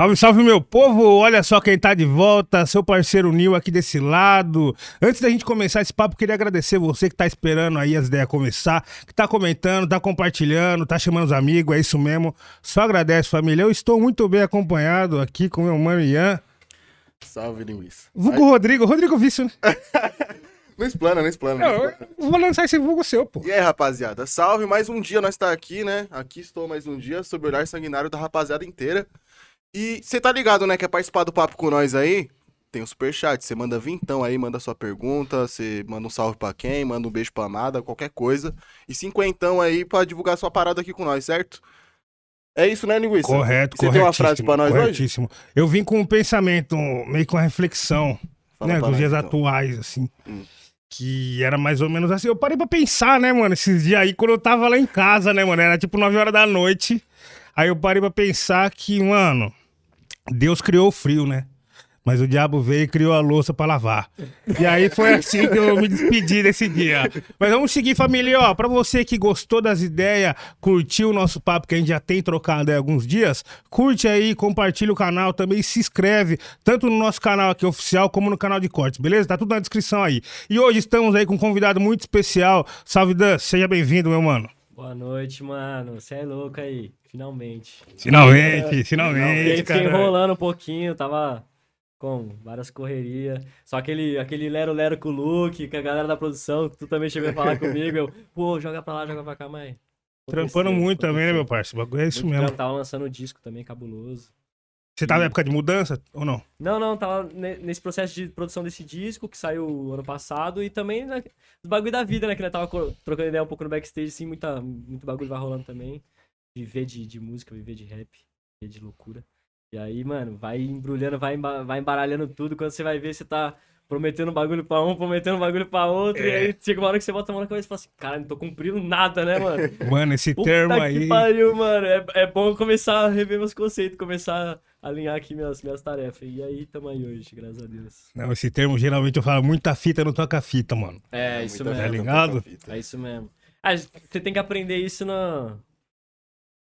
Salve, salve, meu povo! Olha só quem tá de volta, seu parceiro Nil aqui desse lado. Antes da gente começar esse papo, queria agradecer você que tá esperando aí as ideias começar, que tá comentando, tá compartilhando, tá chamando os amigos, é isso mesmo. Só agradece, família. Eu estou muito bem acompanhado aqui com meu mano Ian. Salve, linguiça. Vulgo Rodrigo, Rodrigo Vício, né? Não explana, não explana. Não, eu vou lançar esse vulgo seu, pô. E aí, rapaziada? Salve, mais um dia nós tá aqui, né? Aqui estou mais um dia, sob o olhar sanguinário da rapaziada inteira. E você tá ligado, né? Quer participar do papo com nós aí? Tem o superchat, você manda vintão aí, manda sua pergunta, você manda um salve pra quem, manda um beijo pra amada, qualquer coisa. E cinquentão aí pra divulgar sua parada aqui com nós, certo? É isso, né, Linguiça? Correto, Você tem uma frase pra nós hoje? corretíssimo. Eu vim com um pensamento, meio com uma reflexão, Fala né, dos nós, dias então. atuais, assim. Hum. Que era mais ou menos assim. Eu parei pra pensar, né, mano, esses dias aí, quando eu tava lá em casa, né, mano? Era tipo 9 horas da noite. Aí eu parei pra pensar que, mano, Deus criou o frio, né? Mas o diabo veio e criou a louça pra lavar. E aí foi assim que eu me despedi desse dia. Mas vamos seguir, família. Ó, pra você que gostou das ideias, curtiu o nosso papo que a gente já tem trocado há alguns dias, curte aí, compartilha o canal também, se inscreve, tanto no nosso canal aqui oficial, como no canal de cortes, beleza? Tá tudo na descrição aí. E hoje estamos aí com um convidado muito especial. Salve, Dan, seja bem-vindo, meu mano. Boa noite, mano. Você é louco aí. Finalmente. Finalmente, aí finalmente, fiquei cara. enrolando um pouquinho, tava com várias correrias. Só aquele, aquele lero-lero com o Luke, com a galera da produção, que tu também chegou a falar comigo. Eu, pô, joga pra lá, joga pra cá, mãe. Trampando muito também, né, meu parceiro? O bagulho É isso Muito mesmo. trampo, Tava lançando um disco também, cabuloso. Você tá na época de mudança ou não? Não, não, tava ne- nesse processo de produção desse disco que saiu ano passado e também né, os bagulho da vida, né? Que nós tava trocando ideia um pouco no backstage, assim, muita, muito bagulho vai rolando também. Viver de, de música, viver de rap, viver de loucura. E aí, mano, vai embrulhando, vai, vai embaralhando tudo. Quando você vai ver, você tá prometendo bagulho pra um, prometendo bagulho pra outro. E aí chega uma hora que você bota a mão na cabeça e fala assim, cara, não tô cumprindo nada, né, mano? Mano, esse Puta termo que aí. pariu, mano. É, é bom começar a rever meus conceitos, começar a alinhar aqui minhas, minhas tarefas. E aí, tamo aí hoje, graças a Deus. Não, esse termo geralmente eu falo muita fita não toca fita, mano. É, isso mesmo. Tá ligado? É isso mesmo. Ah, você tem que aprender isso na,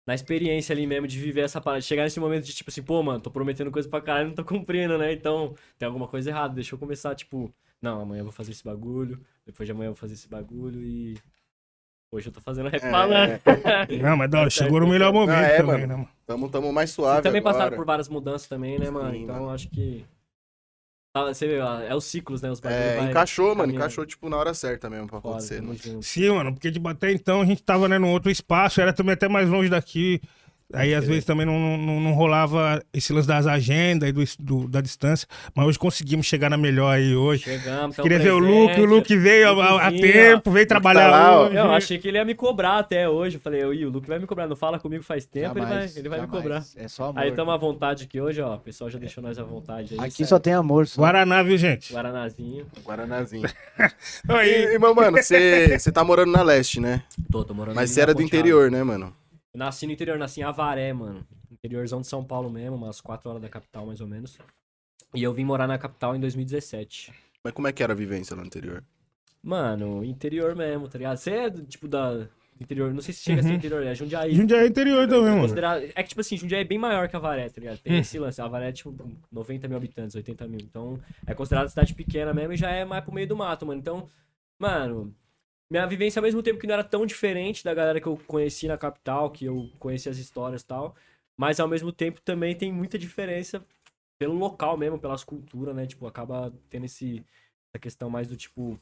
na experiência ali mesmo, de viver essa parada. Chegar nesse momento de tipo assim, pô, mano, tô prometendo coisa pra caralho e não tô cumprindo, né? Então, tem alguma coisa errada. Deixa eu começar, tipo, não, amanhã eu vou fazer esse bagulho, depois de amanhã eu vou fazer esse bagulho e. Hoje eu tô fazendo rap É. Não, mas da hora, chegou no melhor momento Ah, é, também, mano. né, mano? Tamo, tamo mais suave Vocês também agora. passaram por várias mudanças também, né, mano? Sim, então mano. acho que. Ah, Você vê, é os ciclos, né? Os É, vai encaixou, mano. caminhando. Encaixou, tipo, na hora certa mesmo pra Foda, acontecer. né? Sim, mano, porque tipo, até então a gente tava né, num outro espaço, era também até mais longe daqui. Aí às vezes também não, não, não rolava esse lance das agendas e do, do- da distância. Mas hoje conseguimos chegar na melhor aí hoje. Chegamos, Queria ver o presente. Luke, o Luke veio há- há, há Lukezinho, tempo, veio trabalhar lá, ó. hoje. Eu achei que ele ia me cobrar até hoje. Eu falei, "Ih, o Luke vai me cobrar. Não fala comigo faz tempo, ele vai, Jamais, ele vai me jamais. cobrar. É só amor. Aí tamo à vontade aqui hoje, ó. O pessoal já deixou nós à vontade aí. Aqui certo? só tem amor. Só. Guaraná, viu, gente? Guaranazinho. Guaranazinho. Aí, E, e, meu mano, você você tá morando na leste, né? Tô, tô morando Mas você era do interior, né, mano? Eu nasci no interior, nasci em Avaré, mano. Interiorzão de São Paulo mesmo, umas 4 horas da capital, mais ou menos. E eu vim morar na capital em 2017. Mas como é que era a vivência lá no interior? Mano, interior mesmo, tá ligado? Você é, tipo, da interior, não sei se chega a ser Uhum. interior, é Jundiaí. Jundiaí é interior também, mano. É que, tipo assim, Jundiaí é bem maior que Avaré, tá ligado? Tem Hum. esse lance. Avaré é, tipo, 90 mil habitantes, 80 mil. Então, é considerado cidade pequena mesmo e já é mais pro meio do mato, mano. Então, mano, minha vivência, ao mesmo tempo que não era tão diferente da galera que eu conheci na capital, que eu conheci as histórias e tal, mas ao mesmo tempo também tem muita diferença pelo local mesmo, pelas culturas, né? Tipo, acaba tendo esse, essa questão mais do tipo.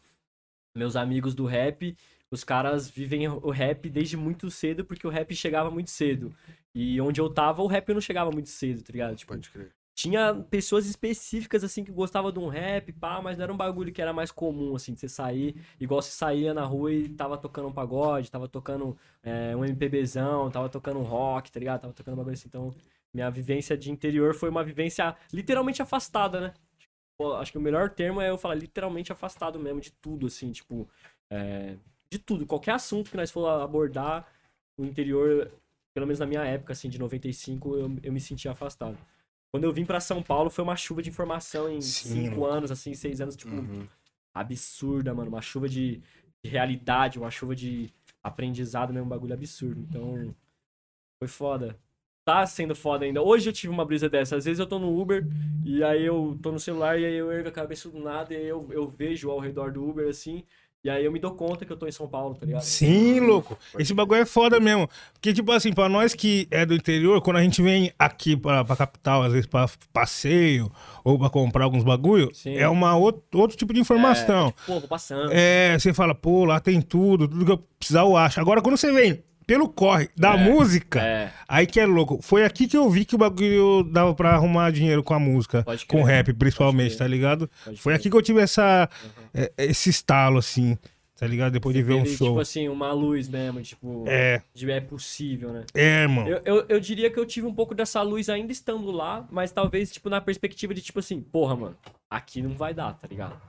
Meus amigos do rap, os caras vivem o rap desde muito cedo, porque o rap chegava muito cedo. E onde eu tava, o rap não chegava muito cedo, tá ligado? Tipo, Pode crer. Tinha pessoas específicas, assim, que gostavam de um rap, pá, mas não era um bagulho que era mais comum, assim, de você sair, igual você saía na rua e tava tocando um pagode, tava tocando é, um MPBzão, tava tocando um rock, tá ligado? Tava tocando um bagulho assim. Então, minha vivência de interior foi uma vivência literalmente afastada, né? Acho que o melhor termo é eu falar literalmente afastado mesmo de tudo, assim, tipo, é, de tudo. Qualquer assunto que nós for abordar, o interior, pelo menos na minha época, assim, de 95, eu, eu me sentia afastado. Quando eu vim pra São Paulo, foi uma chuva de informação em Sim, cinco louco. anos, assim, seis anos, tipo, Uhum. absurda, mano. Uma chuva de, de realidade, uma chuva de aprendizado mesmo, um bagulho absurdo. Então, foi foda. tá sendo foda ainda. Hoje eu tive uma brisa dessa. Às vezes eu tô no Uber e aí eu tô no celular e aí eu ergo a cabeça do nada e aí eu, eu vejo ao redor do Uber assim. E aí eu me dou conta que eu tô em São Paulo, tá ligado? Sim, louco. Esse bagulho é foda mesmo. Porque, tipo assim, pra nós que é do interior, quando a gente vem aqui pra, pra capital, às vezes pra passeio ou pra comprar alguns bagulho, Sim. é uma outro, outro tipo de informação. É, tipo, pô, vou passando. É, você fala, pô, lá tem tudo, tudo que eu precisar eu acho. Agora, quando você vem pelo corre da música, É. aí que é louco. Foi aqui que eu vi que o bagulho dava pra arrumar dinheiro com a música, Pode com crer. rap, principalmente, tá ligado? Pode Foi crer. aqui que eu tive essa, é, esse estalo, assim, tá ligado? Depois de ver um show. Tipo assim, uma luz mesmo, tipo, É, de é possível, né? é, mano. Eu, eu, eu diria que eu tive um pouco dessa luz ainda estando lá, mas talvez, tipo, na perspectiva de, tipo assim, porra, mano, aqui não vai dar, tá ligado?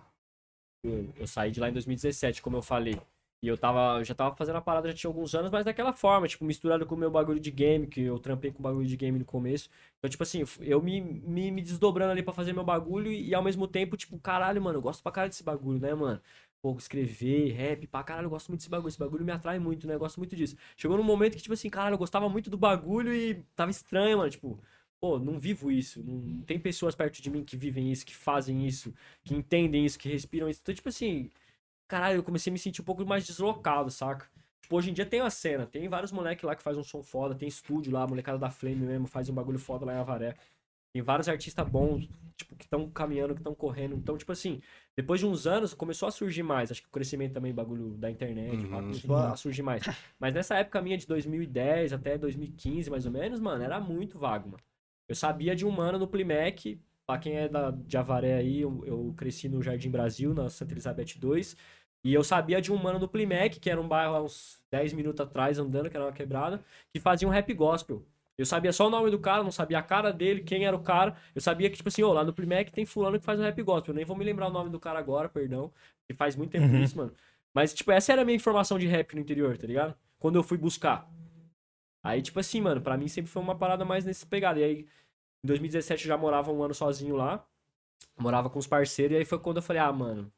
Eu, eu saí de lá em 2017, como eu falei. E eu tava, já tava fazendo a parada já tinha alguns anos, mas daquela forma, tipo, misturado com o meu bagulho de game, que eu trampei com bagulho de game no começo. Então, tipo assim, eu me, me, me desdobrando ali pra fazer meu bagulho e, ao mesmo tempo, tipo, caralho, mano, eu gosto pra caralho desse bagulho, né, mano? Pô, escrever, rap, pra caralho, eu gosto muito desse bagulho. Esse bagulho me atrai muito, né? Eu gosto muito disso. Chegou num momento que, tipo assim, caralho, eu gostava muito do bagulho e tava estranho, mano. Tipo, pô, não vivo isso. Não tem pessoas perto de mim que vivem isso, que fazem isso, que entendem isso, que respiram isso. Então, tipo assim, caralho, eu comecei a me sentir um pouco mais deslocado, saca? Tipo, hoje em dia tem uma cena, tem vários moleques lá que faz um som foda, tem estúdio lá, a molecada da Flame mesmo faz um bagulho foda lá em Avaré. Tem vários artistas bons, tipo, que estão caminhando, que estão correndo. Então, tipo assim, depois de uns anos começou a surgir mais. Acho que o crescimento também, bagulho da internet, Uhum, começou a surgir mais. Mas nessa época minha de 2010 até 2015, mais ou menos, mano, era muito vago, mano. Eu sabia de um mano no Plimec, pra quem é da, de Avaré aí, eu, eu cresci no Jardim Brasil, na Santa Elizabeth 2. E eu sabia de um mano no Plimec, que era um bairro há uns 10 minutos atrás, andando, que era uma quebrada, que fazia um rap gospel. Eu sabia só o nome do cara, não sabia a cara dele, quem era o cara. Eu sabia que, tipo assim, ô, lá no Plimec tem fulano que faz um rap gospel. Eu nem vou me lembrar o nome do cara agora, perdão. Que faz muito tempo Uhum. isso, mano. Mas, tipo, essa era a minha informação de rap no interior, tá ligado? Quando eu fui buscar. Aí, tipo assim, mano, pra mim sempre foi uma parada mais nesse pegada. E aí, em 2017 eu já morava um ano sozinho lá. Morava com os parceiros. E aí foi quando eu falei, ah, mano.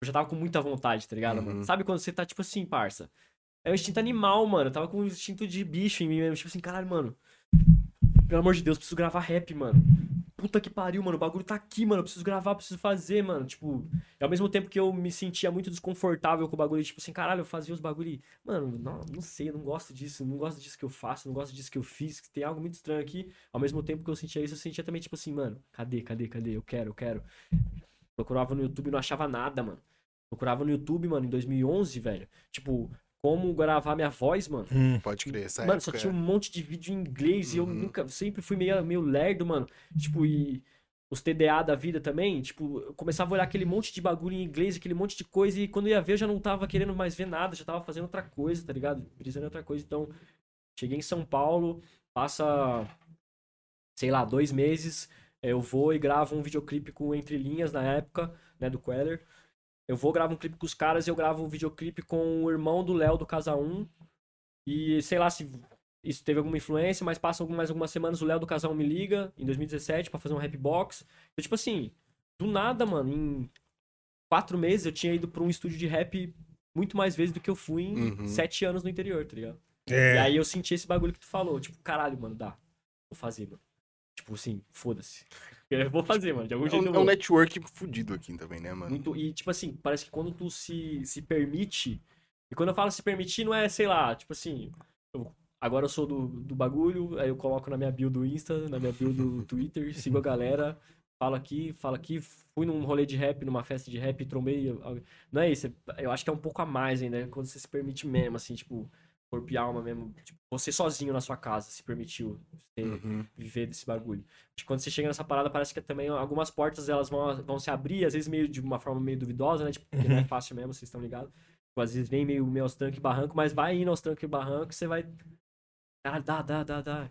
Eu já tava com muita vontade, tá ligado, Uhum. mano? Sabe quando você tá, tipo assim, parça? É o instinto animal, mano. Eu tava com um instinto de bicho em mim mesmo. Tipo assim, caralho, mano. Pelo amor de Deus, preciso gravar rap, mano. Puta que pariu, mano. O bagulho tá aqui, mano. Eu preciso gravar, preciso fazer, mano. Tipo, e ao mesmo tempo que eu me sentia muito desconfortável com o bagulho, tipo assim, caralho, eu fazia os bagulho mano, não, não sei, eu não gosto disso, não gosto disso que eu faço, não gosto disso que eu fiz, que tem algo muito estranho aqui. Ao mesmo tempo que eu sentia isso, eu sentia também, tipo assim, mano, cadê, cadê, cadê? Eu quero, eu quero. Procurava no YouTube e não achava nada, mano. Procurava no YouTube, mano, em 2011, velho. Tipo, como gravar minha voz, mano. Hum. Pode crer, essa Mano, só tinha um monte de vídeo em inglês e eu Uhum. nunca, sempre fui meio, meio lerdo, mano. Tipo, e os TDA da vida também, tipo, eu começava a olhar aquele monte de bagulho em inglês, aquele monte de coisa, e quando eu ia ver eu já não tava querendo mais ver nada, já tava fazendo outra coisa, tá ligado? Brisando em outra coisa. Então, cheguei em São Paulo, passa, sei lá, dois meses, eu vou e gravo um videoclipe com Entre Linhas na época, né, do Queller. Eu vou gravar um clipe com os caras e eu gravo um videoclipe com o irmão do Léo do Casa 1. E sei lá se isso teve alguma influência, mas passa algum- mais algumas semanas o Léo do Casal me liga, em 2017, pra fazer um rap box. Eu, tipo assim, do nada, mano, em quatro meses eu tinha ido pra um estúdio de rap muito mais vezes do que eu fui em Uhum. sete anos no interior, tá ligado? E É, aí eu senti esse bagulho que tu falou, tipo, caralho, mano, dá. Vou fazer, mano. Tipo assim, foda-se. Eu vou fazer, mano, de algum É jeito um, eu é um network fudido aqui também, né, mano? Muito, e, tipo assim, parece que quando tu se, se permite. E quando eu falo se permitir, não é, sei lá, tipo assim. eu- agora eu sou do, do bagulho, aí eu coloco na minha bio do Insta, na minha bio do Twitter, sigo a galera, falo aqui, falo aqui. Fui num rolê de rap, numa festa de rap, trombei. Não é isso, é- eu acho que é um pouco a mais ainda, quando você se permite mesmo, assim, tipo, corpo e alma mesmo. Tipo, você sozinho na sua casa se permitiu Uhum. viver desse bagulho. Quando você chega nessa parada, parece que também algumas portas elas vão, vão se abrir, às vezes meio de uma forma meio duvidosa, né? Tipo, porque não é fácil mesmo, vocês estão ligados. Tipo, às vezes vem meio, meio aos trancos e barranco, mas vai indo aos trancos e barranco, você vai. Cara, dá, dá, dá, dá.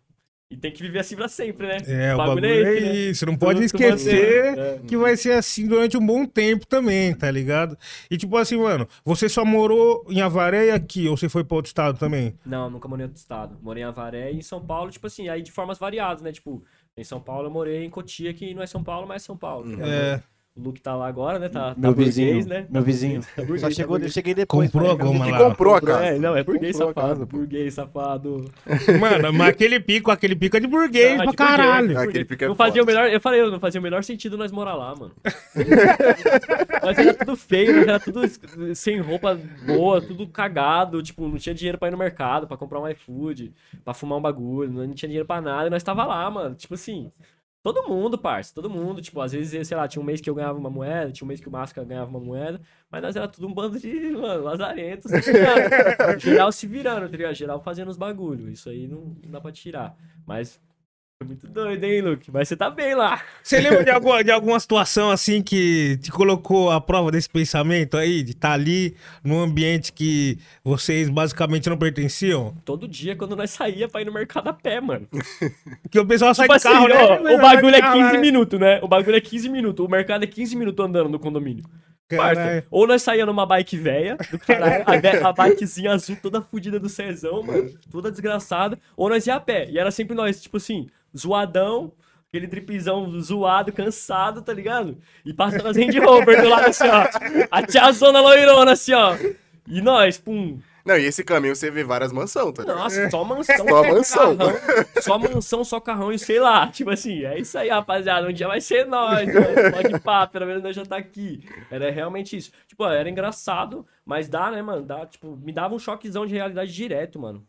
E tem que viver assim pra sempre, né? é, o bagulho é esse, né? isso. Não pode Tu- tu mantém, esquecer é. que vai ser assim durante um bom tempo também, tá ligado? E tipo assim, mano, você só morou em Avaré e aqui, ou você foi pra outro estado também? Não, nunca morei em outro estado. Morei em Avaré e em São Paulo, tipo assim, aí de formas variadas, né? Tipo, em São Paulo eu morei em Cotia, que não é São Paulo, mas é São Paulo. Uhum. tá? É. O Luke tá lá agora, né? Tá, Meu tá vizinho, burguês, né? meu vizinho. Tá burguês, Só tá chegou, eu burguês. cheguei depois. Comprou tá alguma Que lá. comprou a casa. É, não, é burguês Comprou a safado. casa, burguês safado. Mano, mas aquele pico, aquele pico é de burguês Ah, pra de burguês, caralho. de Aquele pico é não fazia o melhor, eu falei, não fazia o melhor sentido nós morar lá, mano. Nós era tudo feio, era tudo sem roupa boa, tudo cagado, tipo, não tinha dinheiro pra ir no mercado, pra comprar um iFood, pra fumar um bagulho, não tinha dinheiro pra nada, e nós tava lá, mano, tipo assim, todo mundo, parça, todo mundo, tipo, às vezes, sei lá, tinha um mês que eu ganhava uma moeda, tinha um mês que o Máscara ganhava uma moeda, mas nós era tudo um bando de, mano, lazarentos, geral se virando, tá ligado? Geral fazendo os bagulhos, isso aí não, não dá pra tirar, mas... Muito doido, hein, Luke? Mas você tá bem lá. Você lembra de alguma, de alguma situação assim que te colocou à prova desse pensamento aí? De estar ali num ambiente que vocês basicamente não pertenciam? Todo dia quando nós saía pra ir no mercado a pé, mano. Que o pessoal sai Tipo de assim, carro, ó, né? o bagulho é Carro, 15 né? minutos, né? O bagulho é 15 minutos. O mercado é 15 minutos andando no condomínio. Parça, ou nós saía numa bike velha, do caralho, a, a bikezinha azul toda fudida do Cezão, mano, toda desgraçada, ou nós ia a pé. E era sempre nós, tipo assim, zoadão, aquele dripzão zoado, cansado, tá ligado? E passando as Range Rover do lado assim, ó. A tiazona loirona assim, ó. E nós, pum, Não, e esse caminho você vê várias mansões, tá ligado? nossa, só mansão. Só mansão. carrão, só mansão, só carrão e sei lá. Tipo assim, é isso aí, rapaziada. Um dia vai ser nós, mano. Pode pá, pelo menos nós já tá aqui. Era realmente isso. Tipo, era engraçado, mas dá, né, mano? Dá, tipo, me dava um choquezão de realidade direto, mano.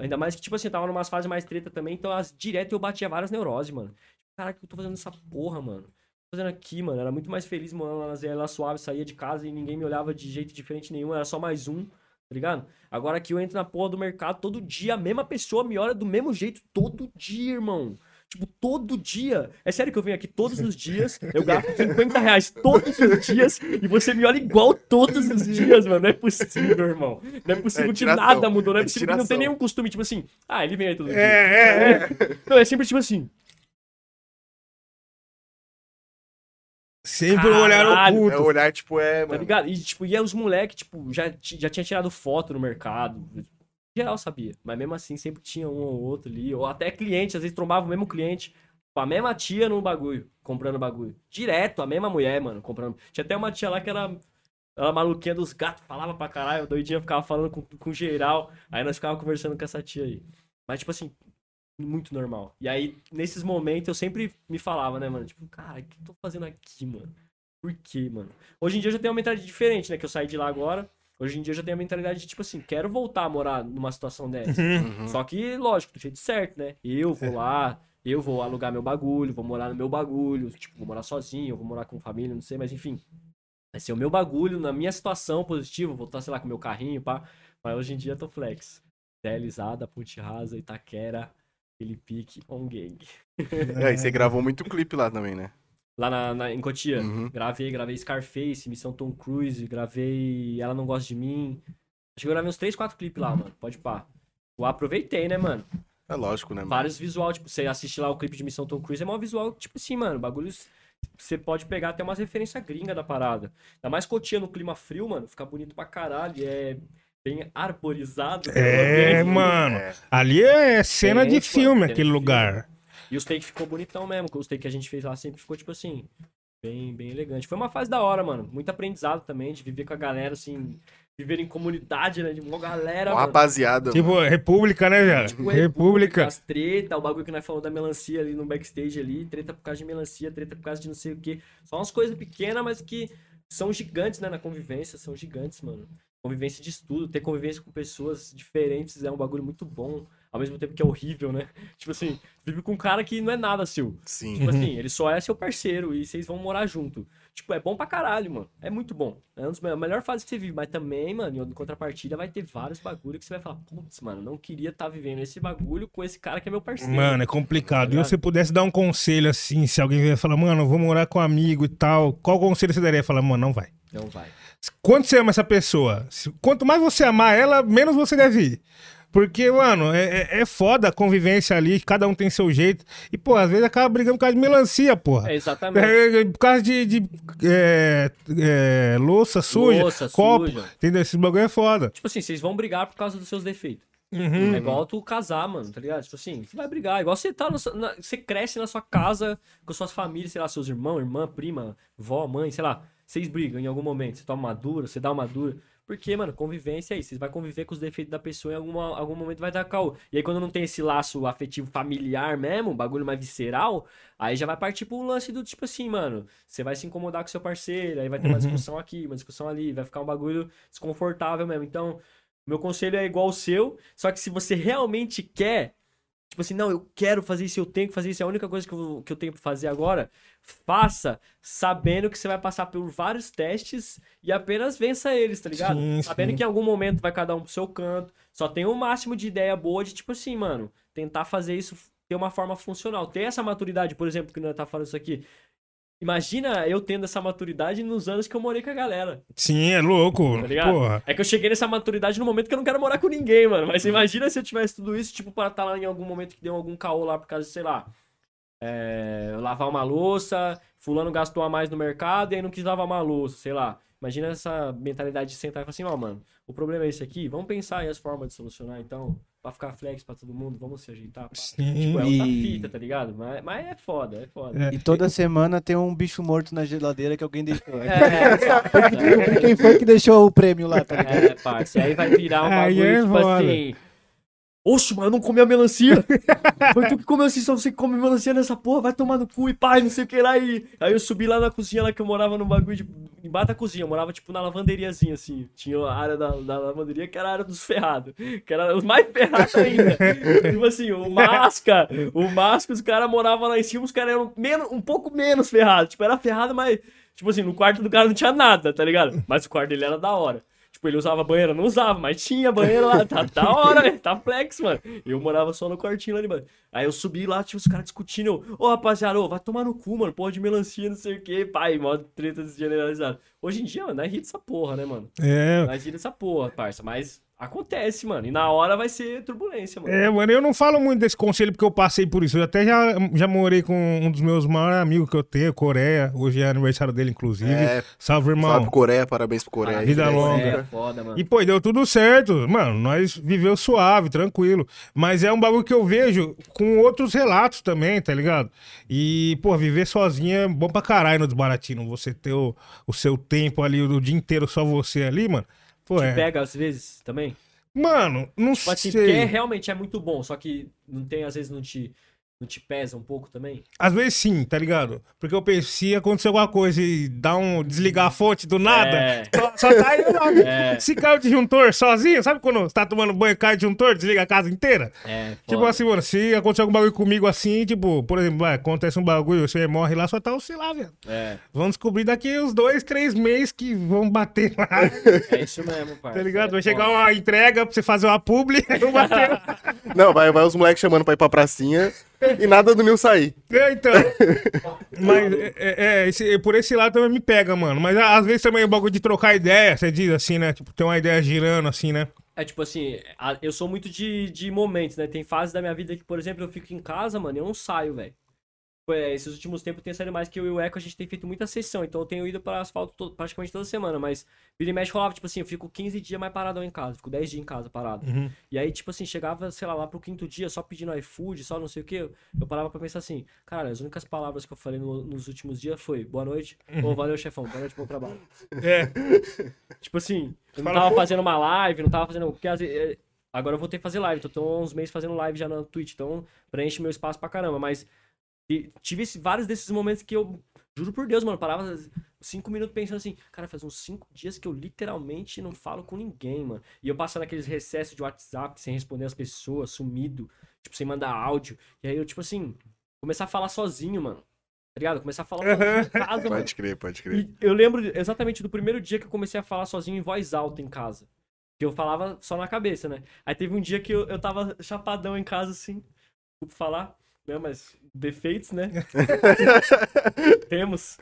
Ainda mais que, tipo assim, eu tava numas fases mais treta também, então as, direto eu batia várias neuroses, mano. Cara, que eu tô fazendo essa porra, mano? Tô fazendo aqui, mano. Era muito mais feliz na Zé lá suave, saía de casa e ninguém me olhava de jeito diferente nenhum, era só mais um, tá ligado? Agora aqui eu entro na porra do mercado todo dia, a mesma pessoa me olha do mesmo jeito todo dia, irmão. Tipo, todo dia. É sério que eu venho aqui todos os dias, eu gasto 50 reais todos os dias e você me olha igual todos os dias, mano. Não é possível, irmão. Não é possível É que nada mudou. Não é É possível que não tem nenhum costume, tipo assim, ah, ele vem aí todo dia. É, é, é. Não, é sempre tipo assim, Sempre um olhar Caralho. oculto. É o olhar, tipo, é, tá mano. ligado? E, tipo, e aí os moleques, tipo, já, já tinha tirado foto no mercado. Geral sabia. Mas mesmo assim, sempre tinha um ou outro ali. Ou até cliente, às vezes trombava o mesmo cliente. A mesma tia no bagulho, comprando bagulho. Direto, a mesma mulher, mano, comprando. Tinha até uma tia lá que era. Ela maluquinha dos gatos, falava pra caralho, doidinha ficava falando com, com geral. Aí nós ficava conversando com essa tia aí. Mas, tipo assim, muito normal. E aí, nesses momentos, eu sempre me falava, né, mano? Tipo, cara, o que eu tô fazendo aqui, mano? Por quê, mano? Hoje em dia eu já tenho uma mentalidade diferente, né? Que eu saí de lá agora. Hoje em dia eu já tenho a mentalidade de, tipo assim, quero voltar a morar numa situação dessa. Uhum. Só que, lógico, do jeito certo, né? Eu vou lá, eu vou alugar meu bagulho, vou morar no meu bagulho, tipo, vou morar sozinho, eu vou morar com família, não sei, mas enfim. Vai ser o meu bagulho, na minha situação positiva, vou estar, sei lá, com meu carrinho, pá. Mas hoje em dia eu tô flex. Delizada, Ponte Rasa, Itaquera, Felipique, On Gang. É, e você gravou muito clipe lá também, né? Lá na, na- em Cotia, Uhum. gravei, gravei Scarface, Missão Tom Cruise, gravei Ela Não Gosta de Mim. Acho que eu gravei uns 3, 4 clipes lá, mano. Pode pá. Eu aproveitei, né, mano? É lógico, né, mano? Vários visual, tipo, você assiste lá o clipe de Missão Tom Cruise, é mó visual, tipo assim, mano, bagulhos. Você pode pegar até umas referências gringa da parada. Ainda mais Cotia no clima frio, mano, fica bonito pra caralho. e É bem arborizado. É, mano. É. Ali é cena de filme, mano, aquele filme. E os take ficou bonitão mesmo, os take que a gente fez lá sempre ficou, tipo assim, bem, bem elegante. Foi uma fase da hora, mano. Muito aprendizado também, de viver com a galera, assim, viver em comunidade, né? De uma galera, mano. rapaziada. Tipo, República, né, velho? Tipo, República. As treta, o bagulho que nós falamos da melancia ali no backstage ali, treta por causa de melancia, treta por causa de não sei o que. São umas coisas pequenas, mas que são gigantes, né, na convivência, são gigantes, mano. Convivência de estudo, ter convivência com pessoas diferentes é um bagulho muito bom, ao mesmo tempo que é horrível, né? Tipo assim, vive com um cara que não é nada seu. Sim. Tipo assim, ele só é seu parceiro e vocês vão morar junto. Tipo, é bom pra caralho, mano. É muito bom. É uma das me- a melhor fase que você vive. Mas também, mano, em contrapartida vai ter vários bagulho que você vai falar, putz, mano, não queria estar vivendo esse bagulho com esse cara que é meu parceiro. Mano, é complicado. Tá E se você pudesse dar um conselho assim, se alguém vier falar, mano, eu vou morar com um amigo e tal, qual conselho você daria? Falar, mano, não vai. Não vai. Quanto você ama essa pessoa? Quanto mais você amar ela, menos você deve ir. Porque, mano, é, é- é foda a convivência ali, cada um tem seu jeito. E, pô, às vezes acaba brigando por causa de melancia, porra. É exatamente. É, por causa de, de, é, é, louça suja, Louça copo. suja. Entendeu? Esse bagulho é foda. Tipo assim, vocês vão brigar por causa dos seus defeitos. Uhum. É igual tu casar, mano, tá ligado? Tipo assim, você vai brigar. Igual você tá na- você cresce na sua casa com suas famílias, sei lá, seus irmãos, irmã, prima, vó, mãe, sei lá. Vocês brigam em algum momento, você toma uma dura, você dá uma dura. Porque, mano, convivência é isso. Você vai conviver com os defeitos da pessoa em alguma, algum momento vai dar caô. E aí, quando não tem esse laço afetivo familiar mesmo, um bagulho mais visceral, aí já vai partir pro lance do tipo assim, mano. Você vai se incomodar com seu parceiro, aí vai ter uma discussão aqui, uma discussão ali, vai ficar um bagulho desconfortável mesmo. Então, meu conselho é igual ao seu, só que se você realmente quer, tipo assim, não, eu quero fazer isso, eu tenho que fazer isso, é a única coisa que eu, que eu tenho pra fazer agora, faça sabendo que você vai passar por vários testes e apenas vença eles, tá ligado? Sim, sabendo sim. que em algum momento vai cada um pro seu canto, só tem o máximo de ideia boa de, tipo assim, mano, tentar fazer isso ter uma forma funcional, ter essa maturidade, por exemplo, que nós tá falando isso aqui. Imagina eu tendo essa maturidade nos anos que eu morei com a galera. Sim, é louco. Tá ligado? Porra. É que eu cheguei nessa maturidade no momento que eu não quero morar com ninguém, mano. Mas imagina se eu tivesse tudo isso, tipo, para estar lá em algum momento que deu algum caô lá por causa de, sei lá, é, lavar uma louça, fulano gastou a mais no mercado e aí não quis lavar uma louça, sei lá. Imagina essa mentalidade de sentar e falar assim, ó, mano, o problema é esse aqui, vamos pensar aí as formas de solucionar, então, pra ficar flex pra todo mundo, vamos se ajeitar. pá. Sim. Tipo, é outra fita, tá ligado? Mas, mas é foda, é foda. É. E toda semana tem um bicho morto na geladeira que alguém deixou. É, Quem foi que deixou o prêmio lá, tá ligado? É, parça. Aí vai virar um Aí bagulho, é tipo foda. assim. Oxe, mano, eu não comi a melancia. Foi tu que comeu assim, só você que come melancia nessa porra, vai tomar no cu e pai, não sei o que lá. E... Aí eu subi lá na cozinha lá que eu morava no bagulho de. Embaixo da cozinha, eu morava tipo na lavanderiazinha assim. Tinha a área da, da lavanderia que era a área dos ferrados. Que era os mais ferrados ainda. tipo assim, o Masca, o Masca, os caras moravam lá em cima, os caras eram menos, um pouco menos ferrados. Tipo, era ferrado, mas. Tipo assim, no quarto do cara não tinha nada, tá ligado? Mas o quarto dele era da hora. Tipo, ele usava banheiro, não usava, mas tinha banheiro lá, tá da hora, velho, tá flex, mano. Eu morava só no quartinho lá baixo. Aí eu subi lá, tipo, os caras discutindo, eu, ô rapaziada, ô, vai tomar no cu, mano, porra de melancia, não sei o que, pai, mó treta desgeneralizada. Hoje em dia, mano, nós ri dessa porra, né, mano? É, Nós ri dessa porra, parça, mas acontece, mano, e na hora vai ser turbulência, mano. É, mano, eu não falo muito desse conselho porque eu passei por isso. Eu até já, já morei com um dos meus maiores amigos que eu tenho, Coreia. Hoje é aniversário dele, inclusive. É, Salve, irmão. salve pro Coreia, parabéns pro Coreia. Ah, vida né? longa. É, foda, mano. E, pô, deu tudo certo. Mano, nós viveu suave, tranquilo. Mas é um bagulho que eu vejo com outros relatos também, tá ligado? E, pô, viver sozinho é bom pra caralho no desbaratino. Você ter o, o seu tempo ali, o dia inteiro só você ali, mano. Pô, Te é. pega às vezes também? Mano, não Tipo assim, sei. porque é- realmente é muito bom, só que não tem, às vezes, não te, não te pesa um pouco também? Às vezes sim, tá ligado? Porque eu pensei, se acontecer alguma coisa e dar um desligar a fonte do nada, É. só, só tá aí lá. É. Se cai o disjuntor sozinho, sabe quando você tá tomando banho, cai o disjuntor, desliga a casa inteira? É, Tipo foda. assim, mano, se acontecer algum bagulho comigo assim, tipo, por exemplo, vai, acontece um bagulho, você morre lá, só tá você lá, velho. É, Vamos descobrir daqui uns dois, três meses que vão bater lá, é isso mesmo, parça. tá ligado? É Vai chegar foda. uma entrega pra você fazer uma publi, não bater. Não, vai, vai os moleques chamando pra ir pra pracinha e nada do Nil sair. É, então. Mas é, é, é, esse- por esse lado também me pega, mano. Mas às vezes também o bagulho de trocar ideia, você diz assim, né? Tipo, ter uma ideia girando assim, né? É tipo assim, eu sou muito de, de momentos, né? Tem fases da minha vida que, por exemplo, eu fico em casa, mano, e eu não saio, velho. Tipo, é, Esses últimos tempos tenho saído mais que eu e o Eco, a gente tem feito muita sessão, então eu tenho ido para asfalto to- praticamente toda semana, mas vira e mexe rolava, tipo assim, eu fico 15 dias mais paradão em casa, fico 10 dias em casa parado. Uhum. E aí, tipo assim, chegava, sei lá, lá pro quinto dia, só pedindo iFood, só não sei o que, eu parava pra pensar assim, cara, as únicas palavras que eu falei no- nos últimos dias foi boa noite, ou valeu, chefão, boa noite, bom trabalho. É. Tipo assim, eu não tava fazendo uma live, não tava fazendo. Porque às vezes, é, agora eu vou ter que fazer live, então tô há uns meses fazendo live já na Twitch, então preenche meu espaço pra caramba. Mas e tive esse- vários desses momentos que eu, juro por Deus, mano, parava cinco minutos pensando assim, cara, faz uns cinco dias que eu literalmente não falo com ninguém, mano. E eu passando aqueles recessos de WhatsApp sem responder as pessoas, sumido, tipo, sem mandar áudio. E aí eu, tipo assim, começar a falar sozinho, mano. Tá ligado? Começar a falar sozinho em casa, mano. Pode crer, pode crer. E eu lembro exatamente do primeiro dia que eu comecei a falar sozinho em voz alta em casa. Que eu falava só na cabeça, né? Aí teve um dia que eu, eu tava chapadão em casa, assim. Desculpa falar, né? Mas defeitos, né? Temos.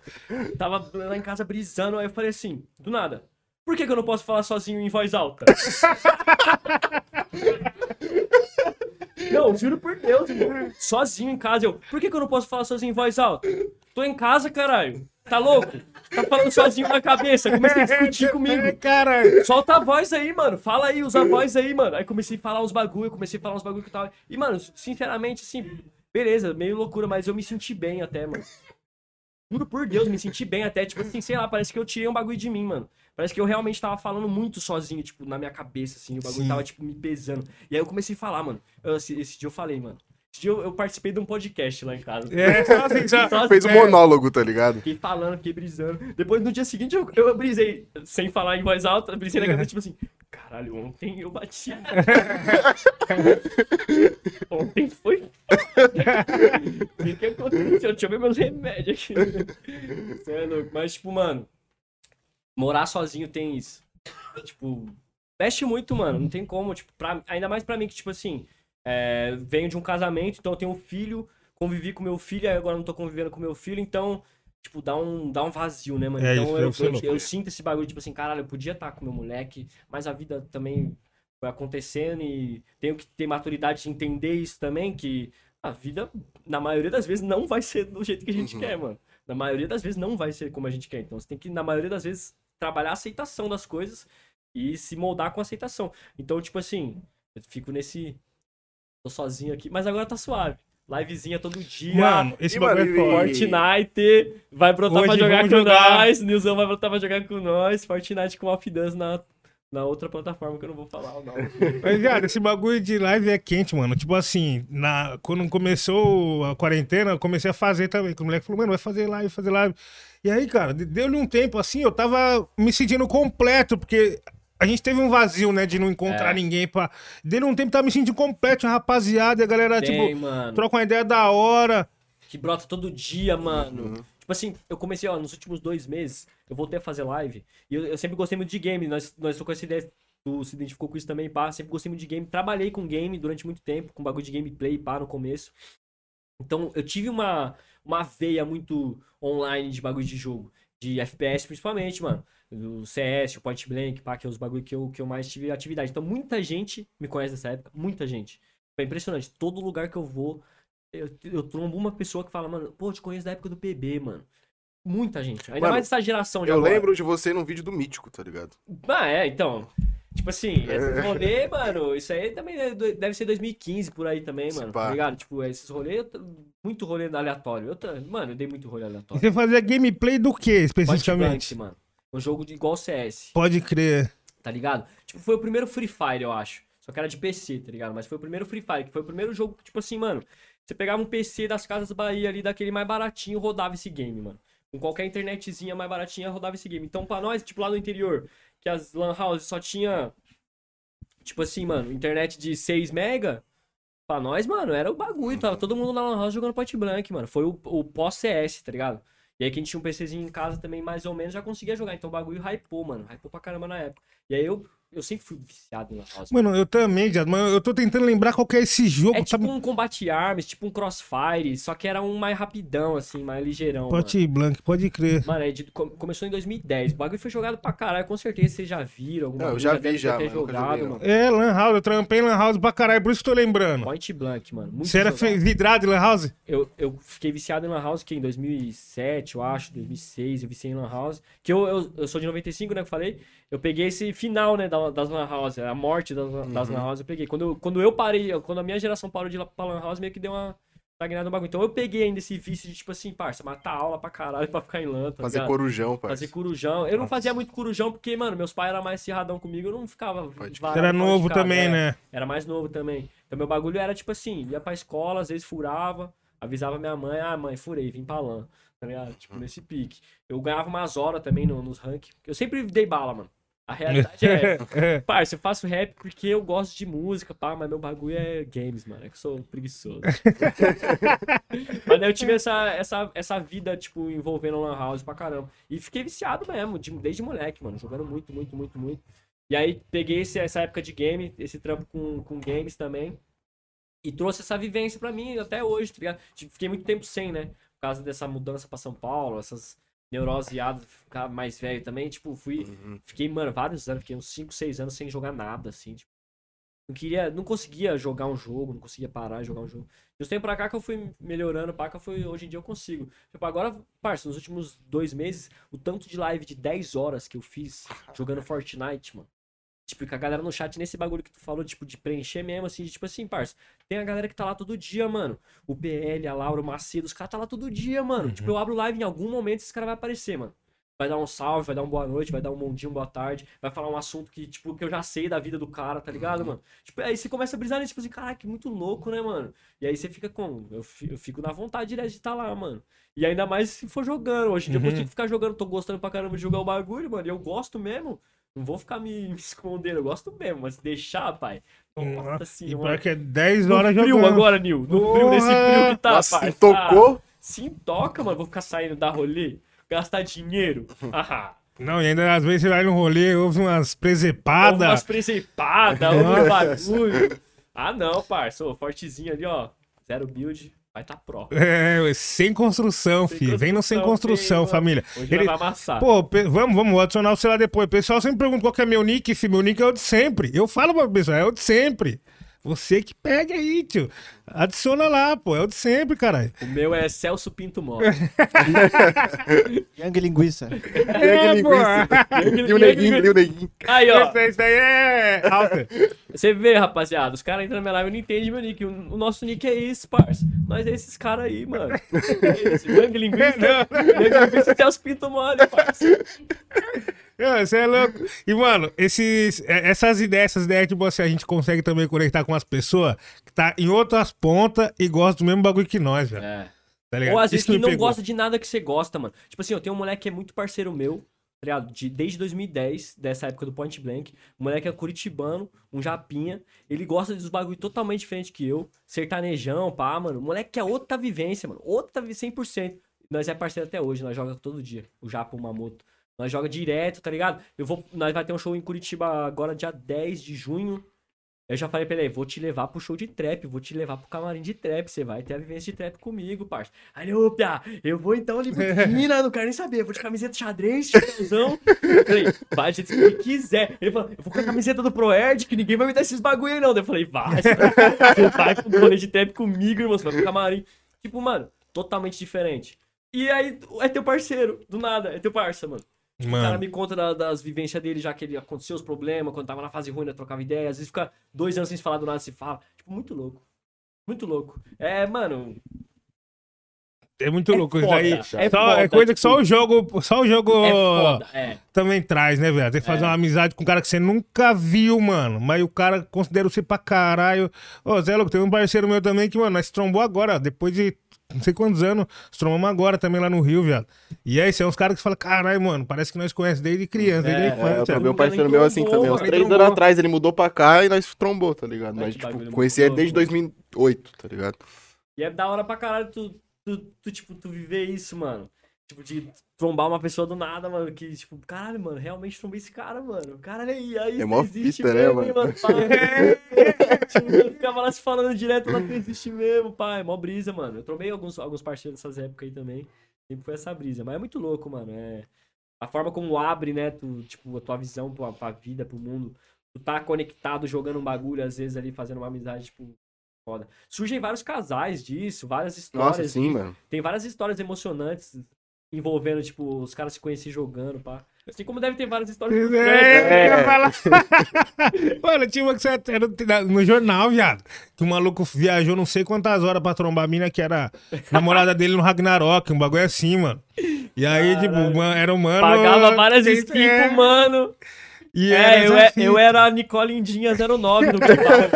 Tava lá em casa brisando, aí eu falei assim, do nada. Por que, que eu não posso falar sozinho em voz alta? Não, juro por Deus, irmão. Sozinho em casa, eu. Por que, que eu não posso falar sozinho em voz alta? Tô em casa, caralho. Tá louco? Tá falando sozinho na cabeça. Comecei a discutir comigo. É, cara. Solta a voz aí, mano. Fala aí, usa a voz aí, mano. Aí comecei a falar uns bagulho, comecei a falar uns bagulho que tava. E, mano, sinceramente, assim, beleza, meio loucura, mas eu me senti bem até, mano. Juro por Deus, me senti bem até, tipo assim, sei lá, parece que eu tirei um bagulho de mim, mano. Parece que eu realmente tava falando muito sozinho, tipo, na minha cabeça, assim, o bagulho Sim. tava, tipo, me pesando. E aí eu comecei a falar, mano. Eu, esse, esse dia eu falei, mano. Esse dia eu, eu participei de um podcast lá em casa. É, assim, só- Só Fez um é. monólogo, tá ligado? Fiquei falando, fiquei brisando. Depois, no dia seguinte, eu, eu brisei, sem falar em voz alta, brisei na cabeça, tipo assim, caralho, ontem eu bati. ontem foi. O que, que aconteceu? Deixa eu ver meus remédios aqui. Você é louco. Mas, tipo, mano, morar sozinho tem isso. Tipo, mexe muito, mano. Não tem como, tipo, pra, ainda mais pra mim que, tipo assim, é, venho de um casamento, então eu tenho um filho, convivi com meu filho, aí agora não tô convivendo com meu filho, então, tipo, dá um, dá um vazio, né, mano? É, então eu, eu, eu sinto esse bagulho, tipo assim, caralho, eu podia estar com meu moleque, mas a vida também foi acontecendo e tenho que ter maturidade de entender isso também, que a vida, na maioria das vezes, não vai ser do jeito que a gente Uhum. quer, mano. Na maioria das vezes não vai ser como a gente quer. Então você tem que, na maioria das vezes, trabalhar a aceitação das coisas e se moldar com a aceitação. Então, tipo assim, eu fico nesse. Tô sozinho aqui, mas agora tá suave. Livezinha todo dia. Mano, esse bagulho é. Fortnite vai brotar pra Hoje jogar vamos com jogar. nós. Nilzão vai brotar pra jogar com nós. Fortnite com Off Dance na, na outra plataforma que eu não vou falar o nome. Mas, viado, esse bagulho de live é quente, mano. Tipo assim, na, quando começou a quarentena, eu comecei a fazer também. Que o moleque falou, mano, vai fazer live, fazer live. E aí, cara, de- deu-lhe um tempo assim, eu tava me sentindo completo, porque a gente teve um vazio, né, de não encontrar É. ninguém pra. Deu um tempo, tava me sentindo completo, rapaziada, e a galera, Tem, tipo, mano. troca uma ideia da hora. que brota todo dia, mano. Uhum. Tipo assim, eu comecei, ó, nos últimos dois meses, eu voltei a fazer live. E eu, eu sempre gostei muito de game. Nós, nós trocamos essa ideia. Tu se identificou com isso também, pá. Sempre gostei muito de game. Trabalhei com game durante muito tempo, com bagulho de gameplay, pá, no começo. Então, eu tive uma, uma veia muito online de bagulho de jogo. De FPS, principalmente, mano. O CS, o Point Blank, pá, que é os bagulho que eu, que eu mais tive atividade. Então, muita gente me conhece dessa época. Muita gente. É impressionante. Todo lugar que eu vou, eu, eu trombo uma pessoa que fala, mano, pô, eu te conheço da época do PB, mano. Muita gente. Ainda Mano, mais essa geração de Eu agora. lembro de você num vídeo do Mítico, tá ligado? Ah, é, então. Tipo assim, esses rolês, mano, isso aí também é deve ser 2015 por aí também, mano. Tá ligado? Tipo, esses rolês, muito rolê aleatório. Eu, mano, eu dei muito rolê E aleatório. você fazia gameplay do que, Point especificamente? Blank, mano. Um jogo de igual CS, Pode crer. tá ligado? Tipo, foi o primeiro Free Fire, eu acho. Só que era de PC, tá ligado? Mas foi o primeiro Free Fire, que foi o primeiro jogo, que, tipo assim, mano. Você pegava um PC das Casas Bahia ali, daquele mais baratinho, rodava esse game, mano. Com qualquer internetzinha mais baratinha, rodava esse game. Então, pra nós, tipo, lá no interior, que as Lan Houses só tinha. Tipo assim, mano, internet de 6 mega. Pra nós, mano, era o bagulho. Tava todo mundo na Lan House jogando Point Blank, mano. Foi o, o pós-CS, tá ligado? E aí, quem tinha um PCzinho em casa também, mais ou menos, já conseguia jogar. Então o bagulho hypou, mano. Hypou pra caramba na época. E aí eu, eu sempre fui viciado em Lan House. Mano, eu também, já, mas eu tô tentando lembrar qual que é esse jogo, É tipo sabe? um Combat Arms, tipo um Crossfire, só que era um mais rapidão, assim, mais ligeirão. mano. Pote Blank, pode crer. Mano, é de- com- começou em 2010. O bagulho foi jogado pra caralho. Com certeza vocês já viram. Alguma Não, eu já vi já, nunca jogado, joguei, mano. É, Lan House, eu trampei em Lan House pra caralho, por isso que eu tô lembrando. Point Blank, mano. Muito Você era jogado. vidrado em Lan House? Eu, eu fiquei viciado em Lan House que em 2007, eu acho, 2006, eu viciei em Lan House. Que eu, eu, eu sou de 95, né, que eu falei. Eu peguei esse final, né, da- das Lan House, a morte das, das Uhum. Lan House, eu peguei. Quando eu, quando eu parei, quando a minha geração parou de ir lá pra Lan House, meio que deu uma estagnada no bagulho. Então eu peguei ainda esse vício de, tipo assim, parça, matar aula pra caralho pra ficar em Lan, tá Fazer ligado? corujão, Fazer parceiro. corujão. Eu não fazia muito corujão porque, mano, meus pais eram mais cirradão comigo, eu não ficava. Pode varado Você era novo casa, também, né? Era mais novo também. Então meu bagulho era tipo assim, ia pra escola, às vezes furava, avisava minha mãe, ah, mãe, furei, vim pra lã. Tá ligado? Tipo, nesse pique. Eu ganhava umas horas também no- nos rank. Eu sempre dei bala, mano. A realidade é essa. Parça, eu faço rap porque eu gosto de música, pá, mas meu bagulho é games, mano. É que eu sou preguiçoso. mas daí eu tive essa, essa, essa vida, tipo, envolvendo Lan House pra caramba. E fiquei viciado mesmo, de- desde moleque, mano. Jogando muito, muito, muito, muito. E aí peguei esse- essa época de game, esse trampo com, com games também. E trouxe essa vivência pra mim até hoje, tá ligado? Tipo, Fiquei muito tempo sem, né? Por causa dessa mudança pra São Paulo, essas neuroseadas, ficar mais velho também. Tipo, fui. Uhum. Fiquei, mano, vários anos, fiquei uns 5, 6 anos sem jogar nada, assim. Tipo, não queria, não conseguia jogar um jogo, não conseguia parar de jogar um jogo. De uns tempos pra cá que eu fui melhorando, pá, que eu fui, hoje em dia eu consigo. Tipo, agora, parça, nos últimos dois meses, o tanto de live de 10 horas que eu fiz jogando Fortnite, mano. Tipo, com a galera no chat, nesse bagulho que tu falou, tipo, de preencher mesmo, assim, de, tipo assim, parça. Tem a galera que tá lá todo dia, mano. O PL, a Laura, o Macedo, os caras tá lá todo dia, mano. Tipo, eu abro live em algum momento, esse cara vai aparecer, mano. Vai dar um salve, vai dar uma boa noite, vai dar um bom dia, uma boa tarde, vai falar um assunto que, tipo, que eu já sei da vida do cara, tá ligado, mano? Tipo, aí você começa a brisar nisso, tipo assim, caraca, que muito louco, né, mano? E aí você fica com. Eu fi- eu fico na vontade direto de estar lá, mano. E ainda mais se for jogando. Hoje em dia eu Uhum. consigo ficar jogando, tô gostando pra caramba de jogar o bagulho, mano. E eu gosto mesmo. Não vou ficar me, me escondendo, eu gosto mesmo, mas deixar, pai. Nossa E senhora. pior que é 10 No horas frio jogando. agora, Nil. No frio, nesse frio que tá, Nossa, pai. se tocou. Sim, toca, mano. Vou ficar saindo da rolê, gastar dinheiro. Ah, Não, e ainda às vezes você vai no rolê, ouve umas ouve umas presepadas. presepadas, ouve um bagulho. Ah, não, parça. Ô, fortezinho ali, ó. Zero build, vai tá pró. É, sem construção, Sem filho. Vem no sem construção, construção, família. Hoje Ele- vai amassar. Pô, vamos, vamos, adicionar o celular depois. O pessoal sempre pergunta qual que é meu nick, filho. Meu nick é o de sempre. Eu falo pra pessoa, é o de sempre. Você que pega aí, tio. Adiciona lá, pô. É o de sempre, caralho. O meu é Celso Pinto Mota. Yang linguiça. É, linguiça. pô. E o neguinho, e o neguinho. Aí, ó. Esse, esse daí é alta. Você vê, rapaziada, os caras entram na minha live e não entendem meu nick. O, nosso nick é esse, parça. Nós é esses caras aí, mano. É esse. Gangue linguiça. Gangue linguiça até os pinto mole, parça. Você é louco. E, mano, esses, é- essas ideias, essas ideias, tipo assim, a gente consegue também conectar com as pessoas que tá em outras pontas e gostam do mesmo bagulho que nós, velho. É. Tá ligado? Ou às vezes que não pegou. gosta de nada que você gosta, mano. Tipo assim, eu tenho um moleque que é muito parceiro meu, tá ligado? De, desde 2010, dessa época do Point Blank. O moleque é curitibano, um japinha. Ele gosta dos bagulho totalmente diferente que eu. Sertanejão, pá, mano. O moleque quer outra vivência, mano. Outra vi- 100%. Nós é parceiro até hoje, nós joga todo dia. O Japa, o Mamoto. Nós joga direto, tá ligado? Eu vou, nós vai ter um show em Curitiba agora, dia 10 de junho. Eu já falei pra ele, vou te levar pro show de trap, vou te levar pro camarim de trap, você vai ter a vivência de trap comigo, parça. Aí, ô, Pia, eu vou então ali Mina, não quero nem saber, eu vou de camiseta xadrez, chapéuzão. Eu Falei, vai, gente, se quiser. Ele falou, eu vou com a camiseta do ProErd, que ninguém vai me dar esses bagulho aí não. Daí Eu falei, vai, você vai pro rolê de trap comigo, irmão, você vai pro camarim. Tipo, mano, totalmente diferente. E aí, é teu parceiro, do nada, é teu parça, mano. O cara me conta da- das vivências dele, já que ele aconteceu os problemas, quando tava na fase ruim, né, trocava ideia. Às vezes fica dois anos sem se falar, do nada se fala. Tipo, muito louco. Muito louco. É, mano, é muito é louco isso foda, daí. é Só- é foda, coisa que tipo- só o jogo, só o jogo é foda. É. também traz, né, velho? Tem que fazer É. uma amizade com um cara que você nunca viu, mano. Mas o cara considera você pra caralho. Ô, Zé Louco, tem um parceiro meu também que, mano, nós trombou agora, depois de não sei quantos anos, trombamos agora também lá no Rio, viado. E aí, são uns caras que falam, caralho, mano, parece que nós conhecemos desde criança, desde É, É, infância. eu trombei um Nunca parceiro meu assim também. Uns mano. três anos atrás ele mudou pra cá e nós trombou, tá ligado? Mas, tipo, conheci ele desde louco. 2008, tá ligado? E é da hora pra caralho tu, tu, tu, tipo, tu viver isso, mano. Tipo, de trombar uma pessoa do nada, mano. Que, tipo, caralho, mano, realmente trombei esse cara, mano. Caralho, aí, aí É mó existe fita, né, mesmo, mano? hein, mano. pai. tipo, eu ficava lá se falando direto, lá que existe mesmo, pai. Mó brisa, mano. Eu trombei alguns, alguns parceiros dessas épocas aí também. Sempre foi essa brisa. Mas é muito louco, mano. É... A forma como abre, né, tu, tipo, a tua visão pra, pra vida, pro mundo. Tu tá conectado jogando um bagulho, às vezes ali, fazendo uma amizade, tipo, foda. Surgem vários casais disso, várias histórias. Nossa, sim, mano. Tem várias histórias emocionantes envolvendo, tipo, os caras se conhecerem jogando, pá. Assim como deve ter várias histórias. É, né? eu ia falar. Mano, tinha uma que você era no jornal, viado. Que o maluco viajou não sei quantas horas pra trombar a mina que era namorada dele no Ragnarok, um bagulho assim, mano. E aí, tipo, Caralho. man- era um mano. Pagava várias É, skins pro mano. E É, eu, é- fita. eu era a Nicole Indinha 09 no Gambald.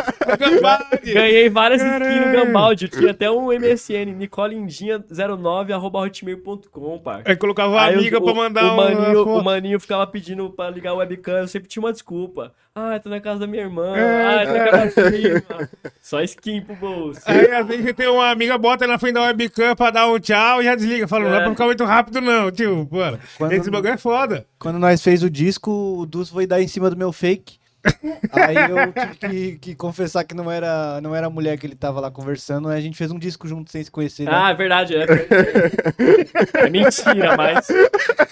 Ganhei várias skins no Caralho. Gambald. Eu tinha até um MSN, nicoleindinha09, arroba hotmail.com, par. Aí colocava uma Aí amiga o, pra mandar o, um. maninho, uma o maninho ficava pedindo pra ligar o webcam, eu sempre tinha uma desculpa. Ah, tô na casa da minha irmã. É, ah, tô na casa da prima. Só skin pro bolso. Aí às vezes tem uma amiga, bota na frente da webcam pra dar um tchau e já desliga. Fala, não É. dá pra ficar muito rápido, não, tio. Mano, Quando- esse bagulho é foda. Quando nós fez o disco, o Dus foi dar em cima do meu fake. Aí eu tive que, que confessar que não era, não era a mulher que ele tava lá conversando. Aí a gente fez um disco junto sem se conhecer. né? Ah, é verdade. É, é mentira, mas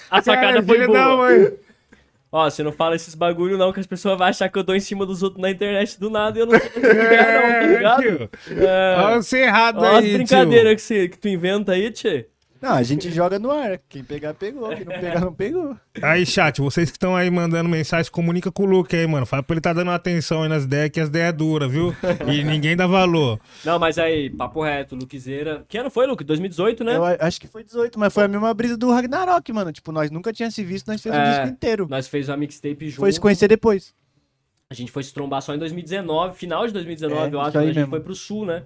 a sacada Cara, foi boa. mãe. Ó, você não fala esses bagulho não, que as pessoas vão achar que eu tô em cima dos outros na internet do nada e eu não desse lugar não, tá ligado? tio. É, Olha você errado Olha as aí, brincadeiras que, você, que tu inventa aí, tchê. Não, a gente joga no ar. Quem pegar, pegou. Quem não pegar, não pegou. Aí, chat, vocês que estão aí mandando mensagem, comunica com o Luke aí, mano. Fala pra ele tá dando atenção aí nas ideias, que as ideias é dura, viu? E ninguém dá valor. Não, mas aí, papo reto, Luquezeira. Que ano foi, Luke? 2018, né? Eu a- acho que foi 18, mas foi a mesma brisa do Ragnarok, mano. Tipo, nós nunca tínhamos se visto, nós fizemos É. o disco inteiro. Nós fez uma mixtape junto. Foi se conhecer depois. A gente foi se trombar só em 2019, final de 2019, É, eu acho. aí A gente mesmo. foi pro sul, né?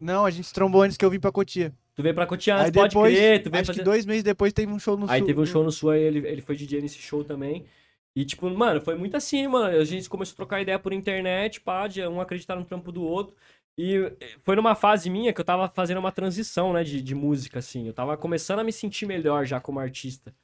Não, a gente se trombou antes que eu vim pra Cotia. Tu veio pra Cotia Aí pode depois, crer. Tu veio acho fazer... que dois meses depois teve um show no Aí sul. teve um show no sul, aí ele, ele foi DJ nesse show também. E, tipo, mano, foi muito assim, mano. A gente começou a trocar ideia por internet, pá, de um acreditar no trampo do outro. E eh, foi numa fase minha que eu tava fazendo uma transição, né, de, de música, assim. Eu tava começando a me sentir melhor já como artista.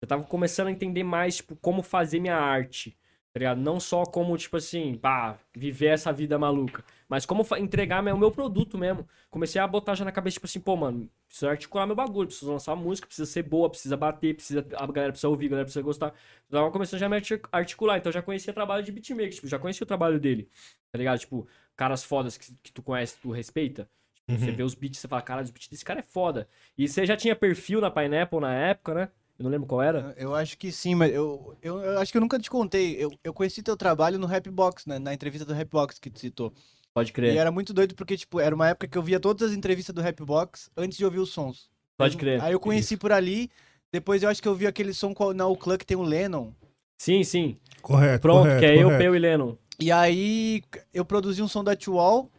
Eu tava começando a entender mais, tipo, como fazer minha arte. Tá ligado? Não só como, tipo assim, pá, viver essa vida maluca. Mas como entregar o meu produto mesmo. Comecei a botar já na cabeça, tipo assim, pô, mano, preciso articular meu bagulho, preciso lançar música, precisa ser boa, precisa bater, precisa, a galera precisa ouvir, a galera precisa gostar. Eu tava começando já a me arti- articular, então eu já conhecia trabalho de beatmaker, tipo, já conhecia o trabalho dele, tá ligado? Tipo, caras fodas que, que tu conhece, tu respeita. Tipo, Você vê os beats, você fala, cara, os beats desse cara é foda. E você já tinha perfil na Pineapple na época, né? Eu não lembro qual era. Eu acho que sim, mas eu, eu, eu acho que eu nunca te contei. Eu, eu conheci teu trabalho no Rapbox, né? Na entrevista do Rapbox que tu citou. Pode E crer. era muito doido porque, tipo, era uma época que eu via todas as entrevistas do Rapbox antes de ouvir os sons. Pode crer. Aí eu conheci por ali. Depois eu acho que eu vi aquele som na Uclã que tem o Lennon. Sim, sim. Correto, Pronto, correto, que é eu, correto. Peu e Lennon. E aí eu produzi um som da Tual.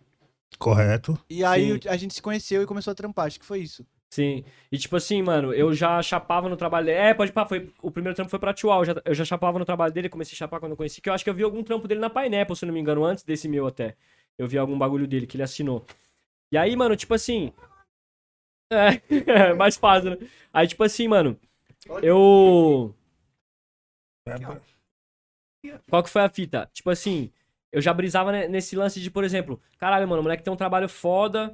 Correto. E aí Sim. a gente se conheceu e começou a trampar. Acho que foi isso. Sim. E tipo assim, mano, eu já chapava no trabalho dele. É, pode pá, foi. O primeiro trampo foi pra Tual. Eu já, eu já chapava no trabalho dele, comecei a chapar quando eu conheci. Que eu acho que eu vi algum trampo dele na Pineapple, se não me engano, antes desse meu até. Eu vi algum bagulho dele que ele assinou. E aí, mano, tipo assim. É, mais fácil, né? Aí, tipo assim, mano, eu. Qual que foi a fita? Tipo assim, eu já brisava ne- nesse lance de, por exemplo, caralho, mano, o moleque tem um trabalho foda.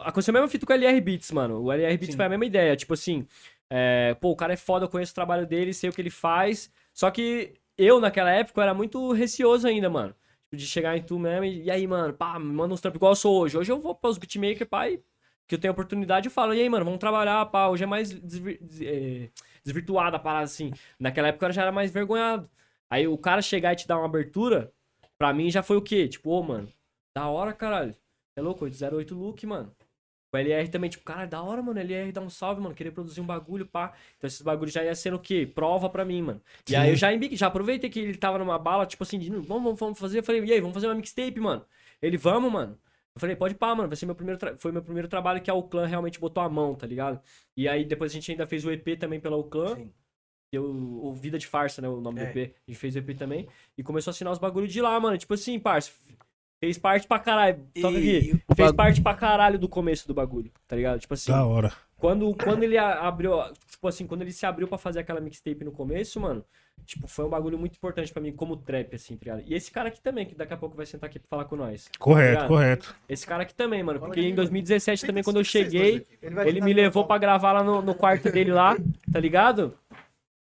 Aconteceu a mesma fita com o LR Beats, mano. O LR Beats Sim. foi a mesma ideia. Tipo assim, é, pô, o cara é foda, eu conheço o trabalho dele, sei o que ele faz. Só que eu, naquela época, eu era muito receoso ainda, mano. Tipo, de chegar em tu mesmo e, e aí, mano, pá, me manda uns trampos igual eu sou hoje. Hoje eu vou pros beatmakers, pá, e que eu tenho oportunidade, eu falo, e aí, mano, vamos trabalhar, pá. Hoje é mais desvir- des- é, desvirtuada a parada, assim. Naquela época eu já era mais vergonhado. Aí o cara chegar e te dar uma abertura, pra mim já foi o quê? Tipo, ô, mano, da hora, caralho. É louco, 808 look, mano. O LR também, tipo, cara, da hora, mano. LR dá um salve, mano. Querer produzir um bagulho, pá. Então esses bagulhos já ia sendo o quê? Prova pra mim, mano. E Sim. aí eu já, já aproveitei que ele tava numa bala, tipo assim, de, vamos, vamos, fazer. Eu falei, e aí, vamos fazer uma mixtape, mano. Ele, vamos, mano. Eu falei, pode pá, mano. Vai ser meu primeiro tra- Foi meu primeiro trabalho que a Uclã realmente botou a mão, tá ligado? E aí depois a gente ainda fez o EP também pela Uclã. Sim. Que eu, o Vida de Farsa, né? O nome É. do EP. A gente fez o EP também. E começou a assinar os bagulhos de lá, mano. Tipo assim, parça. Fez parte pra caralho. Toca aqui. Fez parte pra caralho do começo do bagulho, tá ligado? Tipo assim, Da hora. quando, quando ele abriu, tipo assim, quando ele se abriu pra fazer aquela mixtape no começo, mano, tipo, foi um bagulho muito importante pra mim como trap, assim, tá ligado? E esse cara aqui também, que daqui a pouco vai sentar aqui pra falar com nós. Correto, Obrigado. correto. Esse cara aqui também, mano, porque em 2017 também, quando eu cheguei, ele me levou pra gravar lá no, no quarto dele lá, tá ligado?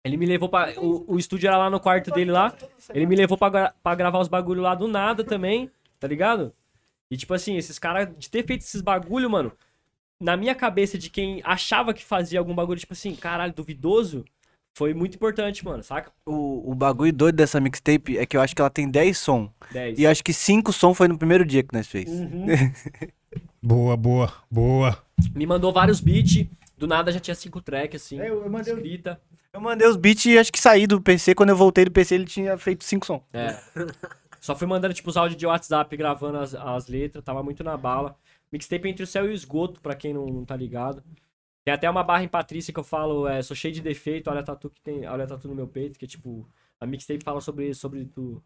Ele me levou pra. O, o estúdio era lá no quarto dele lá. Ele me levou pra, pra gravar os bagulho lá do nada também, tá ligado? E tipo assim, esses caras, de ter feito esses bagulho, mano, na minha cabeça de quem achava que fazia algum bagulho, tipo assim, caralho, duvidoso, foi muito importante, mano, saca? O, o bagulho doido dessa mixtape é que eu acho que ela tem 10 som. 10. E eu acho que 5 som foi no primeiro dia que nós fez. Uhum. Boa, boa, boa. Me mandou vários beats, do nada já tinha cinco tracks, assim, É, eu, eu mandei, escrita. Eu mandei os beats e acho que saí do PC. Quando eu voltei do PC, ele tinha feito 5 som. É. Só fui mandando, tipo, os áudios de WhatsApp, gravando as, as letras, tava muito na bala. Mixtape entre o céu e o esgoto, pra quem não, não tá ligado. Tem até uma barra em Patrícia que eu falo, é, sou cheio de defeito, olha a tatu que tem, olha a tatu no meu peito, que é tipo, a mixtape fala sobre, sobre tu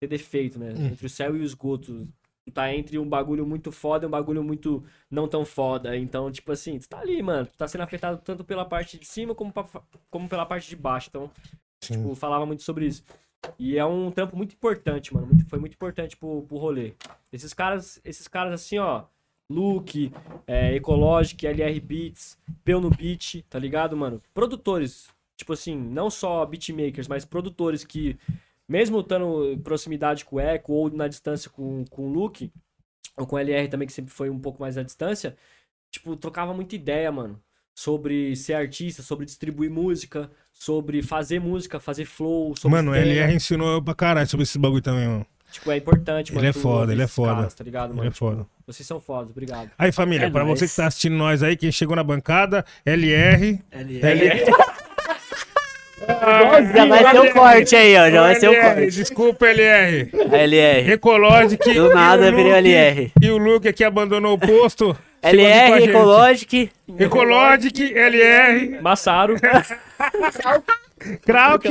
ter defeito, né? Entre o céu e o esgoto. Tu tá entre um bagulho muito foda e um bagulho muito não tão foda. Então, tipo assim, tu tá ali, mano. Tu tá sendo afetado tanto pela parte de cima como, pra- como pela parte de baixo. Então, Sim. Tipo, falava muito sobre isso. E é um trampo muito importante, mano. Muito, foi muito importante pro, pro rolê. Esses caras, esses caras assim, ó. Luke, é, Ecologic, LR Beats, Peu no Beat, tá ligado, mano? Produtores tipo assim, não só beatmakers, mas produtores que, mesmo estando em proximidade com o Echo ou na distância com, com o Luke, ou com o LR também, que sempre foi um pouco mais à distância, tipo, trocava muita ideia, mano. Sobre ser artista, sobre distribuir música, sobre fazer música, fazer flow, sobre Mano, o. LR ensinou eu pra caralho sobre esse bagulho também, mano. Tipo, é importante, Ele mano. é tu foda, ouvir ele é foda. caras, tá ligado, Ele mano? é foda. Tipo, vocês são fodas, obrigado. Aí, família, É pra você nóis. que tá assistindo nós aí, quem chegou na bancada, LR. LR. Já vai ser o corte aí, ó. Já vai ser o LR, corte. Desculpa, LR. LR. Ecologic. Do nada e o virei LR. E o Luke aqui abandonou o posto. LR, gente. Ecologic. Ecologic, LR, Massaro. Krauk.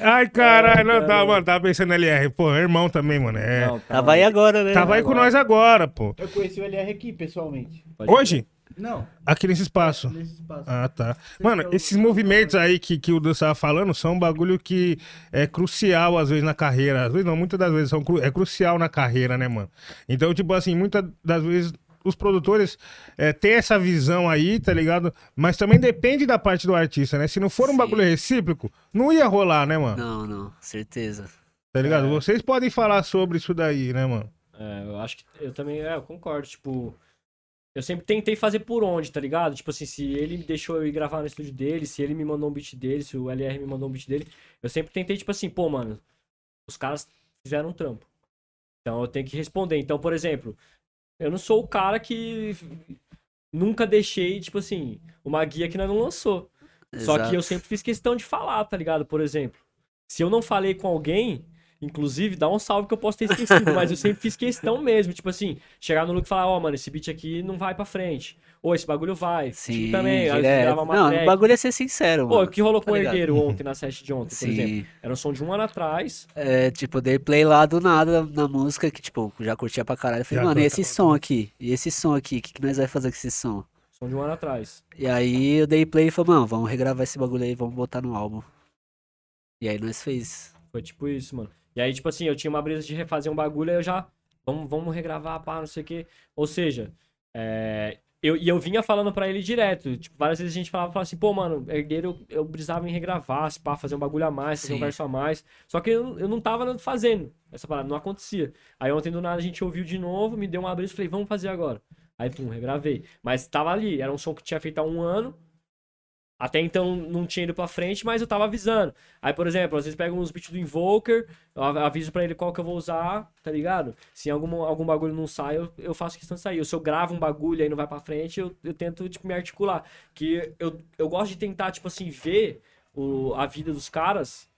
Ai, caralho, não, tá, mano, tava pensando no LR. Pô, é irmão também, mano. É. Não, tá Tava aí agora, né? Tava aí com nós agora, pô. Eu conheci o LR aqui, pessoalmente. Pode Hoje? Não, Aqui nesse espaço. nesse espaço. Ah, tá. Mano, esses movimentos aí que, que o Dan tava falando são um bagulho que é crucial, às vezes, na carreira. Às vezes não, muitas das vezes são cru- é crucial na carreira, né, mano? Então, tipo assim, muitas das vezes os produtores é, têm essa visão aí, tá ligado? Mas também depende da parte do artista, né? Se não for um Sim. bagulho recíproco, não ia rolar, né, mano? Não, não, certeza. Tá ligado? Vocês podem falar sobre isso daí, né, mano? É, eu acho que eu também, é, eu concordo, tipo, eu sempre tentei fazer por onde, tá ligado? Tipo assim, se ele me deixou eu ir gravar no estúdio dele, se ele me mandou um beat dele, se o LR me mandou um beat dele, eu sempre tentei, tipo assim, pô, mano, os caras fizeram um trampo. Então eu tenho que responder. Então, por exemplo, eu não sou o cara que nunca deixei, tipo assim, uma guia que nós não lançou. Só que Exato. eu sempre fiz questão de falar, tá ligado? Por exemplo, se eu não falei com alguém, inclusive, dá um salve que eu posso ter esquecido, mas eu sempre fiz questão mesmo, tipo assim, chegar no Luke e falar, ó, mano, esse beat aqui não vai pra frente. Ou esse bagulho vai. Sim, Tipo, também, direto. grava uma Não, o bagulho é ser sincero, Pô, mano. o que rolou com tá o? Herdeiro ontem, na sete de ontem, por exemplo. Sim. Era um som de um ano atrás. É, tipo, dei play lá do nada na música que, tipo, já curtia pra caralho. Eu falei, Já mano, e esse som aqui? E esse som aqui? O que, que nós vai fazer com esse som? Som de um ano atrás. E aí eu dei play e falei, mano, vamos regravar esse bagulho aí, vamos botar no álbum. E aí nós fez. Foi tipo isso, mano. E aí, tipo assim, eu tinha uma brisa de refazer um bagulho, aí eu já. Vamos, vamos regravar, pá, não sei o quê. Ou seja, é, eu, e eu vinha falando pra ele direto. Tipo, várias vezes a gente falava, falava assim, pô, mano, herdeiro, eu, eu brisava em regravar, se pá, fazer um bagulho a mais, fazer um Sim. verso a mais. Só que eu, eu não tava fazendo essa parada, não acontecia. Aí ontem do nada a gente ouviu de novo, me deu uma brisa e falei, vamos fazer agora. Aí, pum, regravei. Mas tava ali, era um som que tinha feito há um ano. Até então não tinha ido pra frente, mas eu tava avisando. Aí, por exemplo, às vezes pego uns beats do Invoker, eu av- aviso pra ele qual que eu vou usar, tá ligado? Se algum, algum bagulho não sai, eu, eu faço questão de sair. Se eu gravo um bagulho e não vai pra frente, eu, eu tento, tipo, me articular. Que eu, eu gosto de tentar, tipo assim, ver o, a vida dos caras,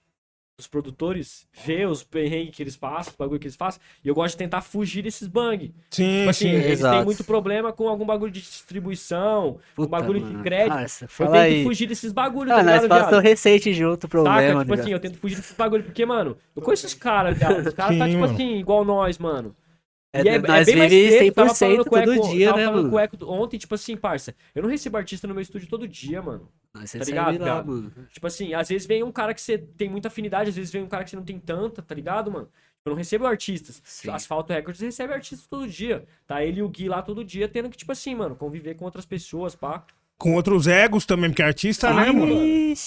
dos produtores, ver os perrengues que eles passam, os bagulho que eles fazem, e eu gosto de tentar fugir desses bang. Sim, Tipo assim, sim. eles têm exato. muito problema com algum bagulho de distribuição, com bagulho de mano. crédito. Parça, Eu tento aí. fugir desses bagulhos, Ah, tá nós ligado, passamos viado? recente junto o Saca? problema, Tipo né? assim, eu tento fugir desses bagulho, porque, mano, eu conheço os caras. Os caras tá, tipo mano. assim, igual nós, mano. É, E nós bem mais vive preto, tava falando 100% com o todo Eco- dia, tava né, falando mano? com ontem, tipo assim, parça, eu não recebo artista no meu estúdio todo dia, mano. Nós tá ligado, lá, mano. Tipo assim, às vezes vem um cara que você tem muita afinidade, às vezes vem um cara que você não tem tanta, tá ligado, mano? Eu não recebo artistas. Sim. Asfalto Records recebe artistas todo dia. Tá ele e o Gui lá todo dia, tendo que, tipo assim, mano, conviver com outras pessoas, pá. Com outros egos também, porque artista, né, mano?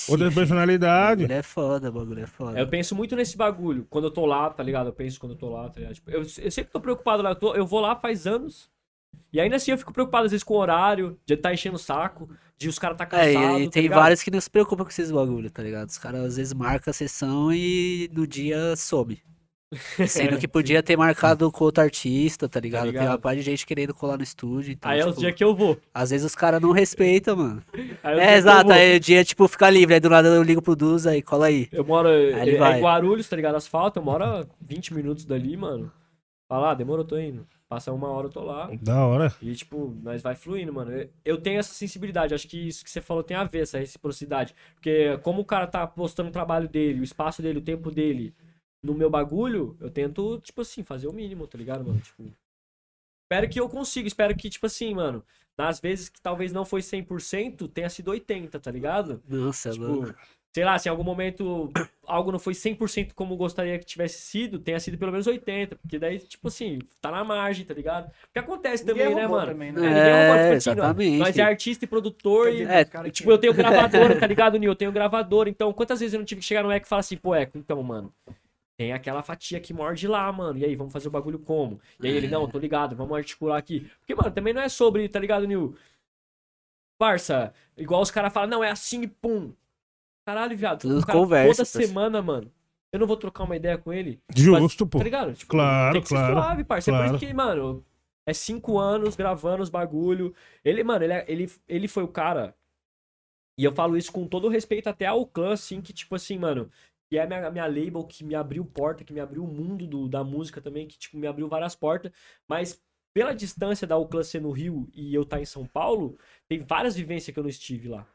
Outra personalidade. bagulho é foda, bagulho é foda. Eu penso muito nesse bagulho. Quando eu tô lá, tá ligado? Eu penso quando eu tô lá, tá ligado? Tipo, eu, eu sempre tô preocupado lá. Eu, tô- eu vou lá faz anos. E ainda assim eu fico preocupado, às vezes, com o horário, de tá enchendo o saco, de os caras tá É, cansados. e tá tem ligado? vários que não se preocupam com esses bagulho, tá ligado? Os caras às vezes marcam a sessão e no dia some. Sendo que podia ter marcado com outro artista, tá ligado? Tem uma ligado? parte de gente querendo colar no estúdio. Então, Aí é os tipo, dias que eu vou. Às vezes os caras não respeitam, mano. Aí é os É, exato, aí o dia, tipo, fica livre. Aí do nada eu ligo pro Duz, aí cola aí. Eu moro ele é, é em Guarulhos, tá ligado? Asfalto, eu moro a 20 minutos dali, mano. Fala, ah, demorou, tô indo. Passa uma hora, eu tô lá. Da hora. E, tipo, nós vai fluindo, mano. Eu, eu tenho essa sensibilidade. Acho que isso que você falou tem a ver, essa reciprocidade. Porque como o cara tá postando o trabalho dele, o espaço dele, o tempo dele no meu bagulho, eu tento, tipo assim, fazer o mínimo, tá ligado, mano? Tipo, espero que eu consiga. Espero que, tipo assim, mano, nas vezes que talvez não foi 100%, tenha sido 80%, tá ligado? Nossa, é louco. Tipo, sei lá, se em algum momento algo não foi 100% como gostaria que tivesse sido, tenha sido pelo menos 80%. Porque daí, tipo assim, tá na margem, tá ligado? Porque acontece Ninguém também, né, mano? também, É, né? ninguém É, tipo ó, exatamente. Nós é artista e produtor e É, Cara, Tipo, eu tenho gravadora, tá ligado, Nil? Eu tenho gravadora, então quantas vezes eu não tive que chegar no Eco e falar assim, pô, Eco, então, mano, tem aquela fatia que morde lá, mano. E aí, vamos fazer o bagulho como? E aí ele, não, tô ligado, vamos articular aqui. Porque, mano, também não é sobre, tá ligado, Nil? Parça, igual os caras falam, não, é assim e pum. Caralho, viado. Tudo cara conversa, toda parça. semana, mano. Eu não vou trocar uma ideia com ele. Justo, pô. Tá ligado? Tipo, Claro, tem que ser claro, suave, parça. É por claro. isso que, mano, é cinco anos gravando os bagulho. Ele, mano, ele, é- ele, ele foi o cara. E eu falo isso com todo o respeito até ao clã, assim, que, tipo assim, mano, que é a minha, a minha label, que me abriu porta, que me abriu o mundo do, da música também, que, tipo, me abriu várias portas. Mas pela distância da Uclã ser no Rio e eu estar em São Paulo, tem várias vivências que eu não estive lá.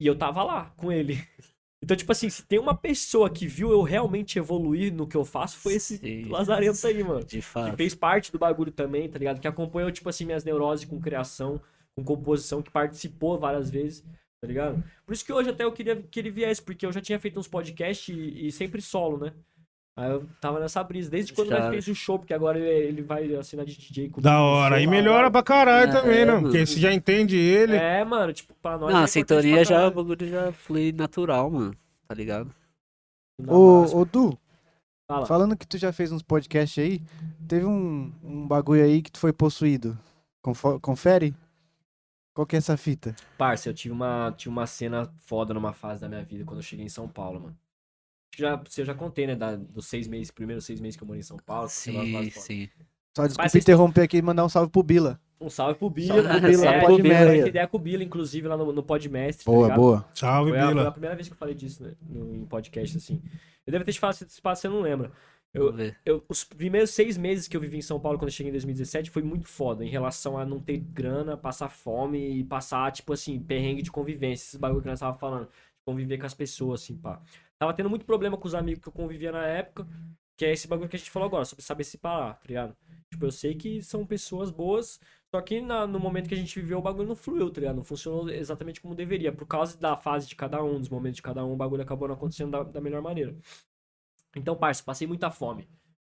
E eu tava lá com ele. Então, tipo assim, se tem uma pessoa que viu eu realmente evoluir no que eu faço, foi esse Sim. lazarento aí, mano. De Que fato. fez parte do bagulho também, tá ligado? Que acompanhou, tipo assim, minhas neuroses com criação, com composição, que participou várias vezes, tá ligado? Por isso que hoje até eu queria que ele viesse, porque eu já tinha feito uns podcasts e, e sempre solo, né? Aí eu tava nessa brisa, desde quando nós Já. fez o show, porque agora ele, ele vai assinar de DJ comigo. Da hora. E melhora pra caralho É, também, né? mano. Porque você já entende ele. É, mano, tipo, pra nós. Não, é a sintonia já, o bagulho já flui natural, mano. Tá ligado? Na Ô, ô Du, Fala. falando que tu já fez uns podcasts aí, teve um, um bagulho aí que tu foi possuído. Confo- confere? Qual que é essa fita? Parça, eu tive uma, tive uma cena foda numa fase da minha vida quando eu cheguei em São Paulo, mano. Já, você já contei, né? Da, dos seis meses, primeiros seis meses que eu morei em São Paulo. Sim, foda. sim. Só desculpa vocês- interromper aqui e mandar um salve pro Bila. Um salve pro Bila. Salve pro Bila, é, eu merda. troquei ideia com o Bila, inclusive, lá no, no Podmestre. tá Boa, ligado? boa. Salve, Foi a, foi a Bila. primeira vez que eu falei disso né, no, em podcast, assim. Eu devo ter te falado esse espaço, você não lembra. Ver. Eu, os primeiros seis meses que eu vivi em São Paulo quando eu cheguei em 2017 foi muito foda em relação a não ter grana, passar fome e passar, tipo assim, perrengue de convivência. Esses bagulho que nós tava falando. De conviver com as pessoas, assim, pá. Tava tendo muito problema com os amigos que eu convivia na época. Que é esse bagulho que a gente falou agora, sobre saber separar, tá ligado? Tipo, eu sei que são pessoas boas, só que na- no momento que a gente viveu, o bagulho não fluiu, tá ligado? Não funcionou exatamente como deveria. Por causa da fase de cada um, dos momentos de cada um, o bagulho acabou não acontecendo da, da melhor maneira. Então, parça, passei muita fome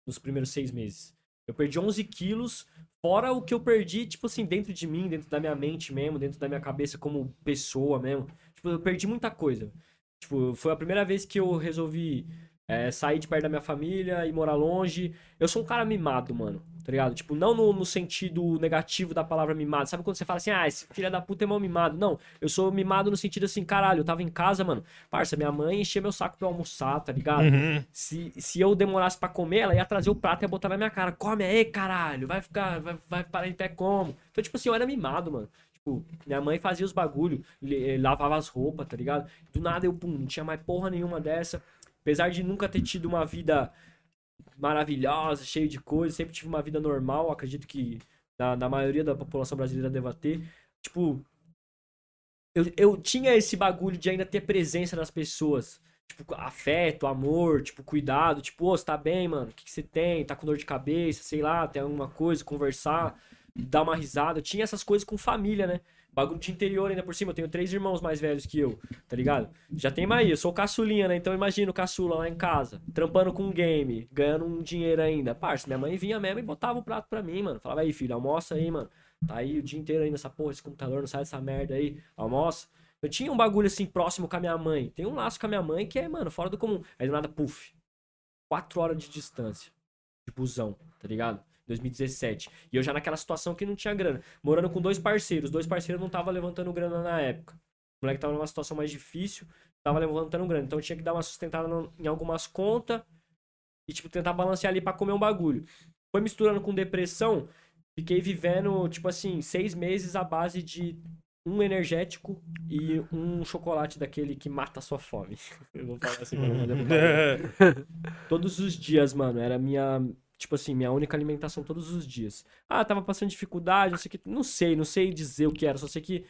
nos primeiros seis meses. Eu perdi 11 quilos, fora o que eu perdi, tipo assim, dentro de mim, dentro da minha mente mesmo, dentro da minha cabeça como pessoa mesmo. Tipo, eu perdi muita coisa. Tipo, foi a primeira vez que eu resolvi é, sair de perto da minha família e morar longe. Eu sou um cara mimado, mano. Tá ligado? Tipo, não no, no sentido negativo da palavra mimado. Sabe quando você fala assim, ah, esse filho da puta é mal mimado? Não, eu sou mimado no sentido assim, caralho, eu tava em casa, mano. Parça, minha mãe enchia meu saco pra eu almoçar, tá ligado? Uhum. Se, se eu demorasse pra comer, ela ia trazer o prato e ia botar na minha cara. Come aí, caralho. Vai ficar, vai, vai parar em pé como? Então, tipo assim, eu era mimado, mano. Tipo, minha mãe fazia os bagulho, le- eh, lavava as roupas, tá ligado? Do nada eu, pum, não tinha mais porra nenhuma dessa. Apesar de nunca ter tido uma vida maravilhosa, cheia de coisas, sempre tive uma vida normal, acredito que na, na maioria da população brasileira deva ter. Tipo, eu, eu tinha esse bagulho de ainda ter presença nas pessoas. Tipo, afeto, amor, tipo, cuidado. Tipo, ô, você tá bem, mano? O que, que você tem? Tá com dor de cabeça? Sei lá, tem alguma coisa, conversar, dar uma risada. Tinha essas coisas com família, né? Bagulho de interior ainda por cima. Eu tenho três irmãos mais velhos que eu, tá ligado? Já tem mais. Eu sou caçulinha, né? Então imagina o caçula lá em casa, trampando com um game, ganhando um dinheiro ainda. Parça, minha mãe vinha mesmo e botava o prato pra mim, mano. Falava aí, filho, almoça aí, mano. Tá aí o dia inteiro aí nessa porra, esse computador, não sai dessa merda aí, almoça. Eu tinha um bagulho assim próximo com a minha mãe. Tem um laço com a minha mãe que é, mano, fora do comum. Aí do nada, puf. Quatro horas de distância. De busão, tá ligado? 2017. E eu já naquela situação que não tinha grana. Morando com dois parceiros. Dois parceiros não tava levantando grana na época. O moleque tava numa situação mais difícil, tava levantando grana. Então eu tinha que dar uma sustentada em algumas contas e, tipo, tentar balancear ali pra comer um bagulho. Foi misturando com depressão, fiquei vivendo, tipo assim, seis meses à base de um energético e um chocolate daquele que mata a sua fome. Eu vou falar assim, pra não fazer propaganda. Todos os dias, mano, era minha, tipo assim, minha única alimentação todos os dias. Ah, tava passando dificuldade, não sei que, não sei, não sei dizer o que era, só sei que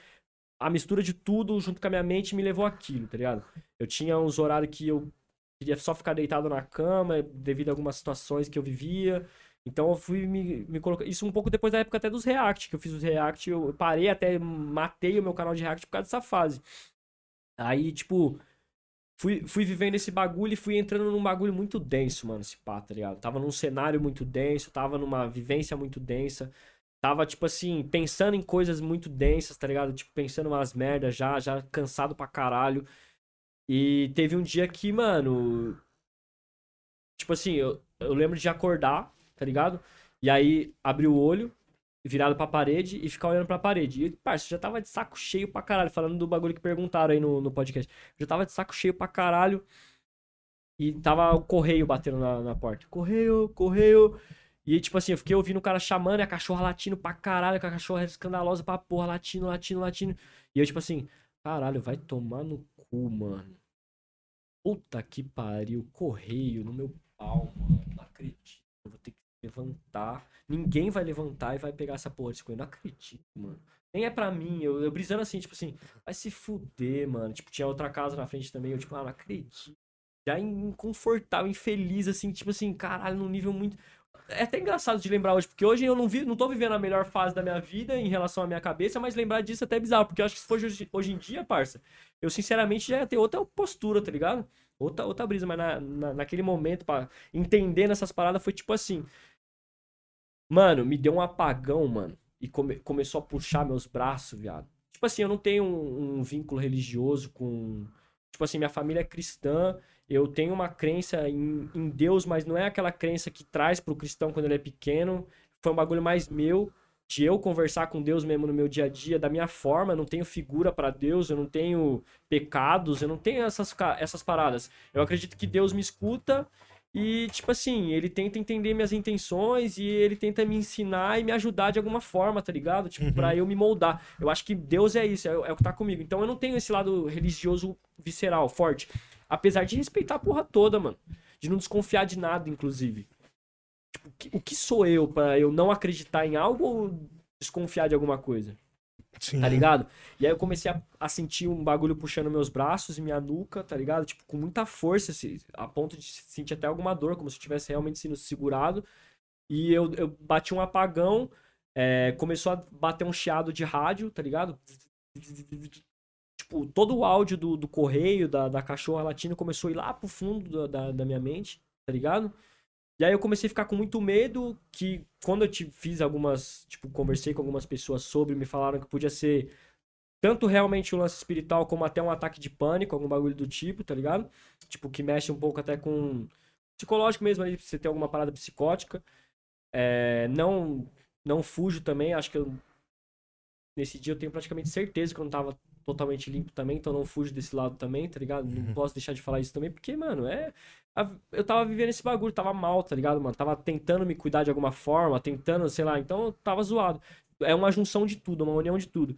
a mistura de tudo junto com a minha mente me levou aquilo, tá ligado? Eu tinha uns horários que eu queria só ficar deitado na cama devido a algumas situações que eu vivia. Então eu fui me, me colocar. Isso um pouco depois da época até dos React, que eu fiz os React, eu parei até, matei o meu canal de React por causa dessa fase. Aí, tipo, fui, fui vivendo esse bagulho e fui entrando num bagulho muito denso, mano, esse pá, tá ligado? Tava num cenário muito denso, tava numa vivência muito densa. Tava, tipo assim, pensando em coisas muito densas, tá ligado? Tipo, pensando umas merdas já, já cansado pra caralho. E teve um dia que, mano. Tipo assim, eu, eu lembro de acordar, tá ligado? E aí abrir o olho, virado pra parede e ficar olhando pra parede. E, parça, já tava de saco cheio pra caralho, falando do bagulho que perguntaram aí no, no podcast. Já tava de saco cheio pra caralho. E tava o correio batendo na, na porta. Correio, correio. E, tipo assim, eu fiquei ouvindo o cara chamando, e a cachorra latindo pra caralho, com a cachorra escandalosa pra porra, latindo, latindo, latindo. E eu, tipo assim, caralho, vai tomar no cu, mano. Puta que pariu, correio no meu pau, mano. Não acredito. Eu vou ter que levantar. Ninguém vai levantar e vai pegar essa porra desse correio. Não acredito, mano. Nem é pra mim. Eu, eu brisando assim, tipo assim, vai se fuder, mano. Tipo, tinha outra casa na frente também. Eu, tipo, ah, não acredito. Já inconfortável, infeliz, assim, tipo assim, caralho, num nível muito. É até engraçado de lembrar hoje, porque hoje eu não, vi, não tô vivendo a melhor fase da minha vida em relação à minha cabeça, mas lembrar disso é até bizarro, porque eu acho que se fosse hoje, hoje em dia, parça, eu sinceramente já ia ter outra postura, tá ligado? Outra, outra brisa, mas na, na, naquele momento, para entender nessas paradas, foi tipo assim. Mano, me deu um apagão, mano. E come, começou a puxar meus braços, viado. Tipo assim, eu não tenho um, um vínculo religioso com. Tipo assim, minha família é cristã eu tenho uma crença em, em, Deus, mas não é aquela crença que traz pro cristão quando ele é pequeno. Foi um bagulho mais meu, de eu conversar com Deus mesmo no meu dia a dia, da minha forma. Eu não tenho figura para Deus, eu não tenho pecados, eu não tenho essas, essas paradas. Eu acredito que Deus me escuta e, tipo assim, ele tenta entender minhas intenções e ele tenta me ensinar e me ajudar de alguma forma, tá ligado? Tipo, uhum. pra eu me moldar. Eu acho que Deus é isso, é, é o que tá comigo. Então eu não tenho esse lado religioso visceral, forte. Apesar de respeitar a porra toda, mano. De não desconfiar de nada, inclusive. Tipo, o que sou eu para eu não acreditar em algo ou desconfiar de alguma coisa? Sim. Tá ligado? E aí eu comecei a, a, sentir um bagulho puxando meus braços e minha nuca, tá ligado? Tipo, com muita força, assim, a ponto de sentir até alguma dor, como se eu tivesse realmente sendo segurado. E eu, eu bati um apagão, é, começou a bater um chiado de rádio, tá ligado? tipo, todo o áudio do, do correio, da, da cachorra latina começou a ir lá pro fundo da, da minha mente, tá ligado? E aí eu comecei a ficar com muito medo que quando eu te fiz algumas, tipo, conversei com algumas pessoas sobre, me falaram que podia ser tanto realmente um lance espiritual como até um ataque de pânico, algum bagulho do tipo, tá ligado? Tipo, que mexe um pouco até com psicológico mesmo ali, você ter alguma parada psicótica. É, não não fujo também, acho que eu, nesse dia eu tenho praticamente certeza que eu não tava totalmente limpo também, então não fujo desse lado também, tá ligado? Não uhum. posso deixar de falar isso também, porque, mano, é. Eu tava vivendo esse bagulho, tava mal, tá ligado, mano? Tava tentando me cuidar de alguma forma, tentando, sei lá, então eu tava zoado. É uma junção de tudo, uma união de tudo.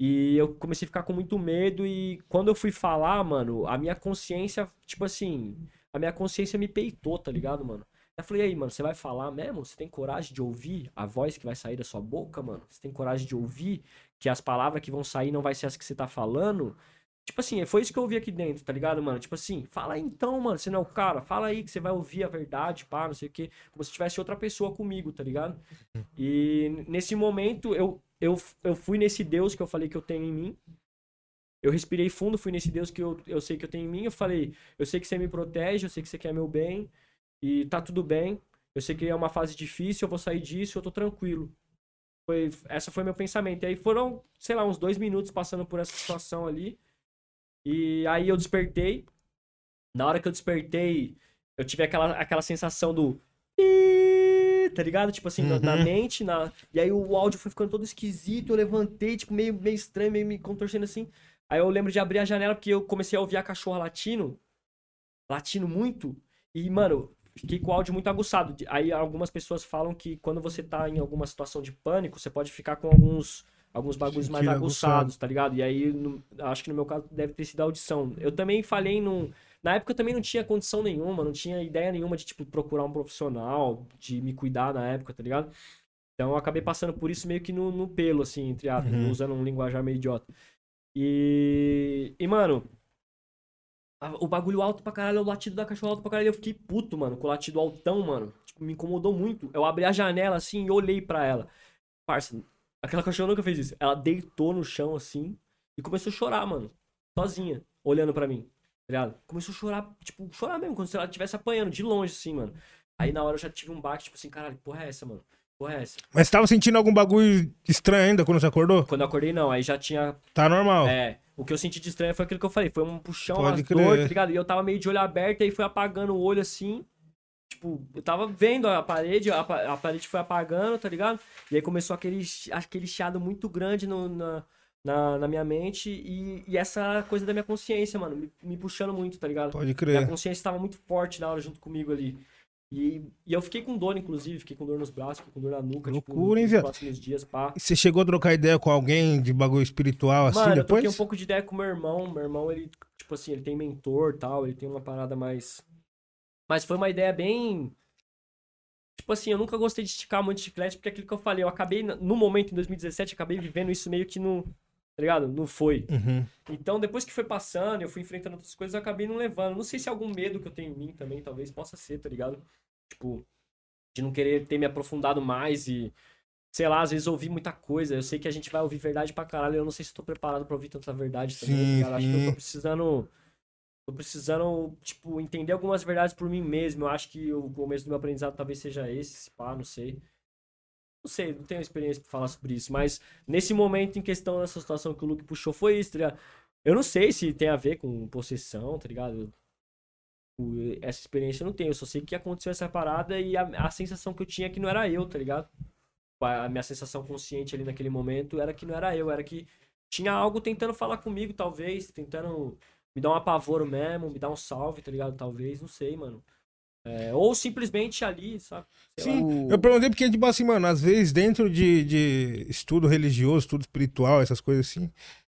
E eu comecei a ficar com muito medo e quando eu fui falar, mano, a minha consciência, tipo assim, a minha consciência me peitou, tá ligado, mano? Eu falei, aí, mano, você vai falar mesmo? Você tem coragem de ouvir a voz que vai sair da sua boca, mano? Você tem coragem de ouvir que as palavras que vão sair não vai ser as que você tá falando? Tipo assim, foi isso que eu ouvi aqui dentro, tá ligado, mano? Tipo assim, fala aí então, mano, você não é o cara, fala aí que você vai ouvir a verdade, pá, não sei o quê. Como se tivesse outra pessoa comigo, tá ligado? E nesse momento, eu, eu, eu fui nesse Deus que eu falei que eu tenho em mim. Eu respirei fundo, fui nesse Deus que eu, eu sei que eu tenho em mim. Eu falei, eu sei que você me protege, eu sei que você quer meu bem. E tá tudo bem. Eu sei que é uma fase difícil, eu vou sair disso, eu tô tranquilo. Foi, essa foi meu pensamento. E aí foram, sei lá, uns dois minutos passando por essa situação ali. E aí eu despertei. Na hora que eu despertei, eu tive aquela, aquela sensação do. Tá ligado? Tipo assim, uhum. na, na, mente. Na... E aí o áudio foi ficando todo esquisito. Eu levantei, tipo, meio, meio estranho, meio me contorcendo assim. Aí eu lembro de abrir a janela porque eu comecei a ouvir a cachorra latindo. Latindo muito. E, mano, fiquei com o áudio muito aguçado. Aí algumas pessoas falam que quando você tá em alguma situação de pânico, você pode ficar com alguns alguns bagulhos mais aguçados, tá ligado? E aí, no, acho que no meu caso deve ter sido a audição. Eu também falei num... Na época eu também não tinha condição nenhuma, não tinha ideia nenhuma de, tipo, procurar um profissional, de me cuidar na época, tá ligado? Então eu acabei passando por isso meio que no, no pelo, assim, entre aspas, uhum. usando um linguajar meio idiota. E... E, mano, o bagulho alto pra caralho, o latido da cachorra alto pra caralho. Eu fiquei puto, mano, com o latido altão, mano. Tipo, me incomodou muito. Eu abri a janela assim e olhei para ela. Parça, aquela cachorra nunca fez isso. Ela deitou no chão assim e começou a chorar, mano. Sozinha, olhando para mim. ligado? Começou a chorar, tipo, chorar mesmo, como se ela estivesse apanhando, de longe, assim, mano. Aí na hora eu já tive um baque, tipo assim, caralho, porra é essa, mano? Porra é essa? Mas você tava sentindo algum bagulho estranho ainda quando você acordou? Quando eu acordei, não, aí já tinha Tá normal. É, o que eu senti de estranho foi aquilo que eu falei, foi um puxão Pode crer. dor, tá ligado? E eu tava meio de olho aberto, e aí foi apagando o olho assim. Tipo, eu tava vendo a parede, a, pa- a parede foi apagando, tá ligado? E aí começou aquele, aquele chiado muito grande no- na, na, na minha mente e, e essa coisa da minha consciência, mano, me, me puxando muito, tá ligado? Pode Minha crer. consciência tava muito forte na hora junto comigo ali. E, e eu fiquei com dor, inclusive, fiquei com dor nos braços, fiquei com dor na nuca, Loucura, hein, tipo, nos próximos dias, pá. E Você chegou a trocar ideia com alguém de bagulho espiritual assim Mano, eu depois? troquei um pouco de ideia com meu irmão. Meu irmão, ele, tipo assim, ele tem mentor e tal, ele tem uma parada mais. Mas foi uma ideia bem. Tipo assim, eu nunca gostei de esticar muito chiclete, porque é aquilo que eu falei, eu acabei, no momento, em 2017, acabei vivendo isso meio que no. Tá ligado? Não foi. Uhum. Então, depois que foi passando, eu fui enfrentando outras coisas, eu acabei não levando. Não sei se é algum medo que eu tenho em mim também, talvez possa ser, tá ligado? Tipo, de não querer ter me aprofundado mais e. Sei lá, às vezes ouvir muita coisa. Eu sei que a gente vai ouvir verdade pra caralho. Eu não sei se tô preparado pra ouvir tanta verdade também. tá Sim, ligado? Acho que eu sim. tô precisando. Tô precisando, tipo, entender algumas verdades por mim mesmo. Eu acho que o começo do meu aprendizado talvez seja esse, se pá, não sei. Não sei, não tenho experiência pra falar sobre isso, mas nesse momento em questão dessa situação que o Luke puxou foi isso, tá ligado? Eu não sei se tem a ver com possessão, tá ligado? Essa experiência eu não tenho, eu só sei que aconteceu essa parada e a, a sensação que eu tinha é que não era eu, tá ligado? A minha sensação consciente ali naquele momento era que não era eu, era que tinha algo tentando falar comigo, talvez, tentando me dar um apavoro mesmo, me dar um salve, tá ligado? Talvez, não sei, mano. É, ou simplesmente ali, sabe? Sei lá. Sim, eu perguntei porque, tipo assim, mano, às vezes dentro de, de estudo religioso, estudo espiritual, essas coisas assim,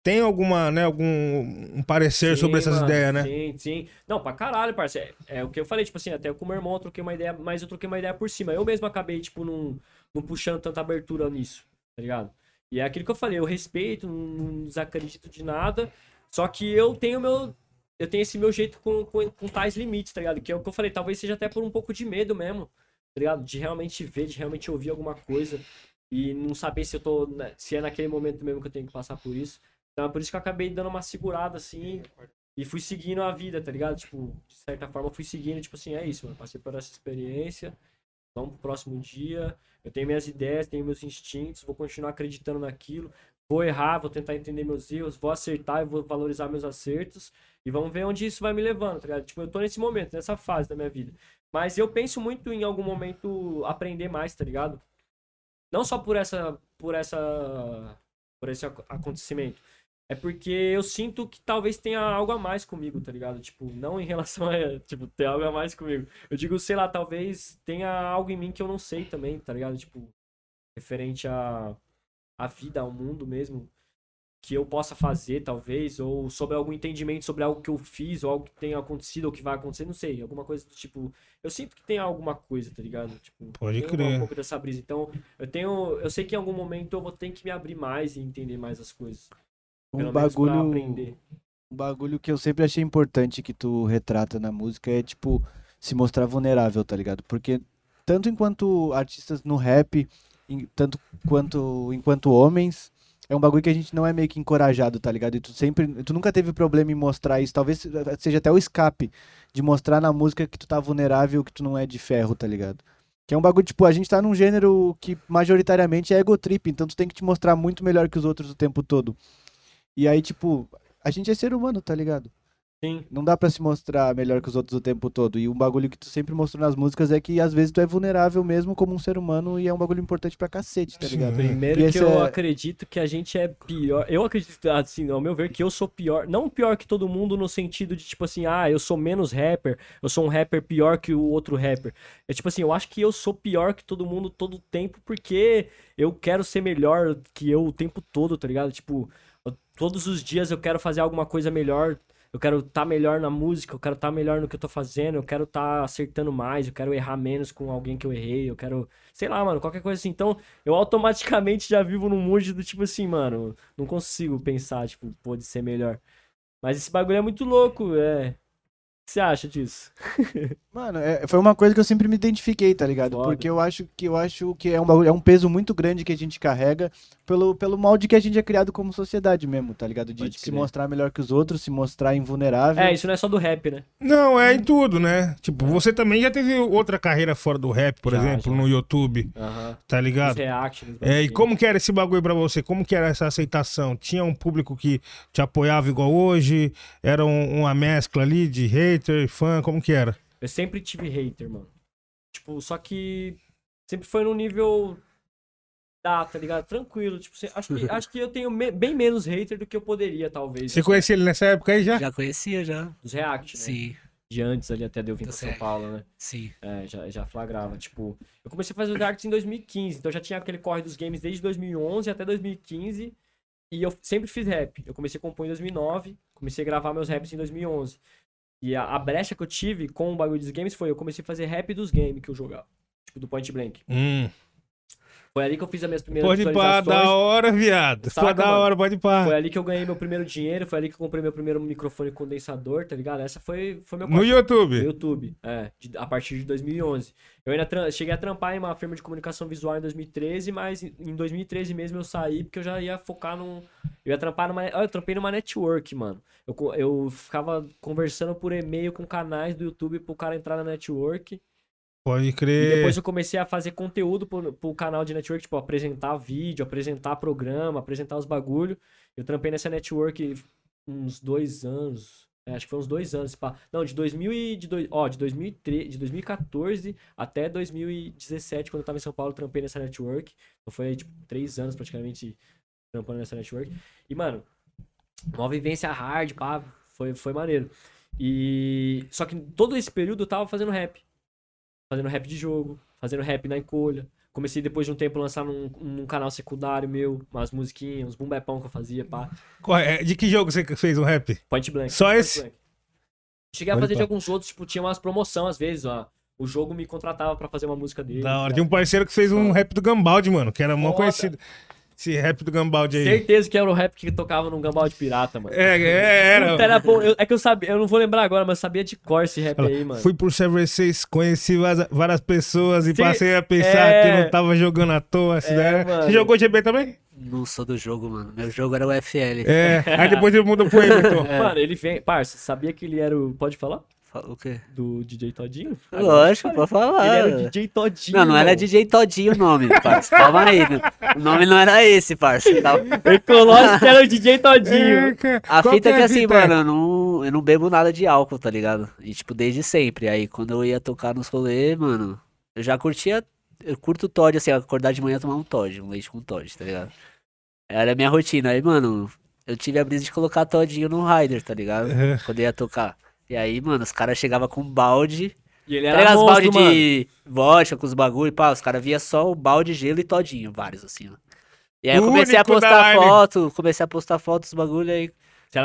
tem alguma, né, algum um parecer Sim, sobre essas mano, ideias, né? Sim, sim. Não, pra caralho, parceiro. É, é o que eu falei, tipo assim, até com o meu irmão eu troquei uma ideia, mas eu troquei uma ideia por cima. Eu mesmo acabei, tipo, não, não puxando tanta abertura nisso, tá ligado? E é aquilo que eu falei, eu respeito, não, desacredito de nada, só que eu tenho meu. Eu tenho esse meu jeito com, com, com tais limites, tá ligado? Que é o que eu falei, talvez seja até por um pouco de medo mesmo, tá ligado? De realmente ver, de realmente ouvir alguma coisa e não saber se eu tô. na- Se é naquele momento mesmo que eu tenho que passar por isso. Então é por isso que eu acabei dando uma segurada assim e fui seguindo a vida, tá ligado? Tipo, de certa forma fui seguindo, tipo assim, é isso, mano. Passei por essa experiência, vamos pro próximo dia. Eu tenho minhas ideias, tenho meus instintos, vou continuar acreditando naquilo. Vou errar, vou tentar entender meus erros, vou acertar e vou valorizar meus acertos. E vamos ver onde isso vai me levando, tá ligado? Tipo, eu tô nesse momento, nessa fase da minha vida. Mas eu penso muito em algum momento aprender mais, tá ligado? Não só por essa. por essa. por esse ac- acontecimento. É porque eu sinto que talvez tenha algo a mais comigo, tá ligado? Tipo, não em relação a. Tipo, ter algo a mais comigo. Eu digo, sei lá, talvez tenha algo em mim que eu não sei também, tá ligado? Tipo, referente a. a vida, ao mundo mesmo. Que eu possa fazer, talvez, ou sobre algum entendimento sobre algo que eu fiz, ou algo que tenha acontecido, ou que vai acontecer, não sei. Alguma coisa do tipo. Eu sinto que tem alguma coisa, tá ligado? Tipo, Pode crer. um pouco dessa brisa. Então, eu tenho. Eu sei que em algum momento eu vou ter que me abrir mais e entender mais as coisas. Um bagulho, um bagulho que eu sempre achei importante que tu retrata na música é, tipo, se mostrar vulnerável, tá ligado? Porque tanto enquanto artistas no rap, em- tanto quanto enquanto homens, é um bagulho que a gente não é meio que encorajado, tá ligado? E tu sempre, tu nunca teve problema em mostrar isso, talvez seja até o escape de mostrar na música que tu tá vulnerável, que tu não é de ferro, tá ligado? Que é um bagulho, tipo, a gente tá num gênero que majoritariamente é ego trip, então tu tem que te mostrar muito melhor que os outros o tempo todo. E aí, tipo, a gente é ser humano, tá ligado? Sim. Não dá pra se mostrar melhor que os outros o tempo todo. E um bagulho que tu sempre mostrou nas músicas é que às vezes tu é vulnerável mesmo como um ser humano e é um bagulho importante pra cacete, tá Sim. ligado? Primeiro E que eu é- acredito que a gente é pior. Eu acredito, assim, ao meu ver, que eu sou pior. Não pior que todo mundo no sentido de, tipo assim, ah, eu sou menos rapper, eu sou um rapper pior que o outro rapper. É tipo assim, eu acho que eu sou pior que todo mundo todo o tempo porque eu quero ser melhor que eu o tempo todo, tá ligado? Tipo, todos os dias eu quero fazer alguma coisa melhor. Eu quero estar melhor na música, eu quero estar melhor no que eu tô fazendo, eu quero estar acertando mais, eu quero errar menos com alguém que eu errei, eu quero, sei lá, mano, qualquer coisa assim. Então, eu automaticamente já vivo num mundo do tipo assim, mano, não consigo pensar, tipo, pode ser melhor. Mas esse bagulho é muito louco, é. Que você acha disso? Mano, é- foi uma coisa que eu sempre me identifiquei, tá ligado? Foda. Porque eu acho que eu acho que é um, bagulho- é um peso muito grande que a gente carrega pelo, pelo molde que a gente é criado como sociedade mesmo, tá ligado? De Pode se mostrar melhor que os outros, se mostrar invulnerável. É, isso não é só do rap, né? Não, é em tudo, né? Tipo, você também já teve outra carreira fora do rap, por Já, exemplo, já. no YouTube, Aham. tá Os ligado? reactions. É, e como que era esse bagulho pra você? Como que era essa aceitação? Tinha um público que te apoiava igual hoje? Era um- uma mescla ali de hater, fã? Como que era? Eu sempre tive hater, mano. Tipo, só que sempre foi num nível da, tá ligado? Tranquilo. Tipo, acho, que, acho que eu tenho me- bem menos hater do que eu poderia, talvez. Você conhecia ele nessa época aí já? Já conhecia, já. Dos react, né? Sim, De antes ali até de eu vir Tá pra São. Paulo, né? sim. É, já, já flagrava. Tipo, eu comecei a fazer os reacts em 2015, então já tinha aquele corre dos games desde 2011 até 2015. E eu sempre fiz rap. Eu comecei a compor em 2009, comecei a gravar meus raps em 2011. E a, a brecha que eu tive com o bagulho dos games foi eu comecei a fazer rap dos games que eu jogava. Tipo, do Point Blank. Hum. Foi ali que eu fiz as minhas primeiras Pode visualizações. da hora, viado. Saca, Pô, da hora, pode ir pra. Foi ali que eu ganhei meu primeiro dinheiro, foi ali que eu comprei meu primeiro microfone condensador, tá ligado? Essa foi, foi meu No corte. YouTube. No YouTube, é, de- a partir de 2011. Eu ainda cheguei a trampar em uma firma de comunicação visual em 2013, mas em em 2013 mesmo eu saí porque eu já ia focar num. Eu ia trampar numa. Eu trampei numa network, mano. Eu, eu ficava conversando por e-mail com canais do YouTube pro cara entrar na network. Pode E crer. depois eu comecei a fazer conteúdo pro, pro canal de network, tipo, apresentar vídeo, apresentar programa, apresentar os bagulho. Eu trampei nessa network uns dois anos. é, acho que foi uns dois anos. pá. Não, de 2000 e de, dois, ó, de, 2003, de 2014 até 2017, quando eu tava em São Paulo, trampei nessa network. Então foi, tipo, três anos praticamente trampando nessa network. E, mano, uma vivência hard, pá, foi, foi maneiro. E. Só que todo esse período eu tava fazendo rap. Fazendo rap de jogo, fazendo rap na encolha. Comecei depois de um tempo a lançar num, num canal secundário meu, umas musiquinhas, uns bumbepão que eu fazia, pá. É- De que jogo você fez o rap? Point Blank. Só Point esse? Blank. Cheguei a Pode fazer de alguns outros, tipo, tinha umas promoção às vezes, ó. O jogo me contratava pra fazer uma música dele. Da hora. tá? Tinha um parceiro que fez um rap do Gambaldi, mano, que era mó conhecido. Esse rap do Gambaldi aí. Certeza que era o rap que tocava num gambal de pirata, mano. É, é, era. Puta, era bom. Eu- é que eu sabia, eu não vou lembrar agora, mas eu sabia de cor esse rap aí, mano. Fui por Server 6, conheci várias, várias pessoas e Sim, passei a pensar é. que não tava jogando à toa. assim, É, né? Você jogou GB também? Não sou do jogo, mano. Meu jogo era o FL. É. Aí depois ele mudou pro Everton. Mano, ele vem. Parça, sabia que ele era o. Pode falar? O quê? Do DJ Todinho? Lógico, pode falar. Ele era o DJ Todinho. Não, não era. DJ Todinho o nome, parça. Calma aí, meu. O nome não era esse, parça. Tá- Ecológico que era o DJ Todinho. É. A Qual fita é que a assim, fita? mano, eu não, eu não bebo nada de álcool, tá ligado? E tipo, desde sempre. Aí quando eu ia tocar nos rolês, mano, eu já curtia. Eu curto Todd, assim, acordar de manhã e tomar um Todd, um leite com Todd, tá ligado? Era a minha rotina. Aí, mano, eu tive a brisa de colocar Todinho no rider, tá ligado? Quando eu ia tocar. E aí, mano, os caras chegavam com um balde. E ele era? Os balde monstro, mano. de vodka com os bagulho, pá, os caras via só o balde, gelo e todinho, vários assim, ó. E aí eu comecei a postar foto, comecei a postar fotos dos bagulho aí.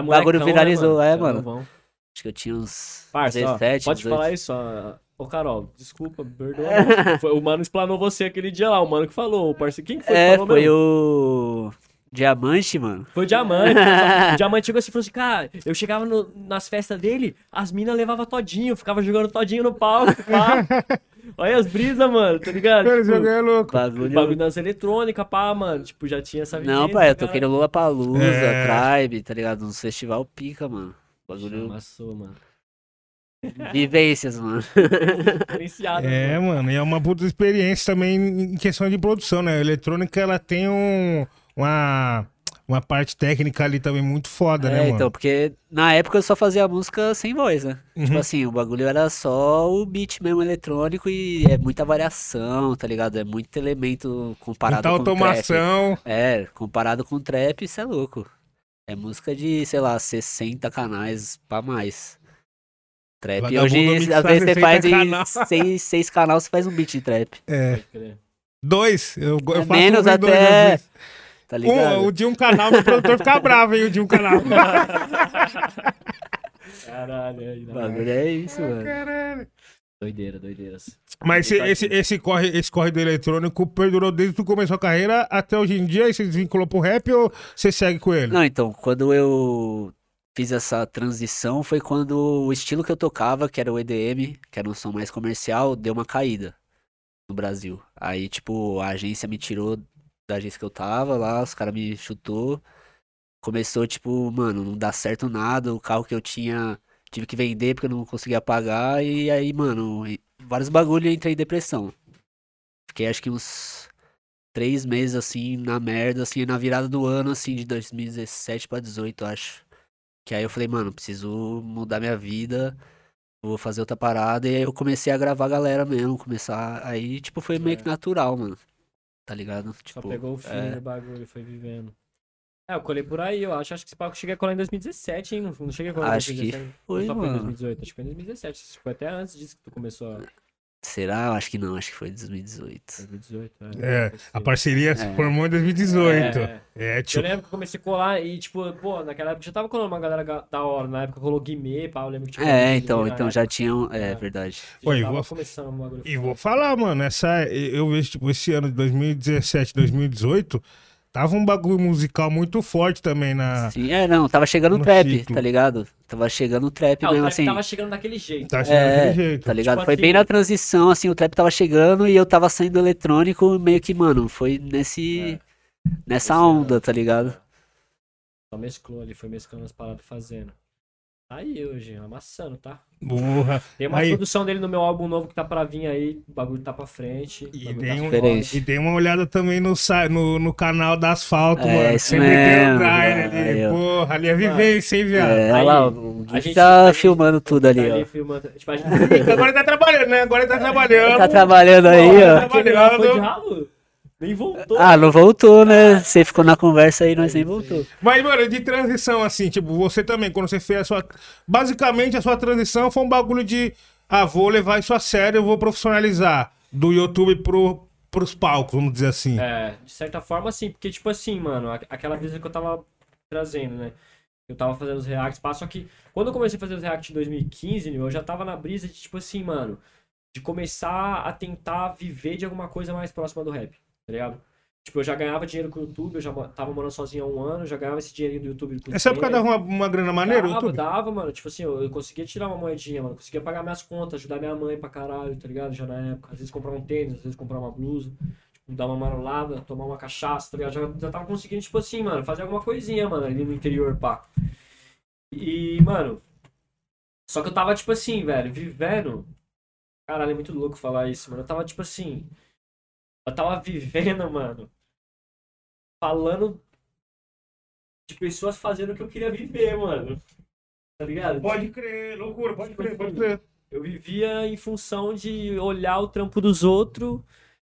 O bagulho né, viralizou, é, Você mano. Acho que eu tinha uns Parça, ó, 17, pode 18. falar isso, ó. Ô, Carol, desculpa, perdoa. Foi- o mano explanou você aquele dia lá, o mano que falou, o parceiro. Quem que foi que É, falou foi mesmo? o Diamante, mano. Foi o Diamante. o Diamante chegou assim e falou assim, cara, eu chegava no- nas festas dele, as minas levavam todinho, ficava jogando todinho no palco, pá. Olha as brisas, mano, tá ligado? Esse Tipo, jogo é louco. Bagulho. bagulho dança eletrônica, pá, mano. Tipo, já tinha essa Não, vivência, pai, eu cara. toquei no Lula Palusa, É. Tribe, tá ligado? Nos festival pica, mano. Bagulho. Amassou, mano. Vivências, mano. Diferenciado, É, mano. mano, e é uma puta experiência também em questão de produção, né? A eletrônica, ela tem um, uma, uma parte técnica ali também muito foda, né, É, mano? então, porque na época eu só fazia música sem voz, né? Tipo Uhum. assim, o bagulho era só o beat mesmo eletrônico e é muita variação, tá ligado? É muito elemento comparado Muita com trap. automação. É, comparado com trap, isso é louco. É música de, sei lá, 60 canais pra mais. Trap Vagabundo hoje, às vezes você 60 faz em canal. seis, seis canais, você faz um beat de trap, É. Dois. Eu, eu É faço menos um dois, até, vezes. Tá ligado? Um, o de um canal, o produtor fica bravo, hein? O de um canal. Caralho, aí, O não. bagulho é isso, mano. Caralho. Doideira, doideiras. Mas esse, Tá esse, aqui. esse, corre, esse corre do eletrônico perdurou desde que tu começou a carreira até hoje em dia? E você desvinculou pro rap ou você segue com ele? Não, então, quando eu fiz essa transição foi quando o estilo que eu tocava, que era o EDM, que era um som mais comercial, deu uma caída no Brasil. Aí, tipo, a agência me tirou da agência que eu tava lá, os caras me chutou. Começou, tipo, mano, não dá certo nada, o carro que eu tinha tive que vender porque eu não conseguia pagar, e aí, mano, vários bagulho e entrei em depressão. Fiquei acho que uns três meses assim, na merda, assim, na virada do ano, assim, de 2017 pra 18, acho. Que aí eu falei, mano, preciso mudar minha vida, vou fazer outra parada, e aí eu comecei a gravar a galera mesmo, começar, aí, tipo, foi meio que natural, mano. Tá ligado? Só Tipo, pegou o fim é. do bagulho e foi vivendo. É, eu colei por aí, eu acho. Acho que esse papo cheguei a colar em 2017, hein? Não, cheguei a colar em Acho que 2017. foi, Só foi em mano. 2018. Acho que foi em 2017. Acho que foi até antes disso que tu começou a... Será? Eu Acho que não, acho que foi 2018. 2018, É, Esse- a parceria se É. formou em 2018. É, É, Eu tio. lembro que eu comecei a colar e, tipo, pô, naquela época já tava colando uma galera ga- da hora. Na época rolou Guimê, pá, eu lembro que tinha É, então, na então já tinham. É É. verdade. Oi, tava vou- começando E vou falar, mano, essa eu vejo tipo esse ano de 2017, 2018, tava um bagulho musical muito forte também na Sim, é, não, tava chegando o trap, ciclo. tá ligado? Tava chegando o trap É, o mesmo, trap assim. tava chegando daquele jeito. tá chegando É, daquele jeito. Tá ligado? Tipo Foi assim- bem na transição, assim, o trap tava chegando e eu tava saindo eletrônico, meio que, mano, foi nesse. Nessa Esse onda, ano. tá ligado? Só mesclou ali, foi mesclando as paradas fazendo. Tá aí hoje, amassando, tá? Porra. Tem uma Aí- produção dele no meu álbum novo que tá pra vir aí, o bagulho tá pra frente. E dei, tá um- Diferente. e dei uma olhada também no, sa- no, no canal da Asfalto, É, mano. isso Você meteu o mesmo, ali. aí, ó. Porra, ali é vivência, hein, viado? É, Aí, olha lá, o a gente- tá a gente- filmando tudo Tá ali, ali ó. filmando. Tipo, gente... Agora ele tá trabalhando, né? Agora ele tá trabalhando. Tá trabalhando aí, Porra, ó. De trabalhando. Nem voltou. Ah, não voltou, né? Você ficou na conversa aí, nós nem voltou. Mas, mano, de transição, assim, tipo, você também, quando você fez a sua. Basicamente, a sua transição foi um bagulho de. Ah, vou levar isso a sério, eu vou profissionalizar. Do YouTube pro, pros palcos, vamos dizer assim. É, de certa forma, sim, porque, tipo assim, mano, aquela brisa que eu tava trazendo, né? Eu tava fazendo os reacts, só que quando eu comecei a fazer os reacts em 2015, eu já tava na brisa de, tipo assim, mano, de começar a tentar viver de alguma coisa mais próxima do rap, tá ligado? Tipo, eu já ganhava dinheiro com o YouTube, eu já tava morando sozinho há um ano, já ganhava esse dinheirinho do YouTube. com Essa época dava uma, uma grana maneira, Dava, YouTube? dava, mano. Tipo assim, eu, eu conseguia tirar uma moedinha, mano. Conseguia pagar minhas contas, ajudar minha mãe pra caralho, tá ligado? Já na época. Às vezes comprar um tênis, às vezes comprar uma blusa. Tipo, dar uma marolada, tomar uma cachaça, tá ligado? Já, já tava conseguindo, tipo assim, mano, fazer alguma coisinha, mano, ali no interior, pá. E, mano. Só que eu tava, tipo assim, velho, vivendo. Caralho, é muito louco falar isso, mano. Eu tava, tipo assim. Eu tava vivendo, mano. Falando de pessoas fazendo o que eu queria viver, mano. Tá ligado? Pode crer, loucura, pode Tipo crer, pode assim, crer. Eu vivia em função de olhar o trampo dos outros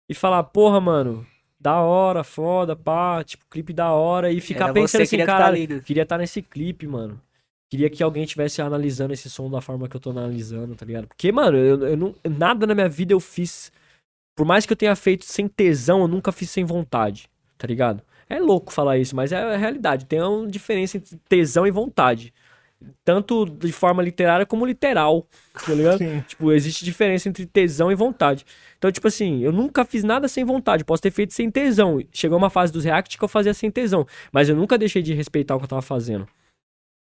e falar, porra, mano, da hora, foda, pá, tipo, clipe da hora. E ficar Era pensando assim, tá cara, né? queria estar nesse clipe, mano. Queria que alguém estivesse analisando esse som da forma que eu tô analisando, tá ligado? Porque, mano, eu, eu não, nada na minha vida eu fiz. Por mais que eu tenha feito sem tesão, eu nunca fiz sem vontade, tá ligado? É louco falar isso, mas é a realidade. Tem uma diferença entre tesão e vontade. Tanto de forma literária como literal, tá ligado? Sim. Tipo, existe diferença entre tesão e vontade. Então, tipo assim, eu nunca fiz nada sem vontade. Posso ter feito sem tesão. Chegou uma fase dos react que eu fazia sem tesão. Mas eu nunca deixei de respeitar o que eu tava fazendo.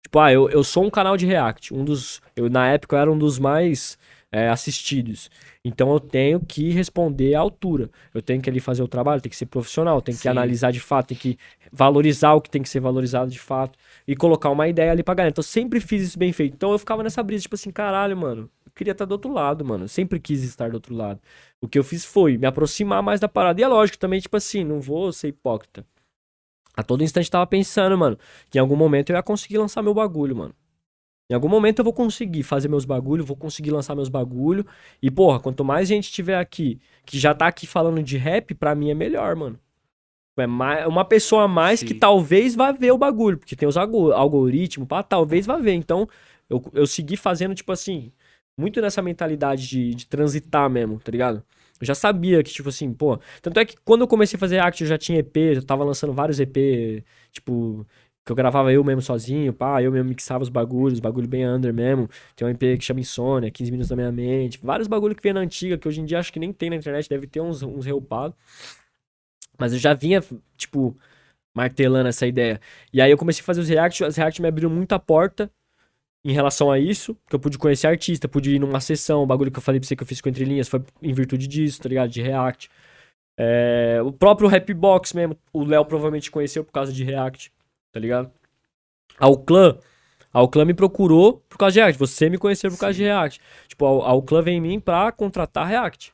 Tipo, ah, eu, eu sou um canal de react. Um dos. Eu, na época eu era um dos mais é, assistidos. Então eu tenho que responder à altura. Eu tenho que ali fazer o trabalho, tem que ser profissional, tem que analisar de fato, tem que valorizar o que tem que ser valorizado de fato e colocar uma ideia ali pra galera. Então eu sempre fiz isso bem feito. Então eu ficava nessa brisa, tipo assim, caralho, mano. Eu queria estar do outro lado, mano. Eu sempre quis estar do outro lado. O que eu fiz foi me aproximar mais da parada. E é lógico também, tipo assim, não vou ser hipócrita. A todo instante eu tava pensando, mano, que em algum momento eu ia conseguir lançar meu bagulho, mano. Em algum momento eu vou conseguir fazer meus bagulho, vou conseguir lançar meus bagulho. E, porra, quanto mais gente tiver aqui, que já tá aqui falando de rap, pra mim é melhor, mano. É mais, uma pessoa a mais que Sim. talvez vá ver o bagulho, porque tem os algo- algoritmos, pá, talvez vá ver. Então, eu, eu segui fazendo, tipo assim, muito nessa mentalidade de, de transitar mesmo, tá ligado? Eu já sabia que, tipo assim, pô. Tanto é que quando eu comecei a fazer act, eu já tinha EP, eu tava lançando vários EP, tipo, que eu gravava eu mesmo sozinho, pá, eu mesmo mixava os bagulhos, bagulho bem under mesmo. Tem um EP que chama Insônia, 15 minutos da minha mente, vários bagulho que vem na antiga, que hoje em dia acho que nem tem na internet, deve ter uns, uns reupados. Mas eu já vinha, tipo, martelando essa ideia. E aí eu comecei a fazer os reacts, as reacts me abriram muita porta em relação a isso, que eu pude conhecer artista, pude ir numa sessão, o bagulho que eu falei pra você que eu fiz com Entre Linhas foi em virtude disso, tá ligado? De react. É, o próprio Rapbox mesmo, o Léo provavelmente conheceu por causa de react, tá ligado? Ao clã, ao clã me procurou por causa de react, você me conheceu por causa de react. Tipo, ao, ao clã vem em mim pra contratar react.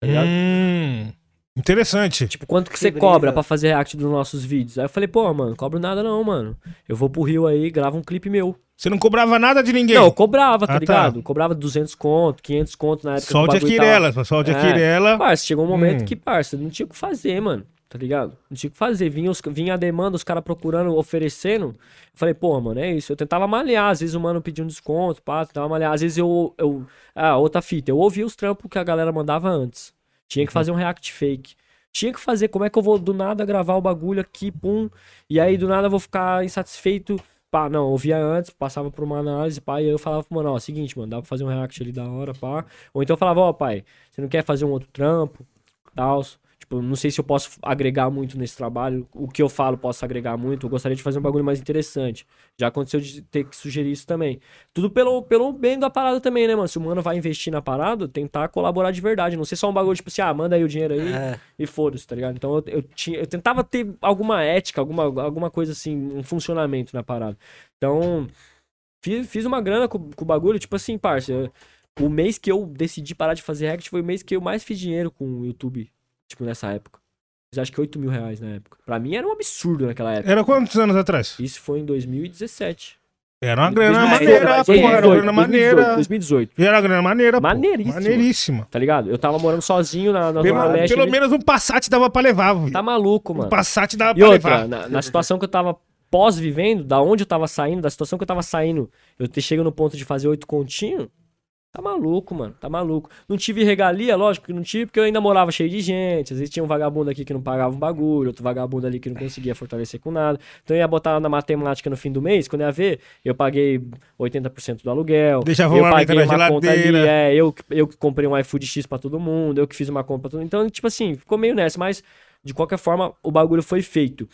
Tá ligado? Hum, interessante. Tipo, quanto que, Que você brisa. cobra pra fazer react dos nossos vídeos? Aí eu falei, pô, mano, cobro nada não, mano. Eu vou pro Rio aí, gravo um clipe meu. Você não cobrava nada de ninguém. Não, eu cobrava, tá Ah, tá. ligado? Cobrava 200 conto, 500 conto na época Só o que de Aquirela, só o de É. Aquirela. Parça, chegou um momento Hum. que, parça, não tinha o que fazer, mano. Tá ligado? Não tinha o que fazer. Vinha, os, vinha a demanda, os caras procurando, oferecendo. Eu falei, pô, mano, é isso. Eu tentava malhar. Às vezes o mano pedia um desconto, pá, tentava malhar. Às vezes eu. eu ah, outra fita. Eu ouvia os trampos que a galera mandava antes. Tinha Uhum. que fazer um react fake. Tinha que fazer. Como é que eu vou do nada gravar o bagulho aqui, pum. E aí do nada eu vou ficar insatisfeito. Pá, não, eu ouvia antes, passava por uma análise, pá, e eu falava pro mano, ó, seguinte, mano, dá pra fazer um react ali da hora, pá. Ou então eu falava, ó, pai, você não quer fazer um outro trampo, tal. Tipo, não sei se eu posso agregar muito nesse trabalho. O que eu falo posso agregar muito. Eu gostaria de fazer um bagulho mais interessante. Já aconteceu de ter que sugerir isso também. Tudo pelo, pelo bem da parada também, né, mano? Se o mano vai investir na parada, tentar colaborar de verdade. Não ser só um bagulho tipo assim, ah, manda aí o dinheiro aí É. e foda-se, tá ligado? Então eu, eu, tinha, eu tentava ter alguma ética, alguma, alguma coisa assim, um funcionamento na parada. Então, fiz, fiz uma grana com, com o bagulho, tipo assim, parça. eu- O mês que eu decidi parar de fazer react foi o mês que eu mais fiz dinheiro com o YouTube, tipo, nessa época. Fiz acho que 8 mil reais na época. Pra mim era um absurdo naquela época. Era quantos anos atrás? Isso foi em 2017. Era uma grana 2018, maneira, pô. Era uma 2018, grana maneira. 2018, Era uma grana maneira, pô. Maneiríssima. Maneiríssima. tá ligado? Eu tava morando sozinho na, na Pelo, Zona Leste. pelo ali. menos um Passat dava pra levar, viu? Tá maluco, Um mano. Passat dava E pra outra, levar. na, na situação que eu tava pós-vivendo, da onde eu tava saindo, da situação que eu tava saindo, eu te chego no ponto de fazer oito continhos, tá maluco, mano, tá maluco. Não tive regalia, lógico que não tive, porque eu ainda morava cheio de gente, às vezes tinha um vagabundo aqui que não pagava um bagulho, outro vagabundo ali que não conseguia fortalecer com nada. Então eu ia botar na matemática no fim do mês, quando ia ver, eu paguei 80% do aluguel, Deixava eu paguei uma conta ali, geladeira. é, eu, eu que comprei um iFood X pra todo mundo, eu que fiz uma compra pra todo mundo. Então, tipo assim, ficou meio nessa, mas de qualquer forma, o bagulho foi feito.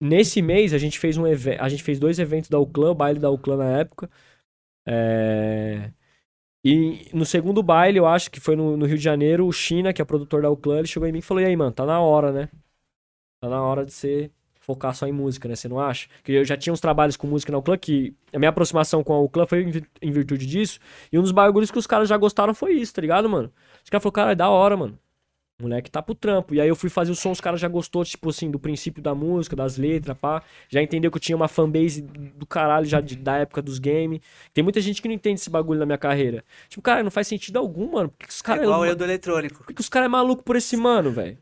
Nesse mês a gente fez um evento, a gente fez dois eventos da Uclã, o baile da Uclã na época. É, E no segundo baile, eu acho que foi no, no Rio de Janeiro, o China, que é produtor da Uclã, ele chegou em mim e falou: "E aí, mano, tá na hora, né? Tá na hora de você focar só em música, né? Você não acha? Que eu já tinha uns trabalhos com música na Uclã que a minha aproximação com a Uclã foi em virtude disso, e um dos bagulhos que os caras já gostaram foi isso, tá ligado, mano? Os caras falaram: "Cara, é da hora, mano." Moleque tá pro trampo. E aí eu fui fazer o som, os caras já gostou, tipo assim, do princípio da música, das letras, pá. Já entendeu que eu tinha uma fanbase do caralho já de- da época dos games. Tem muita gente que não entende esse bagulho na minha carreira. Tipo, cara, não faz sentido algum, mano. Por que, que os É caras. igual eu do eletrônico. Por que, que os caras é maluco por esse mano, velho?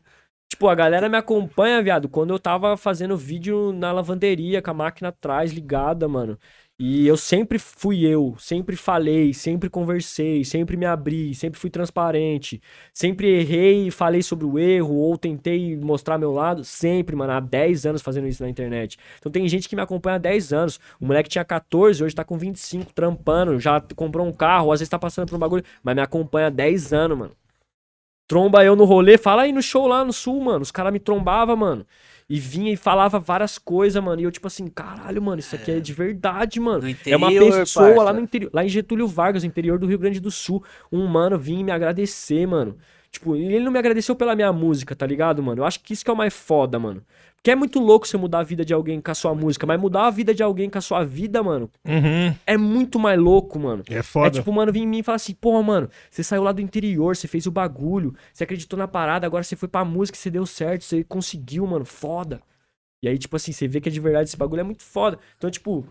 Tipo, a galera me acompanha, viado, quando eu tava fazendo vídeo na lavanderia, com a máquina atrás ligada, mano. E eu sempre fui eu, sempre falei, sempre conversei, sempre me abri, sempre fui transparente, sempre errei e falei sobre o erro, ou tentei mostrar meu lado, sempre, mano, há 10 anos fazendo isso na internet. Então tem gente que me acompanha há 10 anos, o moleque tinha 14, hoje tá com 25, trampando, já comprou um carro, às vezes tá passando por um bagulho, mas me acompanha há 10 anos, mano. Tromba eu no rolê, fala aí no show lá no sul, mano. Os caras me trombavam, mano. E vinha e falava várias coisas, mano. E eu, tipo assim, caralho, mano, isso aqui é de verdade, mano. No é uma interior, pessoa lá parça. no interior, lá em Getúlio Vargas, interior do Rio Grande do Sul. Um mano vinha me agradecer, mano. Tipo, e ele não me agradeceu pela minha música, tá ligado, mano? Eu acho que isso que é o mais foda, mano. Porque é muito louco você mudar a vida de alguém com a sua música, mas mudar a vida de alguém com a sua vida, mano, Uhum. é muito mais louco, mano. É foda. É tipo, mano, vir em mim e falar assim, porra, mano, você saiu lá do interior, você fez o bagulho, você acreditou na parada, agora você foi pra música, você deu certo, você conseguiu, mano, foda. E aí, tipo assim, você vê que de verdade esse bagulho é muito foda. Então, tipo,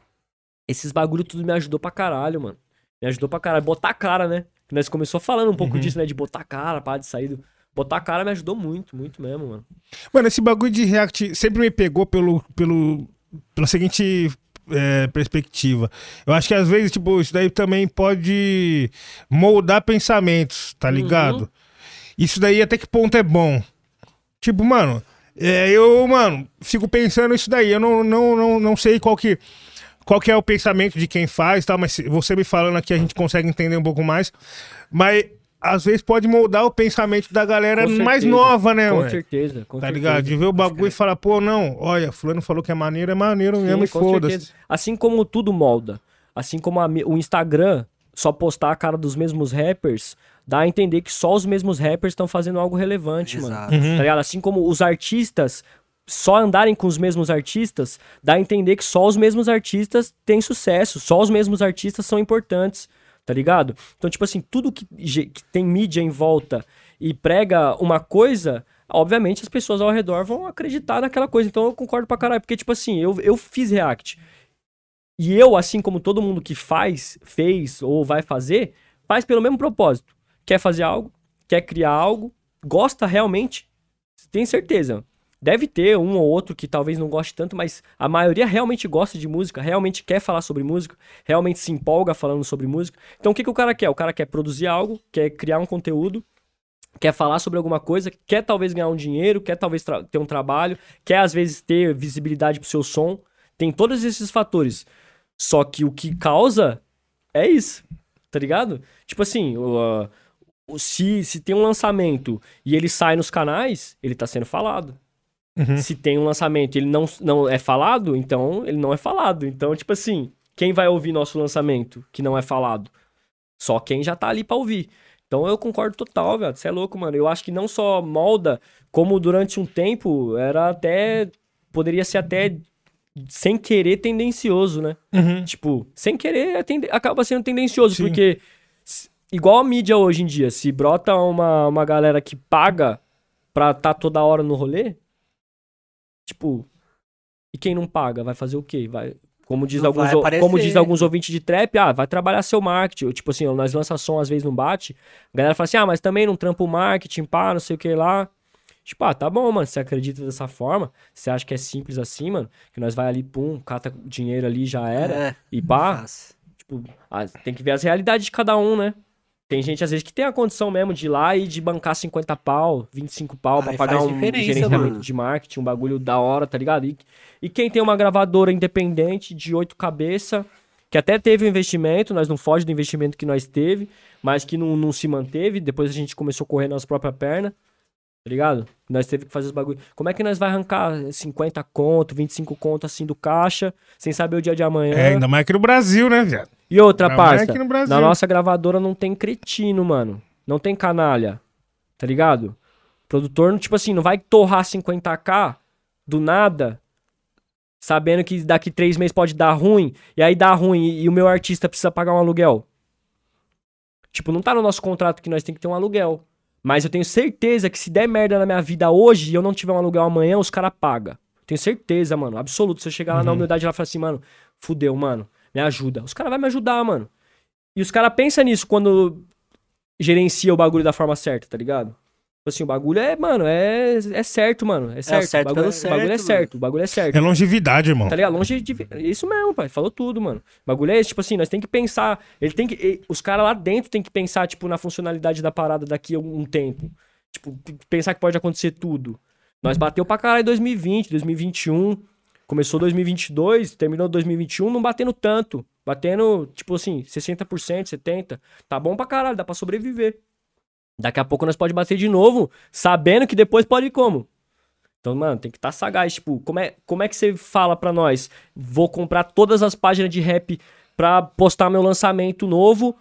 esses bagulho tudo me ajudou pra caralho, mano. Me ajudou pra caralho. Botar a cara, né? Que nós começou falando um pouco Uhum. disso, né? De botar a cara, pá, de sair do... Botar a cara me ajudou muito, muito mesmo, mano. Mano, esse bagulho de React sempre me pegou pelo, pelo, pela seguinte é, perspectiva. Eu acho que às vezes, tipo, isso daí também pode moldar pensamentos, tá ligado? Isso daí até que ponto é bom? Tipo, mano, é, eu, mano, fico pensando isso daí. Eu não, não, não, não sei qual que, qual que é o pensamento de quem faz, tá? Mas se- você me falando aqui, a gente consegue entender um pouco mais. Mas às vezes pode moldar o pensamento da galera Com mais certeza, nova, né, Com mano? certeza, com Tá certeza. ligado? De ver o bagulho e falar, pô, não, olha, fulano falou que é maneiro, é maneiro Sim, mesmo e com foda-se. certeza. Assim como tudo molda. Assim como a o Instagram só postar a cara dos mesmos rappers, dá a entender que só os mesmos rappers estão fazendo algo relevante, mano. Exato. Uhum. Tá ligado? Assim como os artistas só andarem com os mesmos artistas, dá a entender que só os mesmos artistas têm sucesso, só os mesmos artistas são importantes, tá ligado? Então, tipo assim, tudo que, que tem mídia em volta e prega uma coisa, obviamente as pessoas ao redor vão acreditar naquela coisa. Então eu concordo pra caralho, porque, tipo assim, eu, eu fiz react. E eu, assim como todo mundo que faz, fez ou vai fazer, faz pelo mesmo propósito. Quer fazer algo, quer criar algo, gosta realmente, tem certeza. Deve ter um ou outro que talvez não goste tanto, mas a maioria realmente gosta de música, realmente quer falar sobre música, realmente se empolga falando sobre música. Então o que, que o cara quer? O cara quer produzir algo, quer criar um conteúdo, quer falar sobre alguma coisa, quer talvez ganhar um dinheiro, quer talvez ter um trabalho, quer às vezes ter visibilidade pro seu som. Tem todos esses fatores. Só que o que causa é isso, tá ligado? Tipo assim, o- se, se tem um lançamento e ele sai nos canais, ele tá sendo falado. Uhum. Se tem um lançamento e ele não, não é falado, então ele não é falado. Então, tipo assim, quem vai ouvir nosso lançamento que não é falado? Só quem já tá ali pra ouvir. Então eu concordo total, velho. Você é louco, mano. Eu acho que não só molda, como durante um tempo era até. Poderia ser até sem querer tendencioso, né? Uhum. Tipo, sem querer é tende- acaba sendo tendencioso, Sim. porque igual a mídia hoje em dia, se brota uma, uma galera que paga pra tá toda hora no rolê, tipo, e quem não paga vai fazer o quê? Vai, como diz Não alguns, como diz alguns ouvintes de trap, ah, vai trabalhar seu marketing. Tipo assim, nós lança som às vezes não bate, a galera fala assim: "Ah, mas também não trampa o marketing, pá, não sei o que lá". Tipo, ah, tá bom, mano, você acredita dessa forma? Você acha que é simples assim, mano? Que nós vai ali, pum, cata dinheiro ali, já era. É, E pá, fácil. Tipo, ah, tem que ver as realidades de cada um, né? Tem gente, às vezes, que tem a condição mesmo de ir lá e de bancar 50 pau, 25 pau pra Aí pagar um gerenciamento mano. de marketing, um bagulho da hora, tá ligado? E, e quem tem uma gravadora independente de oito cabeça, que até teve um investimento, nós não foge do investimento que nós teve, mas que não, não se manteve, depois a gente começou a correr nas próprias pernas, tá ligado? Nós teve que fazer os bagulhos. Como é que nós vai arrancar 50 conto, 25 conto assim do caixa, sem saber o dia de amanhã? É, ainda mais aqui no Brasil, né, viado? E outra, parça, no Brasil. na nossa gravadora não tem cretino, mano. Não tem canalha, tá ligado? Produtor, tipo assim, não vai torrar 50k do nada, sabendo que daqui três meses pode dar ruim, e aí dá ruim e, e o meu artista precisa pagar um aluguel. Tipo, não tá no nosso contrato que nós tem que ter um aluguel. Mas eu tenho certeza que se der merda na minha vida hoje e eu não tiver um aluguel amanhã, os caras pagam. Tenho certeza, mano. Absoluto. Se eu chegar lá na humildade e falar assim, mano, fudeu, mano. Me ajuda. Os caras vão me ajudar, mano. E os caras pensam nisso quando gerencia o bagulho da forma certa, tá ligado? Tipo assim, o bagulho é, mano, é, é certo, mano. É certo. certo o, bagulho, pelo o bagulho é certo, certo. O bagulho é certo. É longevidade, irmão. Tá ligado? Longe de. Isso mesmo, pai. Falou tudo, mano. O bagulho é esse, tipo assim, nós tem que pensar. Ele tem que. Os caras lá dentro tem que pensar, tipo, na funcionalidade da parada daqui a um tempo. Tipo, pensar que pode acontecer tudo. Nós bateu pra caralho em 2020, 2021. Começou 2022, terminou 2021, não batendo tanto. Batendo, tipo assim, 60%, 70%. Tá bom pra caralho, dá pra sobreviver. Daqui a pouco nós pode bater de novo, sabendo que depois pode ir como? Então, mano, tem que estar sagaz. Tipo, como é, como é que você fala pra nós? Vou comprar todas as páginas de rap pra postar meu lançamento novo.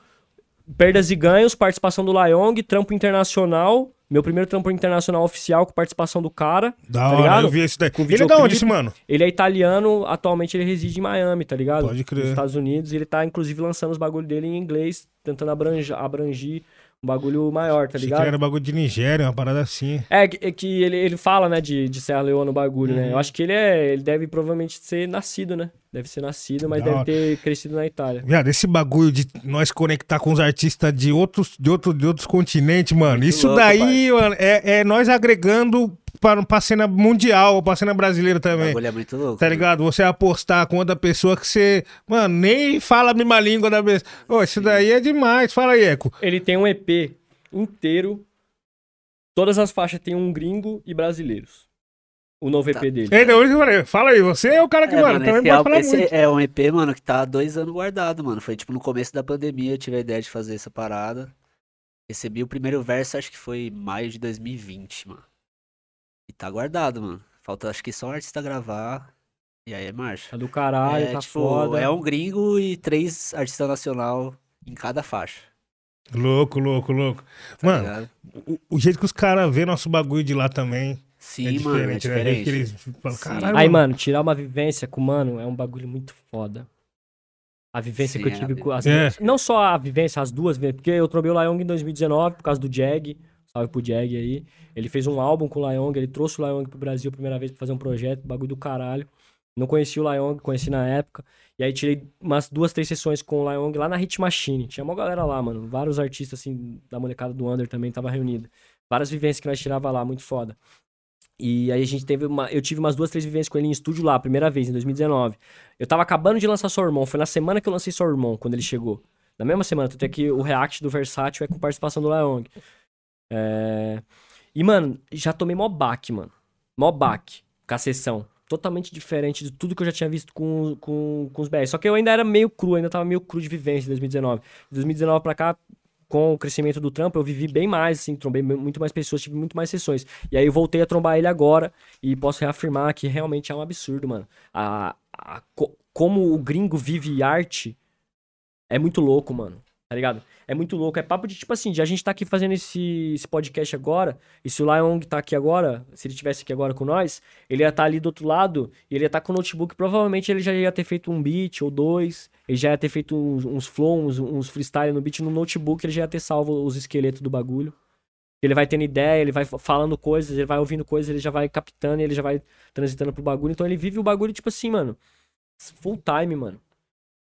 Perdas e ganhos, participação do Layong, trampo internacional. Meu primeiro trampo internacional oficial com participação do cara. Da tá hora, ligado? eu vi esse daí. Com Ele é da onde esse mano? Ele é italiano, atualmente ele reside em Miami, tá ligado? Pode crer. Nos Estados Unidos. E ele tá, inclusive, lançando os bagulhos dele em inglês, tentando abrangir, abrangir um bagulho maior, tá Achei ligado? que era bagulho de Nigéria, uma parada assim. É, que- é que ele, ele fala, né, de, de Serra Leoa no bagulho, Uhum. né? Eu acho que ele é. Ele deve provavelmente ser nascido, né? Deve ser nascido, mas deve ter crescido na Itália. Viado, esse bagulho de nós conectar com os artistas de outros, de outro, de outros continentes, mano. Muito isso louco, daí, mano, é, é nós agregando pra, pra cena mundial, pra cena brasileira O também. bagulho é muito louco. Tá ligado? Você apostar com outra pessoa que você, mano, nem fala a mesma língua da vez. Ô, isso daí é demais. Fala aí, Eco. Ele tem um EP inteiro. Todas as faixas tem um gringo e brasileiros. O novo EP Tá. dele. Ei, não, eu falei, fala aí, você é o cara que, É, mano, mano, também pode falar esse muito. é um EP, mano, que tá há dois anos guardado, mano. Foi tipo no começo da pandemia, eu tive a ideia de fazer essa parada. Recebi o primeiro verso, acho que foi em maio de 2020, mano. E tá guardado, mano. Falta acho que só o artista gravar. E aí é marcha. Tá do caralho, é, tá tipo, foda. é um gringo e três artistas nacional em cada faixa. Louco, louco, louco. Tá Mano, o, o jeito que os caras vê nosso bagulho de lá também Sim, é mano, é diferente, né? Eles falam, Sim. caralho, Aí, mano. tirar uma vivência com o mano é um bagulho muito foda. A vivência Sim, que eu é tive a com as É. Não só a vivência, as duas vezes, porque eu trombei o Lyong em 2019 por causa do Jag. Salve pro Jag aí. Ele fez um álbum com o Lyong, ele trouxe o Lyong pro Brasil a primeira vez pra fazer um projeto, bagulho do caralho. Não conheci o Lyong, conheci na época. E aí tirei umas duas, três sessões com o Lyong lá na Hit Machine. Tinha uma galera lá, mano. Vários artistas, assim, da molecada do Under também tava reunida. Várias vivências que nós tirava lá, muito foda. E aí a gente teve uma. Eu tive umas duas, três vivências com ele em estúdio lá, a primeira vez, em 2019. Eu tava acabando de lançar Sou Irmão. Foi na semana que eu lancei Sou Irmão, quando ele chegou. Na mesma semana, até que o React do Versátil é com participação do Leong. É... E, mano, já tomei mó baque, mano. Mó baque com a sessão. Totalmente diferente de tudo que eu já tinha visto com, com, com os BR. Só que eu ainda era meio cru, ainda tava meio cru de vivência em 2019. De 2019 pra cá, com o crescimento do trampo, eu vivi bem mais, assim, trombei muito mais pessoas, tive muito mais sessões. E aí eu voltei a trombar ele agora e posso reafirmar que realmente é um absurdo, mano. A, a- co- como o gringo vive arte é muito louco, mano. Tá ligado? É muito louco. É papo de, tipo assim, de a gente tá aqui fazendo esse, esse podcast agora, e se o Lyong tá aqui agora, se ele tivesse aqui agora com nós, ele ia estar ali do outro lado, e ele ia estar com o notebook, provavelmente ele já ia ter feito um beat ou dois, ele já ia ter feito uns, uns uns, uns freestyle no beat no notebook, ele já ia ter salvo os esqueletos do bagulho. Ele vai tendo ideia, ele vai fa- falando coisas, ele vai ouvindo coisas, ele já vai captando, ele já vai transitando pro bagulho. Então ele vive o bagulho, tipo assim, mano, full time, mano.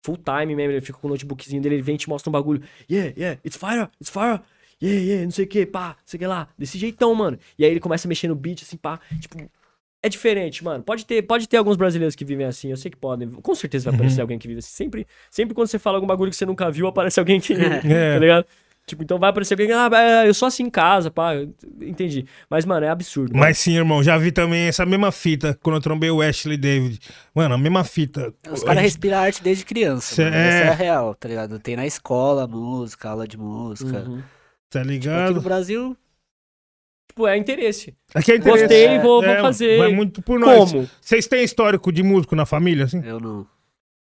Full time mesmo, ele fica com o notebookzinho dele, ele vem e te mostra um bagulho. Yeah, yeah, it's fire, it's fire. Yeah, yeah, não sei o que, pá, não sei o que lá. Desse jeitão, mano. E aí ele começa a mexer no beat, assim, pá. Tipo, é diferente, mano. Pode ter, pode ter alguns brasileiros que vivem assim, eu sei que podem. Com certeza vai aparecer alguém que vive assim. Sempre, sempre quando você fala algum bagulho que você nunca viu, aparece alguém que. É. tá ligado? Tipo, então vai aparecer alguém, ah, é, eu sou assim em casa, pá. Entendi. Mas, mano, é absurdo. mano. Mas sim, irmão, já vi também essa mesma fita quando eu trombei o Ashley David. Mano, a mesma fita. Os caras gente- respiram arte desde criança. Cê é- Essa é a real, tá ligado? Tem na escola música, aula de música. Uhum. Tá Aqui no ligado? Brasil, Tipo, é interesse. Aqui é interessante. Gostei, vou, vou É, fazer. Vai muito por nós. Como? Vocês têm histórico de músico na família, assim? eu não.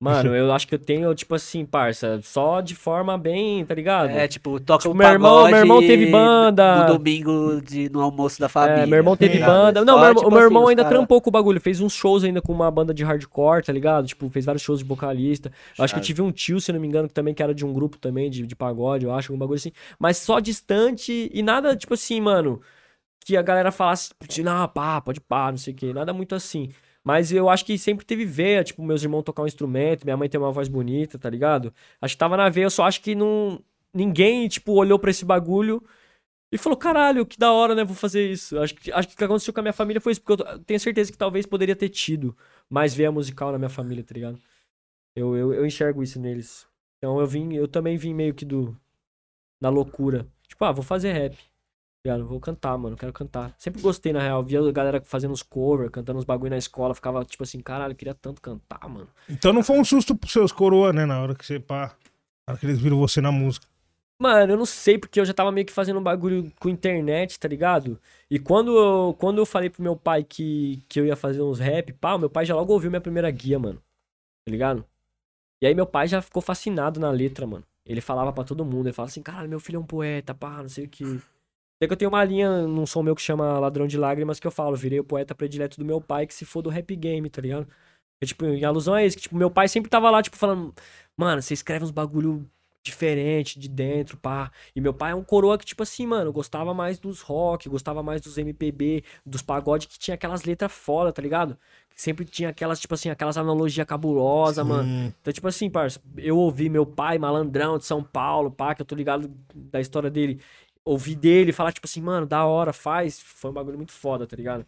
Mano, eu acho que eu tenho, tipo assim, parça, só de forma bem, tá ligado? É, tipo, toca Tipo, um meu irmão- meu irmão teve banda. No domingo de, no almoço da família. É, meu irmão teve banda. Não, meu, tipo o meu irmão ainda cara- trampou com o bagulho. Fez uns shows ainda com uma banda de hardcore, tá ligado? Tipo, fez vários shows de vocalista. Eu acho que eu tive um tio, se não me engano, que também que era de um grupo também, de, de pagode, eu acho, um bagulho assim. Mas só distante e nada, tipo assim, mano, que a galera falasse, tipo, não, pá, pode pá, não sei o quê. Nada muito assim. Mas eu acho que sempre teve veia, tipo, meus irmãos tocar um instrumento, minha mãe tem uma voz bonita, tá ligado? Acho que tava na veia, eu só acho que não. Ninguém, tipo, olhou pra esse bagulho e falou, caralho, que da hora, né? Vou fazer isso. Acho que, acho que o que aconteceu com a minha família foi isso, porque eu tenho certeza que talvez poderia ter tido mais veia musical na minha família, tá ligado? Eu, eu, eu enxergo isso neles. Então eu vim, eu também vim meio que do. Na loucura. Tipo, ah, vou fazer rap. Ligado? Vou cantar, mano, quero cantar. Sempre gostei, na real. Via a galera fazendo uns cover, cantando uns bagulho na escola. Ficava tipo assim, caralho, eu queria tanto cantar, mano. Então não foi um susto pros seus coroa, né? Na hora que você pá. Na hora que eles viram você na música. Mano, eu não sei, porque eu já tava meio que fazendo um bagulho com internet, tá ligado? E quando eu, quando eu falei pro meu pai que, que eu ia fazer uns rap, pá, meu pai já logo ouviu minha primeira guia, mano. Tá ligado? E aí meu pai já ficou fascinado na letra, mano. Ele falava pra todo mundo, ele falava assim, caralho, meu filho é um poeta, pá, não sei o que. Até que eu tenho uma linha num som meu que chama Ladrão de Lágrimas, que eu falo, virei o poeta predileto do meu pai, que se for do rap game, tá ligado? É, tipo, em alusão a isso, que tipo, meu pai sempre tava lá, tipo, falando, mano, você escreve uns bagulho diferente de dentro, pá. E meu pai é um coroa que, tipo assim, mano, gostava mais dos rock, gostava mais dos MPB, dos pagode que tinha aquelas letras foda, tá ligado? Que sempre tinha aquelas, tipo assim, aquelas analogias cabulosas, mano. Então, tipo assim, parça, eu ouvi meu pai, malandrão de São Paulo, pá, que eu tô ligado da história dele. Ouvi dele falar, tipo assim, mano, da hora, faz. Foi um bagulho muito foda, tá ligado?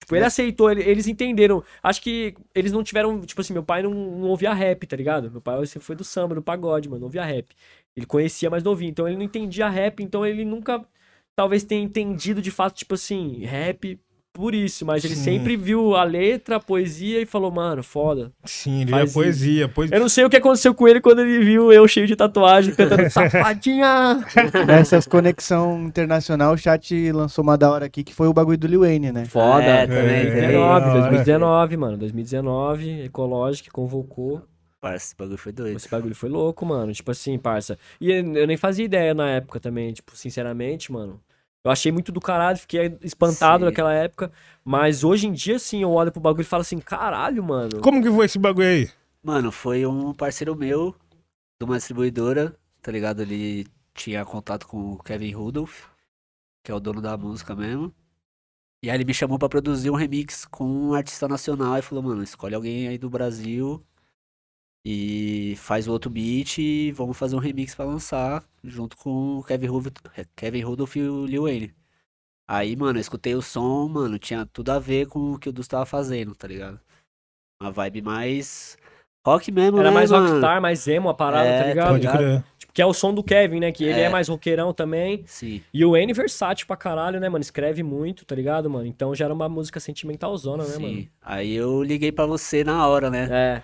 Tipo, ele aceitou, ele- eles entenderam. Acho que eles não tiveram, tipo assim, meu pai não, não ouvia rap, tá ligado? Meu pai sempre foi do samba, do pagode, mano, não ouvia rap. Ele conhecia, mas não ouvia. Então ele não entendia rap, então ele nunca, talvez tenha entendido de fato, tipo assim, rap por isso, mas ele Sim. sempre viu a letra, a poesia e falou, mano, foda. Sim, ele Faz é poesia. poesia. Eu não sei o que aconteceu com ele quando ele viu eu cheio de tatuagem, cantando safadinha. Nessas conexão internacional, o chat lançou uma da hora aqui que foi o bagulho do Lil Wayne, né? Foda. É, também, É. também. 2019, 2019, mano. 2019, Ecológico convocou. Parça, esse bagulho foi doido. Esse bagulho foi louco, mano. Tipo assim, parça. E eu nem fazia ideia na época também, tipo, sinceramente, mano. Eu achei muito do caralho, fiquei espantado Sim. naquela época. Mas hoje em dia, sim, eu olho pro bagulho e falo assim, caralho, mano. Como que foi esse bagulho aí? Mano, foi um parceiro meu, de uma distribuidora, tá ligado? Ele tinha contato com o Kevin Rudolph, que é o dono da música mesmo. E aí ele me chamou pra produzir um remix com um artista nacional e falou, mano, escolhe alguém aí do Brasil e faz o outro beat e vamos fazer um remix pra lançar junto com o Kevin Rudolph, Kevin Rudolph e o Lil Wayne. Aí, mano, eu escutei o som, mano, tinha tudo a ver com o que o Dus tava fazendo, tá ligado? Uma vibe mais rock mesmo, Era né, mais mano? rockstar, mais emo a parada, É, tá tá ligado? Pode crer. Tipo, que é o som do Kevin, né? Que ele é, É. mais roqueirão também. Sim. E o N versátil pra caralho, né, mano? Escreve muito, tá ligado, mano? Então já era uma música sentimentalzona, né, Sim. mano? Aí eu liguei pra você na hora, né? É.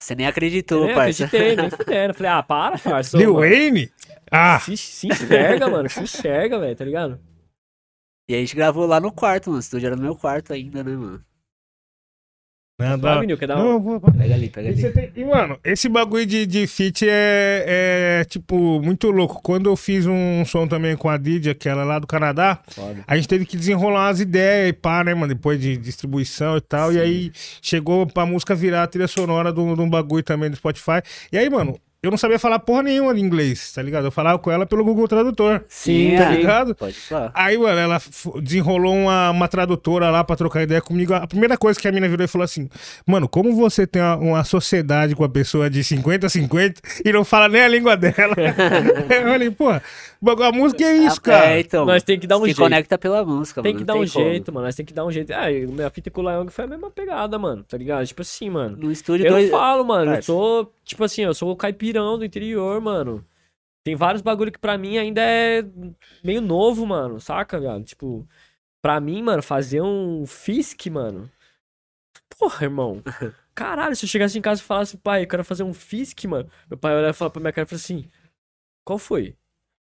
Você nem acreditou, Eu nem parça. acreditei, nem fudendo. Falei, ah, para, parça. Lil. Wayne? Ah, Se, se enxerga, mano. Se enxerga, velho, tá ligado? E a gente gravou lá no quarto, mano. O estúdio era no meu quarto ainda, né, mano? Não, Vai, dá. Quer dar Não, vou- Pega ali, pega E, você ali. tem- e, mano, esse bagulho de, de feat é, é, tipo, muito louco. Quando eu fiz um som também com a Didi, aquela lá do Canadá, Foda. a gente teve que desenrolar umas ideias e pá, né, mano? Depois de distribuição e tal. E aí chegou pra música virar a trilha sonora de um bagulho também do Spotify. E aí, mano, eu não sabia falar porra nenhuma de inglês, tá ligado? Eu falava com ela pelo Google Tradutor. Sim, Tá sim. ligado? Pode falar. Aí, mano, ela desenrolou uma, uma tradutora lá pra trocar ideia comigo. A primeira coisa que a mina virou e falou assim: Mano, como você tem uma, uma sociedade com a pessoa de 50 a 50 e não fala nem a língua dela? eu falei, pô, a música é isso, Ah, cara. É, então. Nós tem que dar um se jeito. conecta pela música, Tem mano. que não dar um como. jeito, mano. Nós tem que dar um jeito. Ah, e minha fita com o Lyong foi a mesma pegada, mano. Tá ligado? Tipo assim, mano. No estúdio Eu dois... não falo, mano. Eu Parça. sou, tipo assim, eu sou o do interior, mano. Tem vários bagulho que pra mim ainda é meio novo, mano. Saca, viado? Tipo, pra mim, mano, fazer um Fisk, mano. Porra, irmão. Caralho, se eu chegasse em casa e falasse, pai, eu quero fazer um Fisk, mano. Meu pai olhava e falava pra minha cara e falava assim: Qual foi?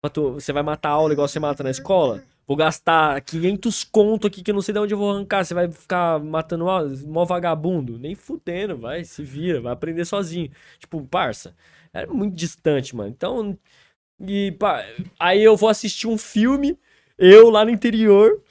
Matou- Você vai matar a aula igual você mata na escola? Vou gastar 500 conto aqui que eu não sei de onde eu vou arrancar. Você vai ficar matando ó, mó vagabundo? Nem fudendo, vai, se vira, vai aprender sozinho. Tipo, parça, era muito distante, mano. Então, e pá, aí eu vou assistir um filme, eu lá no interior,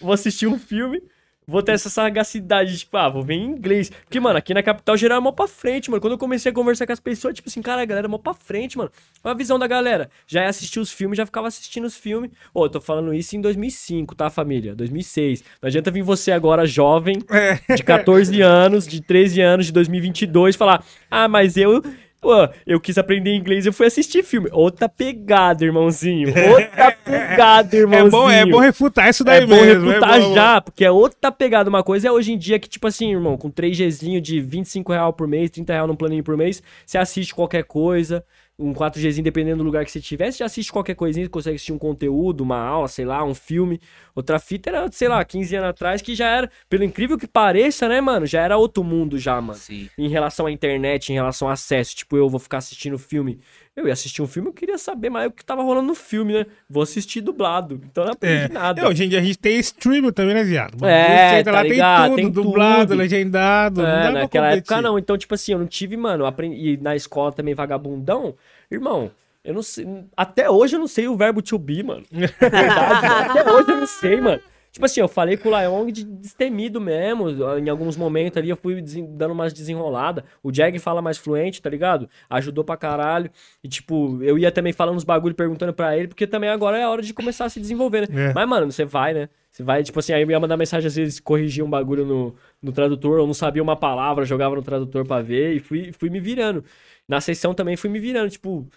vou assistir um filme, vou ter essa sagacidade, tipo, ah, vou ver em inglês. Porque, mano, aqui na capital geral é mó pra frente, mano. Quando eu comecei a conversar com as pessoas, tipo assim, cara, a galera é mó pra frente, mano. Olha a visão da galera. Já ia assistir os filmes, já ficava assistindo os filmes. Ô, eu tô falando isso em 2005, tá, família? 2006. Não adianta vir você agora, jovem, É. de 14 anos, de 13 anos, de 2022, falar: Ah, mas eu. Pô, eu quis aprender inglês, eu fui assistir filme. Outra pegada, irmãozinho. Outra pegada, É irmãozinho. bom, é bom refutar isso daí É bom mesmo. refutar é bom. já, porque é outra pegada. Uma coisa é hoje em dia que, tipo assim, irmão, com 3Gzinho de 25 real por mês, 30 real num planinho por mês, você assiste qualquer coisa. Um 4Gzinho, dependendo do lugar que você tiver, você já assiste qualquer coisinha, você consegue assistir um conteúdo, uma aula, sei lá, um filme. Outra fita era, sei lá, 15 anos atrás, que já era, pelo incrível que pareça, né, mano? Já era outro mundo já, mano Sim. em relação à internet, em relação ao acesso. Tipo, eu vou ficar assistindo filme. Eu ia assistir um filme, eu queria saber mais o que tava rolando no filme, né? Vou assistir dublado. Então eu não aprendi É. nada. É, hoje em dia a gente tem streaming também, né, viado? É, Você entra tá lá, ligado? tem Tem tudo, dublado, tudo. legendado. não É, pra naquela época não. Então, tipo assim, eu não tive, mano, aprendi, e na escola também vagabundão. Irmão, eu não sei. Até hoje eu não sei o verbo to be, mano. Verdade, mano. Até hoje eu não sei, mano. Tipo assim, eu falei com o Laong de destemido mesmo. Em alguns momentos ali eu fui dando umas desenroladas. O Jag fala mais fluente, tá ligado? Ajudou pra caralho. E tipo, eu ia também falando uns bagulho perguntando pra ele, porque também agora é a hora de começar a se desenvolver, né? É. Mas, mano, você vai, né? Você vai, tipo assim, aí eu ia mandar mensagem às vezes, corrigir um bagulho no, no tradutor, ou não sabia uma palavra, jogava no tradutor pra ver, e fui, fui me virando. Na sessão também fui me virando, tipo,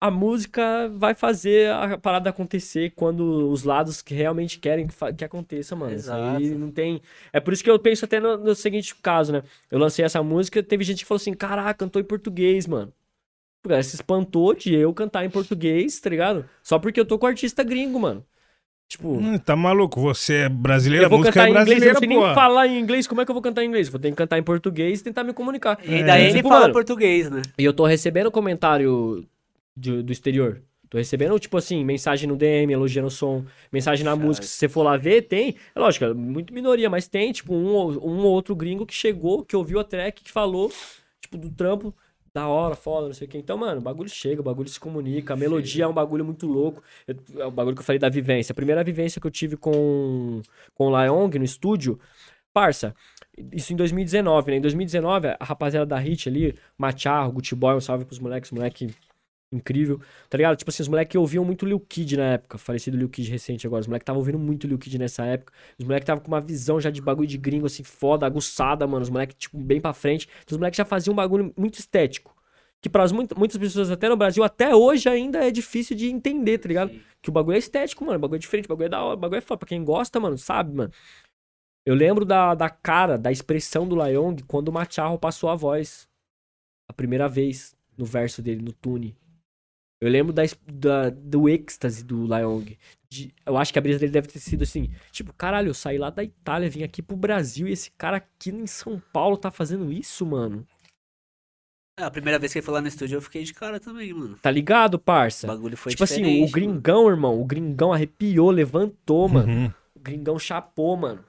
a música vai fazer a parada acontecer quando os lados que realmente querem que, fa- que aconteça, mano. Isso aí Exato. não tem. É por isso que eu penso até no, no seguinte caso, né? Eu lancei essa música, teve gente que falou assim: caraca, cantou em português, mano. O cara se espantou de eu cantar em português, tá ligado? Só porque eu tô com artista gringo, mano. Tipo, Hum, tá maluco? Você é brasileiro, eu a vou música cantar é em inglês, eu não sei nem falar em inglês. Como é que eu vou cantar em inglês? Vou ter que cantar em português e tentar me comunicar. E ainda É. ele Tipo, fala mano, português, né? E eu tô recebendo comentário de- do exterior. Tô recebendo, tipo assim, mensagem no DM, elogiando o som, mensagem na música. Se você for lá ver, tem. É lógico, é muito minoria, mas tem, tipo, um, ou- um ou outro gringo que chegou, que ouviu a track, que falou, tipo, do trampo, da hora, foda, não sei o quê. Então, mano, o bagulho chega, o bagulho se comunica, a melodia é um bagulho muito louco. Eu- é o bagulho que eu falei da vivência. A primeira vivência que eu tive com, com o Lyong no estúdio, parça, isso em 2019, né? Em 2019, a rapaziada da Hit ali, Macharro, Gucci Boy, um salve pros moleques, moleque incrível, tá ligado? Tipo assim, os moleques ouviam muito Lil Kid na época, falecido Lil Kid recente agora, os moleques estavam ouvindo muito Lil Kid nessa época, os moleques estavam com uma visão já de bagulho de gringo, assim, foda, aguçada, mano, os moleques, tipo, bem pra frente, então, os moleques já faziam um bagulho muito estético, que para muitas pessoas até no Brasil, até hoje ainda é difícil de entender, tá ligado? Que o bagulho é estético, mano, o bagulho é diferente, o bagulho é da hora, o bagulho é foda, pra quem gosta, mano, sabe, mano. Eu lembro da, da cara, da expressão do Lyong quando o Macharro passou a voz. A primeira vez no verso dele, no tune. Eu lembro da, da- do êxtase do Lyong. De- eu acho que a brisa dele deve ter sido assim: tipo, caralho, eu saí lá da Itália, vim aqui pro Brasil e esse cara aqui em São Paulo tá fazendo isso, mano. É, a primeira vez que ele foi lá no estúdio eu fiquei de cara também, mano. Tá ligado, O parça? bagulho foi tipo assim, o diferente, mano. gringão, irmão, o gringão arrepiou, levantou, mano. Uhum. O gringão chapou, mano.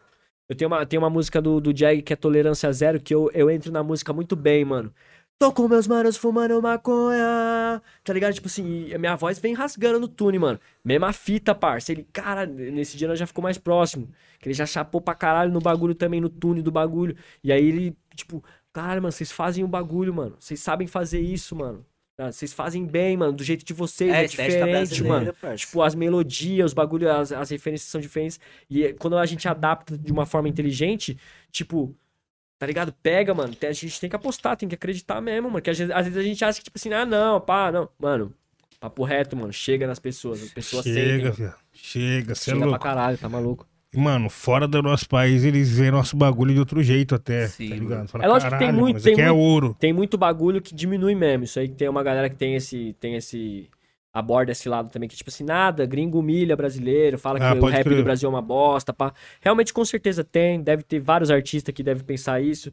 Eu tenho uma, tenho uma música do, do Jag que é Tolerância Zero, que eu, eu entro na música muito bem, mano. Tô com meus manos fumando maconha. Tá ligado? Tipo assim, a minha voz vem rasgando no tune, mano. Mesma fita, parça. Ele, cara, nesse dia nós já ficou mais próximo. Que ele já chapou pra caralho no bagulho também, no tune do bagulho. E aí ele, tipo, caralho, mano, vocês fazem o bagulho, mano. Vocês sabem fazer isso, mano. Ah, Vocês fazem bem, mano, do jeito de vocês, É, é, diferente, mano. parça. Tipo, as melodias, os bagulhos, as, as referências são diferentes. E é, quando a gente adapta de uma forma inteligente, tipo, tá ligado? Pega, mano. A gente tem que apostar, tem que acreditar mesmo, mano. Que às vezes, às vezes a gente acha que, tipo assim, ah, não, pá, não. Mano, papo reto, mano. Chega nas pessoas. As pessoas sentem. Chega, filho. Chega, você é Chega pra louco. caralho, tá maluco. Mano, fora do nosso país, eles veem nosso bagulho de outro jeito até, Sim, tá ligado? Fala, É lógico que tem "Caralho, muito- tem é muito- ouro. Tem muito bagulho que diminui mesmo. Isso aí que tem uma galera que tem esse. Tem esse. Aborda esse lado também, que tipo assim, nada, gringo humilha brasileiro, fala Ah, que o rap crer. do Brasil é uma bosta, pá. Realmente, com certeza tem, deve ter vários artistas que devem pensar isso.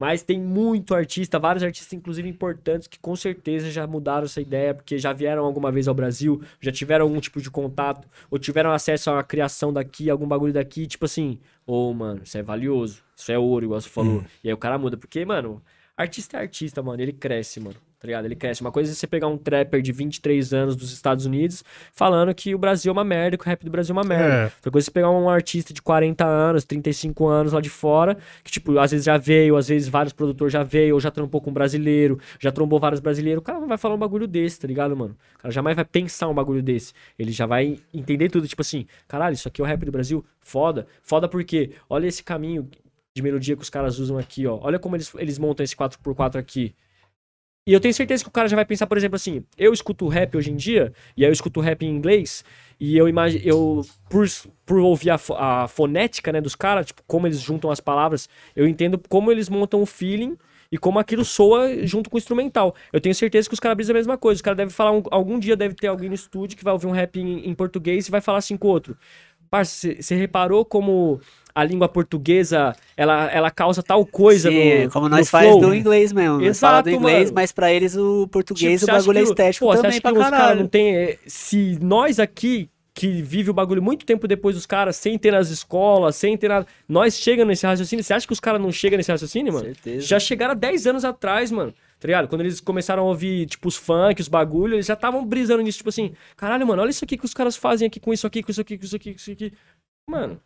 Mas tem muito artista, vários artistas, inclusive importantes, que com certeza já mudaram essa ideia, porque já vieram alguma vez ao Brasil, já tiveram algum tipo de contato, ou tiveram acesso à criação daqui, algum bagulho daqui, tipo assim, ô, mano, isso é valioso, isso é ouro, igual você falou. E aí o cara muda, porque, mano, artista é artista, mano, ele cresce, mano. Tá ligado? Ele cresce. Uma coisa é você pegar um trapper de 23 anos dos Estados Unidos falando que o Brasil é uma merda, que o rap do Brasil é uma merda. É. Outra coisa é você pegar um artista de 40 anos, 35 anos lá de fora, que, tipo, às vezes já veio, às vezes vários produtores já veio, ou já trampou com um brasileiro, já trombou vários brasileiros. O cara não vai falar um bagulho desse, tá ligado, mano? O cara jamais vai pensar um bagulho desse. Ele já vai entender tudo, tipo assim, caralho, isso aqui é o rap do Brasil? Foda. Foda porque, olha esse caminho de melodia que os caras usam aqui, ó. Olha como eles, eles montam esse 4x4 aqui. E eu tenho certeza que o cara já vai pensar, por exemplo, assim, eu escuto rap hoje em dia, e aí eu escuto rap em inglês, e eu imagino, eu, por, por ouvir a, a fonética, né, dos caras, tipo, como eles juntam as palavras, eu entendo como eles montam o feeling e como aquilo soa junto com o instrumental. Eu tenho certeza que os caras brisam a mesma coisa. Os caras devem falar, um- algum dia deve ter alguém no estúdio que vai ouvir um rap em, em português e vai falar assim com o outro. Parça, você reparou como a língua portuguesa, ela, ela causa tal coisa Sim, no como no nós faz flow? do inglês mesmo. Nós fala do Exato, inglês, mano. mas pra eles o português, Tipo, o bagulho é estético pô, você também acha pra que os caras caralho. não tem. é, Se nós aqui, que vive o bagulho muito tempo depois dos caras, sem ter nas escolas, sem ter nada. Nós chegamos nesse raciocínio. Você acha que os caras não chegam nesse raciocínio, mano? Certeza. Já chegaram há 10 anos atrás, mano. Tá ligado? Quando eles começaram a ouvir, tipo, os funk, os bagulhos, eles já estavam brisando nisso, tipo assim, caralho, mano, olha isso aqui que os caras fazem aqui com isso aqui, com isso aqui, com isso aqui, com isso aqui. Mano.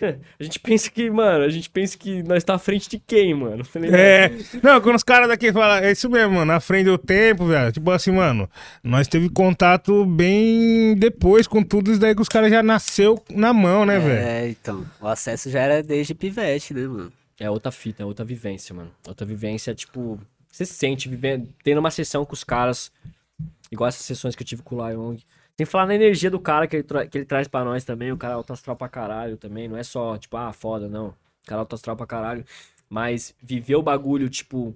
a gente pensa que, mano, a gente pensa que nós tá à frente de quem, mano? Tá? É. Não, quando os caras daqui falam, é isso mesmo, mano, na frente do tempo, velho. Tipo assim, mano, nós teve contato bem depois com tudo isso daí que os caras já nasceu na mão, né, velho? É, então. O acesso já era desde pivete, né, mano? É outra fita, é outra vivência, mano. Outra vivência, tipo, você se sente vivendo, tendo uma sessão com os caras, igual essas sessões que eu tive com o Lyong. Tem que falar na energia do cara que ele, que ele traz pra nós também. O cara é alto astral pra caralho também. Não é só, tipo, ah, foda, não. O cara é alto astral pra caralho. Mas viver o bagulho, tipo.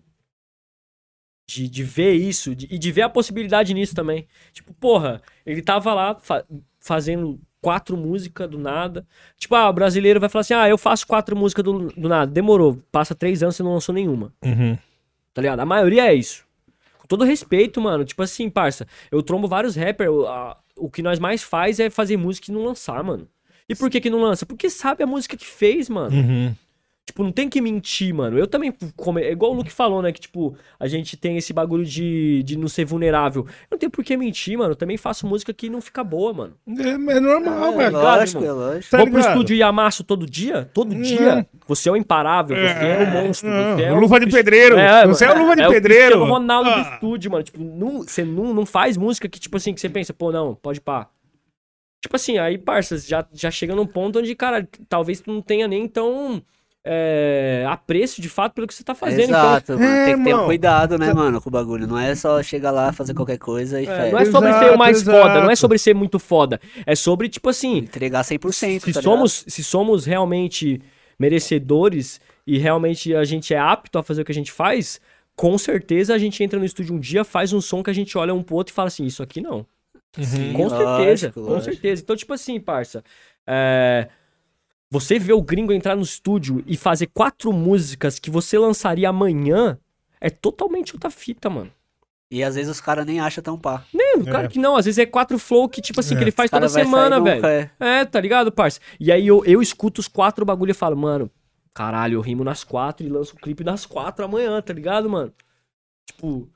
De, de ver isso de- e de ver a possibilidade nisso também. Tipo, porra, ele tava lá fa- fazendo quatro músicas do nada. Tipo, ah, o brasileiro vai falar assim: ah, eu faço quatro músicas do, do nada. Demorou. Passa três anos e não lançou nenhuma. Uhum. Tá ligado? A maioria é isso. Com todo respeito, mano. Tipo assim, parça, eu trombo vários rappers. a- O que nós mais faz é fazer música e não lançar, mano. E por que que não lança? Porque sabe a música que fez, mano. Uhum. Tipo, não tem que mentir, mano. Eu também, come- é igual o Luke falou, né? Que, tipo, a gente tem esse bagulho de, de não ser vulnerável. Eu não tenho por que mentir, mano. Eu também faço música que não fica boa, mano. É, é normal, É, velho. lógico, ligado, é lógico. Tá Vou pro estúdio e amasso todo dia? Todo Não. dia? Você é o imparável, você é, o monstro. Você é o Luva de pedreiro. Você é o luva de é pedreiro. O Cristiano Ronaldo do Ah. estúdio, mano. Tipo, não, você não, não faz música que, tipo assim, que você pensa, pô, não, pode pá. Tipo assim, aí, parças, já, já chega num ponto onde, cara, talvez tu não tenha nem tão é, apreço de fato pelo que você tá fazendo. Exato, mano. É, Tem que ter um cuidado, né, mano, com o bagulho. Não é só chegar lá, fazer qualquer coisa e Então, é, não é sobre ser Exato, o mais foda, não é exato. sobre ser muito foda. É sobre, tipo assim, entregar 100%, se tá somos, se somos realmente merecedores e realmente a gente é apto a fazer o que a gente faz, com certeza a gente entra no estúdio um dia, faz um som que a gente olha um pro outro e fala assim, isso aqui não. ligado? Sim, com certeza, lógico, com lógico. certeza. Então, tipo assim, parça, é, você vê o gringo entrar no estúdio e fazer quatro músicas que você lançaria amanhã, é totalmente outra fita, mano. E às vezes os caras nem acham tão pá. É, claro que não, às vezes é quatro flow que, tipo assim, É. que ele faz toda semana, nunca, velho. é. É, tá ligado, parça? E aí eu, eu escuto os quatro bagulho e falo, mano, caralho, eu rimo nas quatro e lanço o clipe nas quatro amanhã, tá ligado, mano? Tipo,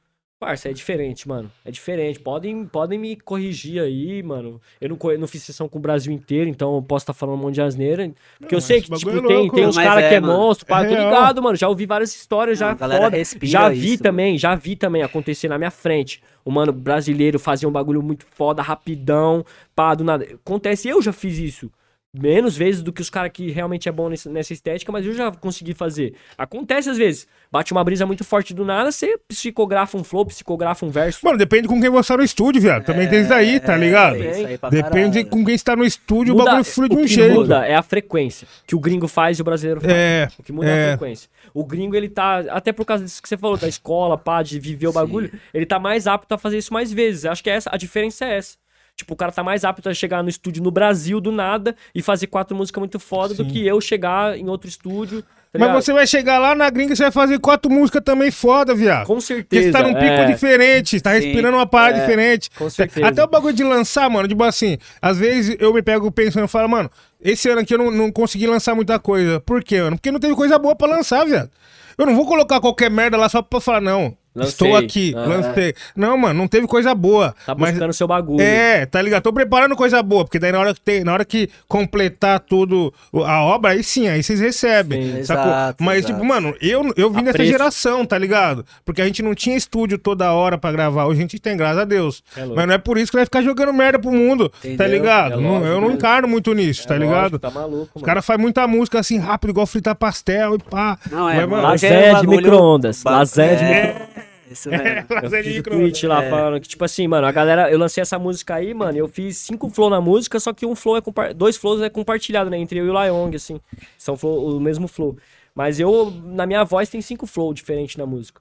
parça, é diferente, mano. É diferente. Podem, podem me corrigir aí, mano. Eu não, eu não fiz sessão com o Brasil inteiro, então eu posso estar falando um monte de asneira. Porque eu mas sei que, tipo, é tem, louco. tem uns caras é, que é mano. monstro, pá, É tô ligado, mano. Já ouvi várias histórias, já A galera foda. respira Já vi isso, também, já vi também acontecer na minha frente. O mano brasileiro fazia um bagulho muito foda, rapidão, pá, do nada. Acontece, eu já fiz isso. Menos vezes do que os caras que realmente é bom nesse- nessa estética, mas eu já consegui fazer. Acontece às vezes. Bate uma brisa muito forte do nada, você psicografa um flow, psicografa um verso. Mano, depende com quem você tá no estúdio, viado. Também tem isso daí, tá ligado? É, isso aí pra Depende caralho. com quem está no estúdio, o Muda- bagulho flui de o um que jeito. muda é a frequência que o gringo faz e o brasileiro faz. É, O que muda é, a é. frequência. O gringo, ele tá, até por causa disso que você falou, da escola, pá, de viver o Sim. bagulho, ele tá mais apto a fazer isso mais vezes. Acho que é essa, a diferença é essa. Tipo, o cara tá mais apto a chegar no estúdio no Brasil do nada e fazer quatro músicas muito foda do Sim. que eu chegar em outro estúdio. tá Mas você vai chegar lá na gringa e você vai fazer quatro músicas também foda, viado. Com Porque certeza. você tá num pico é, diferente, tá Sim. respirando uma parada É, diferente. com certeza. Até o bagulho de lançar, mano, tipo assim, às vezes eu me pego pensando e falo, mano, esse ano aqui eu não, não consegui lançar muita coisa. Por quê, mano? Porque não teve coisa boa pra lançar, viado. Eu não vou colocar qualquer merda lá só pra falar, não. Lancei. Estou aqui, Ah. lancei. Não, mano, não teve coisa boa. Tá mas buscando seu bagulho. é, tá ligado? Tô preparando coisa boa, porque daí na hora que, tem, na hora que completar tudo a obra, aí sim, aí vocês recebem. Sim. sacou? Exato, Mas, exato. tipo, mano, eu, eu vim dessa geração, tá ligado? Porque a gente não tinha estúdio toda hora pra gravar. Hoje a gente tem, graças a Deus. É. Mas não é por isso que vai ficar jogando merda pro mundo, tá Entendeu? ligado? É Não- lógico, eu não né? encarno muito nisso, É tá lógico, ligado? Tá maluco, Os caras fazem muita música assim rápido, igual fritar pastel e pá. Não, é, Mas, mano, é Lasanha de bagulho- micro-ondas. Lasanha de é, micro Isso mesmo. Eu fiz o tweet lá falando que, tipo assim, mano, a galera, eu lancei essa música aí, mano, eu fiz cinco flow na música, só que um flow é dois flows é compartilhado, né, entre eu e o Lyong, assim. São flow, o mesmo flow. Mas eu, na minha voz, tem cinco flow diferentes na música.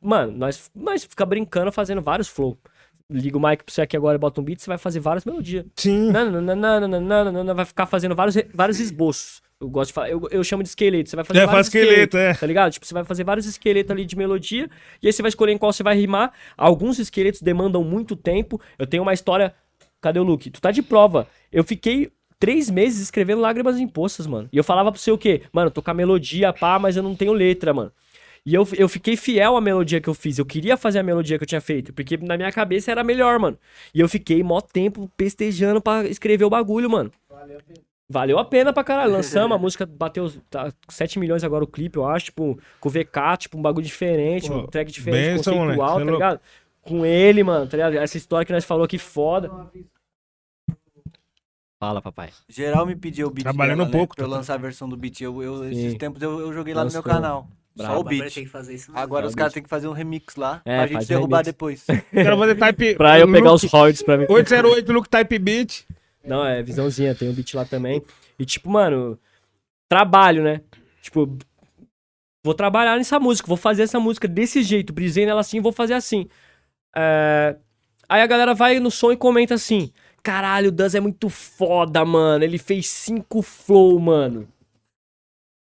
Mano, nós, nós fica brincando fazendo vários flow. Liga o mic pra você aqui agora e bota um beat, você vai fazer várias melodias. Sim. Nananana, vai ficar fazendo vários, vários esboços. Eu gosto de falar, eu, eu chamo de esqueleto. Você vai fazer É, vários faz esqueleto, é. Tá ligado? Tipo, você vai fazer vários esqueletos ali de melodia e aí você vai escolher em qual você vai rimar. Alguns esqueletos demandam muito tempo. Eu tenho uma história. Cadê o Luke? Tu tá de prova. Eu fiquei três meses escrevendo lágrimas impostas, mano. E eu falava pro você o quê? Mano, tô com a melodia, pá, mas eu não tenho letra, mano. E eu, eu fiquei fiel à melodia que eu fiz. Eu queria fazer a melodia que eu tinha feito. Porque na minha cabeça era melhor, mano. E eu fiquei mó tempo pestejando pra escrever o bagulho, mano. Valeu a pena pra caralho. Lançamos, a música bateu tá, 7 milhões agora o clipe, eu acho. Tipo, com o VK, tipo, um bagulho diferente, Pô, um track diferente, benção, moleque, conceitual, é tá louco. ligado? Com ele, mano, tá ligado? Essa história que nós falou aqui foda. Fala, papai. Geral me pediu o beat Trabalhando dela, um pouco, né, pra eu tá? lançar a versão do beat. Eu, eu- esses tempos eu, eu joguei lá no meu canal. Brabo. Só o beat. tem que fazer isso. Agora Só os caras têm que fazer um remix lá É, pra gente derrubar remix. depois. Quero fazer type. Pra eu pegar os royalties pra mim. 808 Luke Type Beat. Não, é visãozinha, tem um beat lá também. E tipo, mano, trabalho, né? Tipo, vou trabalhar nessa música, vou fazer essa música desse jeito, brisei nela assim, vou fazer assim. É, Aí a galera vai no som e comenta assim: caralho, o Duz é muito foda, mano. Ele fez cinco flow, mano.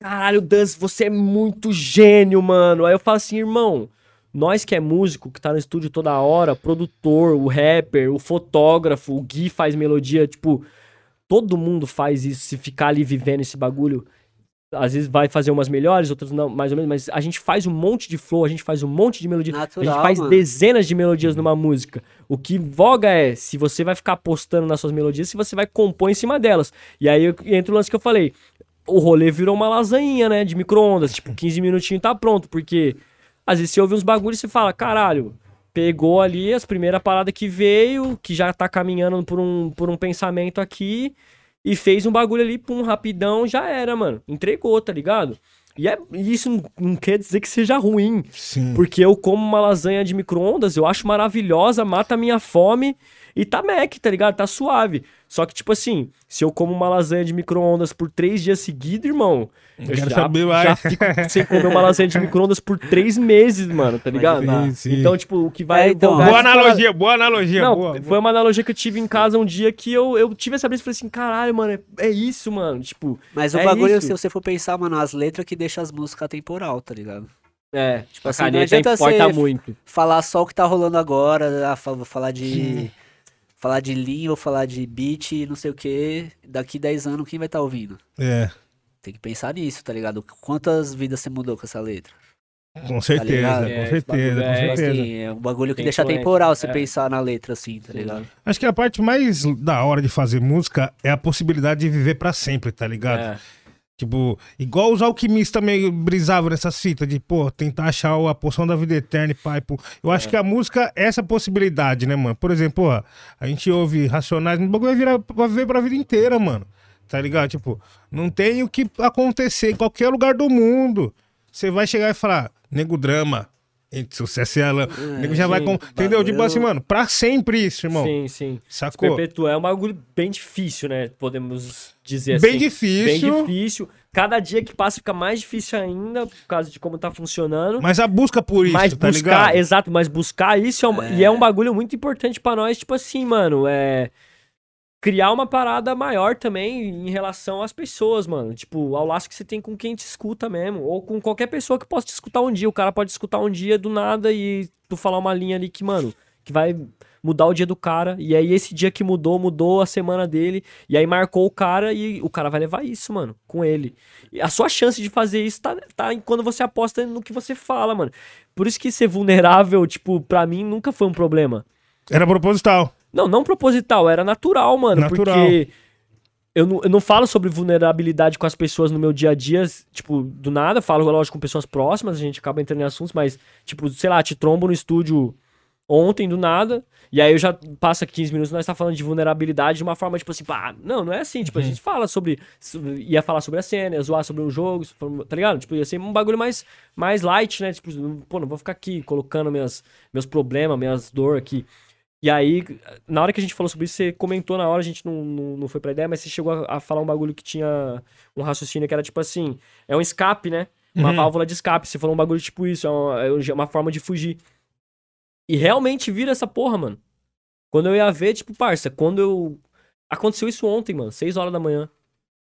Caralho, Duz, você é muito gênio, mano. Aí eu falo assim, irmão, nós que é músico, que tá no estúdio toda hora, produtor, o rapper, o fotógrafo, o Gui faz melodia, tipo, todo mundo faz isso, se ficar ali vivendo esse bagulho. Às vezes vai fazer umas melhores, outras não, mais ou menos, mas a gente faz um monte de flow, a gente faz um monte de melodia, a Natural, gente faz mano. dezenas de melodias numa música. O que voga é se você vai ficar postando nas suas melodias, se você vai compor em cima delas. E aí eu- entra o lance que eu falei. O rolê virou uma lasanha, né? De micro-ondas. Tipo, 15 minutinhos tá pronto. Porque às vezes você ouve uns bagulhos e você fala, caralho, pegou ali as primeiras paradas que veio, que já tá caminhando por um, por um pensamento aqui, e fez um bagulho ali, pum, rapidão, já era, mano. Entregou, tá ligado? E é, e isso não- não quer dizer que seja ruim. Sim. Porque eu como uma lasanha de micro-ondas, eu acho maravilhosa, mata a minha fome e tá mec, tá ligado? Tá suave. Só que, tipo assim, se eu como uma lasanha de micro-ondas por três dias seguidos, irmão, eu Quero já, saber mais. já fico sem comer uma lasanha de micro-ondas por três meses, mano, tá ligado? Sim, sim. Então, tipo, o que vai. É, então, Boa analogia, boa analogia. Não, boa, foi uma analogia que eu tive em casa um dia que eu, eu tive essa brisa e falei assim, caralho, mano, é, é isso, mano. Tipo, Mas o É bagulho, isso. se você for pensar, mano, as letras que deixam as músicas temporal, tá ligado? é, tipo, a assim, não caneta adianta importa você- muito. Falar só o que tá rolando agora, ah, falar de. Falar de linha, vou falar de beat, não sei o que. Daqui 10 anos, quem vai estar ouvindo? É, Tem que pensar nisso, tá ligado? Quantas vidas você mudou com essa letra? com certeza, ligado? com É, certeza, com é- Tipo certeza. assim, é um bagulho que Tem deixa temporal você é. pensar na letra, assim, tá ligado? Acho que a parte mais da hora de fazer música é a possibilidade de viver pra sempre, tá ligado? É. Tipo, igual os alquimistas meio brisavam nessas fitas de, pô, tentar achar a poção da vida eterna e pai, pô. Eu acho que a música é essa possibilidade, né, mano? Por exemplo, ó, a gente ouve Racionais, o bagulho vai, virar, vai viver pra vida inteira, mano. Tá ligado? Tipo, não tem o que acontecer em qualquer lugar do mundo. Você vai chegar e falar, nego drama, entre sucesso e ela. nego já vai sim, com. Entendeu? Tipo bagulho- assim, mano, pra sempre isso, irmão. Sim, sim. Sacou? Perpetuar é um bagulho bem difícil, né? Podemos dizer Bem assim. difícil. Bem difícil. Cada dia que passa fica mais difícil ainda, por causa de como tá funcionando. Mas a busca por isso, mas tá buscar, ligado? exato, mas buscar isso é um, e é um bagulho muito importante pra nós, tipo assim, mano, é criar uma parada maior também em relação às pessoas, mano. Tipo, ao laço que você tem com quem te escuta mesmo, ou com qualquer pessoa que possa te escutar um dia. O cara pode escutar um dia do nada e tu falar uma linha ali que, mano, que vai mudar o dia do cara. E aí esse dia que mudou, mudou a semana dele, e aí marcou o cara e o cara vai levar isso, mano, com ele. E a sua chance de fazer isso tá, tá quando você aposta no que você fala, mano. Por isso que ser vulnerável, tipo, pra mim nunca foi um problema. Era proposital. Não, não proposital, era natural, mano. Natural. Porque eu não, eu não falo sobre vulnerabilidade com as pessoas no meu dia a dia, tipo, do nada. Falo, lógico, com pessoas próximas, a gente acaba entrando em assuntos, mas, tipo, sei lá, te trombo no estúdio ontem, do nada. E aí eu já passa 15 minutos, nós tá falando de vulnerabilidade de uma forma, tipo assim, pá, não, não é assim. Tipo, a gente fala sobre. sobre- Ia falar sobre a cena, ia zoar sobre um jogo, tá ligado? Tipo, ia ser um bagulho mais, mais light, né? Tipo, pô, não vou ficar aqui colocando minhas, meus problemas, minhas dor aqui. E aí, na hora que a gente falou sobre isso, você comentou na hora, a gente não, não, não foi pra ideia, mas você chegou a, a falar um bagulho que tinha um raciocínio que era tipo assim: é um escape, né? Uma Uhum. válvula de escape. Você falou um bagulho tipo isso, é uma, é uma forma de fugir. E realmente vira essa porra, mano. Quando eu ia ver, tipo, parça, quando eu. Aconteceu isso ontem, mano, 6 horas da manhã.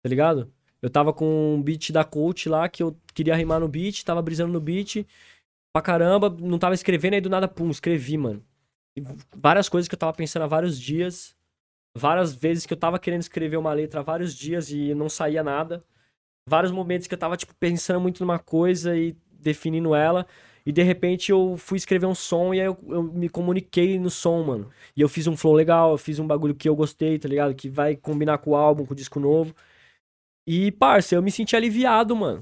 Tá ligado? Eu tava com um beat da coach lá, que eu queria rimar no beat, tava brisando no beat pra caramba, não tava escrevendo, aí do nada, pum, escrevi, mano. Várias coisas que eu tava pensando há vários dias. Várias vezes que eu tava querendo escrever uma letra há vários dias e não saía nada. Vários momentos que eu tava, tipo, pensando muito numa coisa e definindo ela. E de repente eu fui escrever um som e aí eu, eu me comuniquei no som, mano. E eu fiz um flow legal, eu fiz um bagulho que eu gostei, tá ligado? Que vai combinar com o álbum, com o disco novo. E, parça, eu me senti aliviado, mano.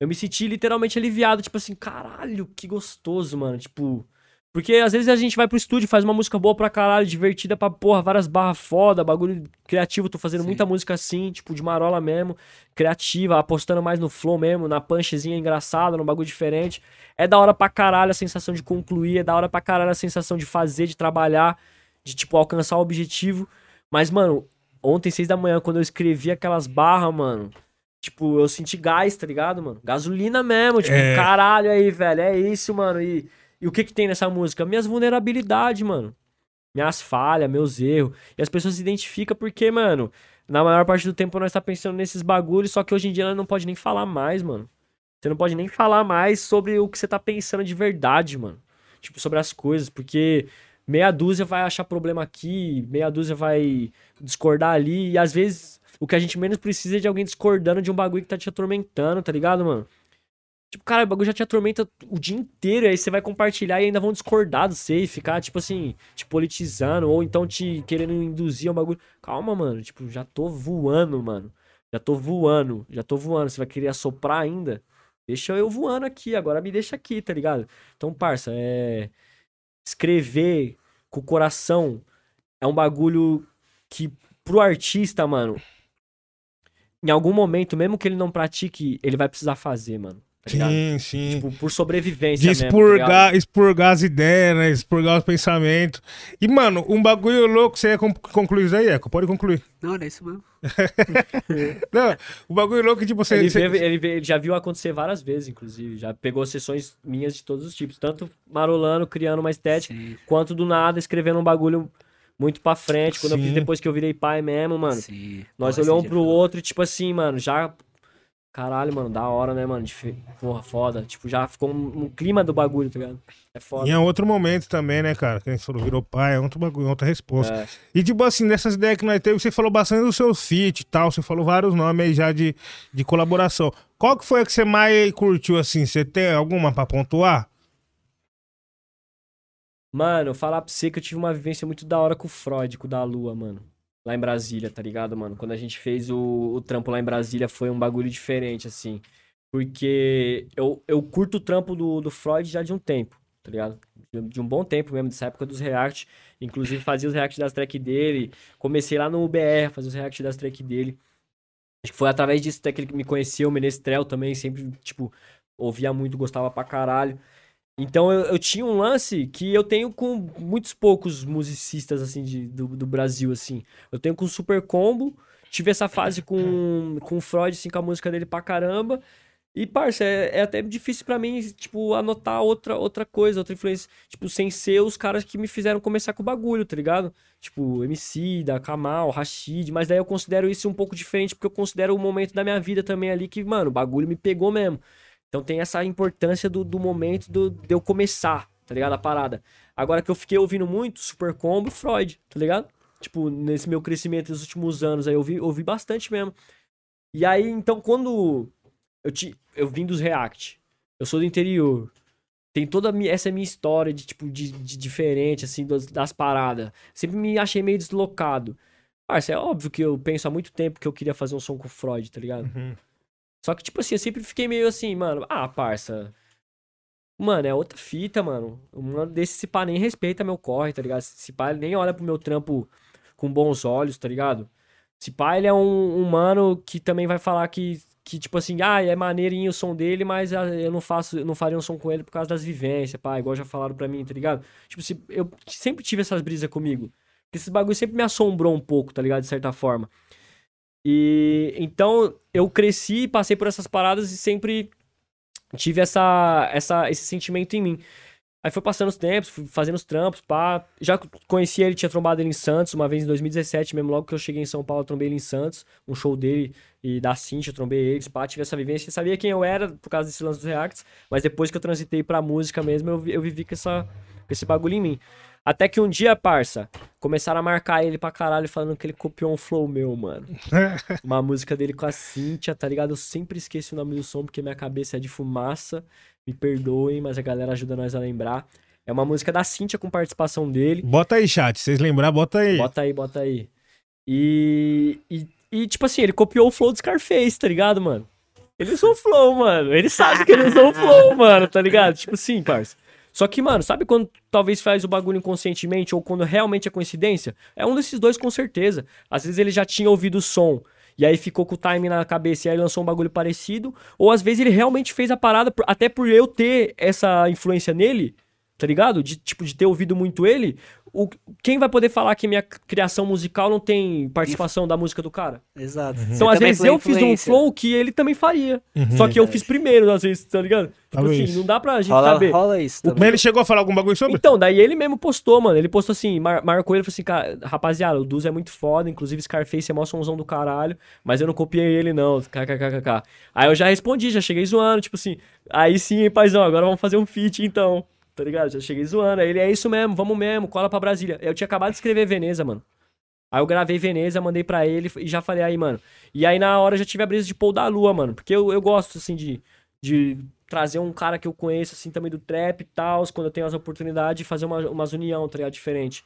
Eu me senti literalmente aliviado, tipo assim, caralho, que gostoso, mano. Tipo. Porque às vezes a gente vai pro estúdio, faz uma música boa pra caralho, divertida pra porra, várias barras foda, bagulho criativo. Tô fazendo Sim. muita música assim, tipo, de marola mesmo, criativa, apostando mais no flow mesmo, na punchzinha engraçada, num bagulho diferente. É da hora pra caralho a sensação de concluir, é da hora pra caralho a sensação de fazer, de trabalhar, de, tipo, alcançar o objetivo. Mas, mano, ontem, seis da manhã, quando eu escrevi aquelas barras, mano, tipo, eu senti gás, tá ligado, mano? Gasolina mesmo, tipo, É. caralho aí, velho, é isso, mano. E, e o que que tem nessa música? Minhas vulnerabilidades, mano. minhas falhas, meus erros. E as pessoas se identificam porque, mano, na maior parte do tempo nós tá pensando nesses bagulhos, só que hoje em dia nós não pode nem falar mais, mano. Você não pode nem falar mais sobre o que você tá pensando de verdade, mano. Tipo, sobre as coisas, porque meia dúzia vai achar problema aqui, meia dúzia vai discordar ali, e às vezes o que a gente menos precisa é de alguém discordando de um bagulho que tá te atormentando, tá ligado, mano? Tipo, cara, o bagulho já te atormenta o dia inteiro, aí você vai compartilhar e ainda vão discordar do você e ficar, tipo assim, te politizando, ou então te querendo induzir a um bagulho. Calma, mano, tipo, já tô voando, mano. Já tô voando, já tô voando. Você vai querer assoprar ainda? Deixa eu voando aqui, agora me deixa aqui, tá ligado? Então, parça, é. Escrever com o coração é um bagulho que, pro artista, mano, em algum momento, mesmo que ele não pratique, ele vai precisar fazer, mano. Tá ligado? Sim, sim. Tipo, por sobrevivência De mesmo, tá expurgar, ligado? expurgar as ideias, né? Expurgar os pensamentos. E, mano, um bagulho louco, você ia con- concluir isso aí, Eco? Pode concluir. Não, não é isso mesmo. Não, o bagulho louco que, tipo, você... Ele, você- vê- ele vê- ele já viu acontecer várias vezes, inclusive. Já pegou sessões minhas de todos os tipos. Tanto marolando, criando uma estética, Sim, quanto do nada escrevendo um bagulho muito pra frente. Quando eu depois que eu virei pai mesmo, mano. sim. Nós olhamos um pro outro e, tipo assim, mano, já. Caralho, mano, da hora, né, mano? Porra, foda. Tipo, já ficou um, um clima do bagulho, tá ligado? É foda. E é outro momento também, né, cara? Que a gente falou, virou pai, é outro bagulho, outra resposta. É. E, tipo assim, dessas ideias que nós teve, você falou bastante dos seus feat e tal, você falou vários nomes aí já de, de colaboração. Qual que foi a que você mais curtiu, assim? Você tem alguma pra pontuar? Mano, falar pra você que eu tive uma vivência muito da hora com o Freud, com o da Lua, mano. Lá em Brasília, tá ligado, mano? Quando a gente fez o, o trampo lá em Brasília foi um bagulho diferente, assim. Porque eu, eu curto o trampo do, do Freud já de um tempo, tá ligado? De, de um bom tempo mesmo, dessa época dos react. Inclusive fazia os react das tracks dele. Comecei lá no UBR a fazer os react das tracks dele. Acho que foi através disso até que ele me conheceu, o Menestrel também, sempre, tipo, ouvia muito, gostava pra caralho. Então eu, eu tinha um lance que eu tenho com muitos poucos musicistas assim de, do, do Brasil assim. Eu tenho com o Super Combo, tive essa fase com com Freud assim com a música dele pra caramba. E parça, é, é até difícil pra mim, tipo, anotar outra outra coisa, outra influência, tipo, sem ser os caras que me fizeram começar com o bagulho, tá ligado? Tipo, MC, da Kamal, Rashid, mas daí eu considero isso um pouco diferente porque eu considero o momento da minha vida também ali que, mano, o bagulho me pegou mesmo. Então tem essa importância do, do momento do, de eu começar, tá ligado? A parada. Agora que eu fiquei ouvindo muito, Super Combo Freud, tá ligado? Tipo, nesse meu crescimento nos últimos anos aí, eu ouvi, ouvi bastante mesmo. E aí, então, quando eu, te, eu vim dos React, eu sou do interior, tem toda essa minha história de, tipo, de, de diferente, assim, das, das paradas. Sempre me achei meio deslocado. Parça, é óbvio que eu penso há muito tempo que eu queria fazer um som com o Freud, tá ligado? Só que, tipo assim, eu sempre fiquei meio assim, mano, ah, parça. Mano, é outra fita, mano. Um desse se pá nem respeita meu corre, tá ligado? Se pá ele nem olha pro meu trampo com bons olhos, tá ligado? Se pá ele é um, um mano que também vai falar que, que, tipo assim, ah, é maneirinho o som dele, mas ah, eu não faço, eu não faria um som com ele por causa das vivências, pá, igual já falaram pra mim, tá ligado? Tipo, se, eu sempre tive essas brisas comigo. Esses bagulho sempre me assombrou um pouco, tá ligado? De certa forma. E então eu cresci, passei por essas paradas e sempre tive essa, essa, esse sentimento em mim. Aí foi passando os tempos, fazendo os trampos, pá. Já conheci ele, tinha trombado ele em Santos, uma vez em 2017, mesmo logo que eu cheguei em São Paulo, eu trombei ele em Santos, um show dele e da Cintia, eu trombei eles, pá, tive essa vivência, sabia quem eu era por causa desse lance dos reacts, mas depois que eu transitei pra música mesmo, eu, eu vivi com, essa, com esse bagulho em mim. Até que um dia, parça, começaram a marcar ele pra caralho, falando que ele copiou um flow meu, mano. Uma música dele com a Cintia, tá ligado? Eu sempre esqueço o nome do som porque minha cabeça é de fumaça. Me perdoem, mas a galera ajuda nós a lembrar. É uma música da Cintia com participação dele. Bota aí, chat. Se vocês lembrar, bota aí. Bota aí, bota aí. E, e, e, tipo assim, ele copiou o flow do Scarface, tá ligado, mano? Ele usou o flow, mano. Ele sabe que ele usou o flow, mano, tá ligado? Tipo assim, parça. Só que, mano, sabe quando talvez faz o bagulho inconscientemente ou quando realmente é coincidência? É um desses dois com certeza. Às vezes ele já tinha ouvido o som e aí ficou com o time na cabeça e aí lançou um bagulho parecido. Ou às vezes ele realmente fez a parada, até por eu ter essa influência nele, tá ligado? De, tipo, de ter ouvido muito ele, o, quem vai poder falar que minha criação musical não tem participação da música do cara? Exato. Então, Você às vezes, eu fiz um flow que ele também faria. Uhum. Só que eu fiz primeiro, às vezes, tá ligado? Tipo assim, não dá pra gente Rola, saber. rola isso Mas ele chegou a falar algum bagulho sobre? Então, daí ele mesmo postou, mano. Ele postou assim, mar- marcou ele e falou assim, cara, rapaziada, o Duz é muito foda, inclusive Scarface é mó somzão do caralho, mas eu não copiei ele, não. KKKKK. Aí eu já respondi, já cheguei zoando, tipo assim, aí sim, hein, paizão, agora vamos fazer um feat, então. Tá ligado? Já cheguei zoando. Aí ele é isso mesmo, vamos mesmo, cola pra Brasília. Eu tinha acabado de escrever Veneza, mano. Aí eu gravei Veneza, mandei pra ele e já falei aí, mano. E aí na hora eu já tive a brisa de pôr da lua, mano. Porque eu, eu gosto, assim, de, de trazer um cara que eu conheço, assim, também do trap e tal, quando eu tenho as oportunidades, de fazer uma, umas união, tá ligado? Diferente.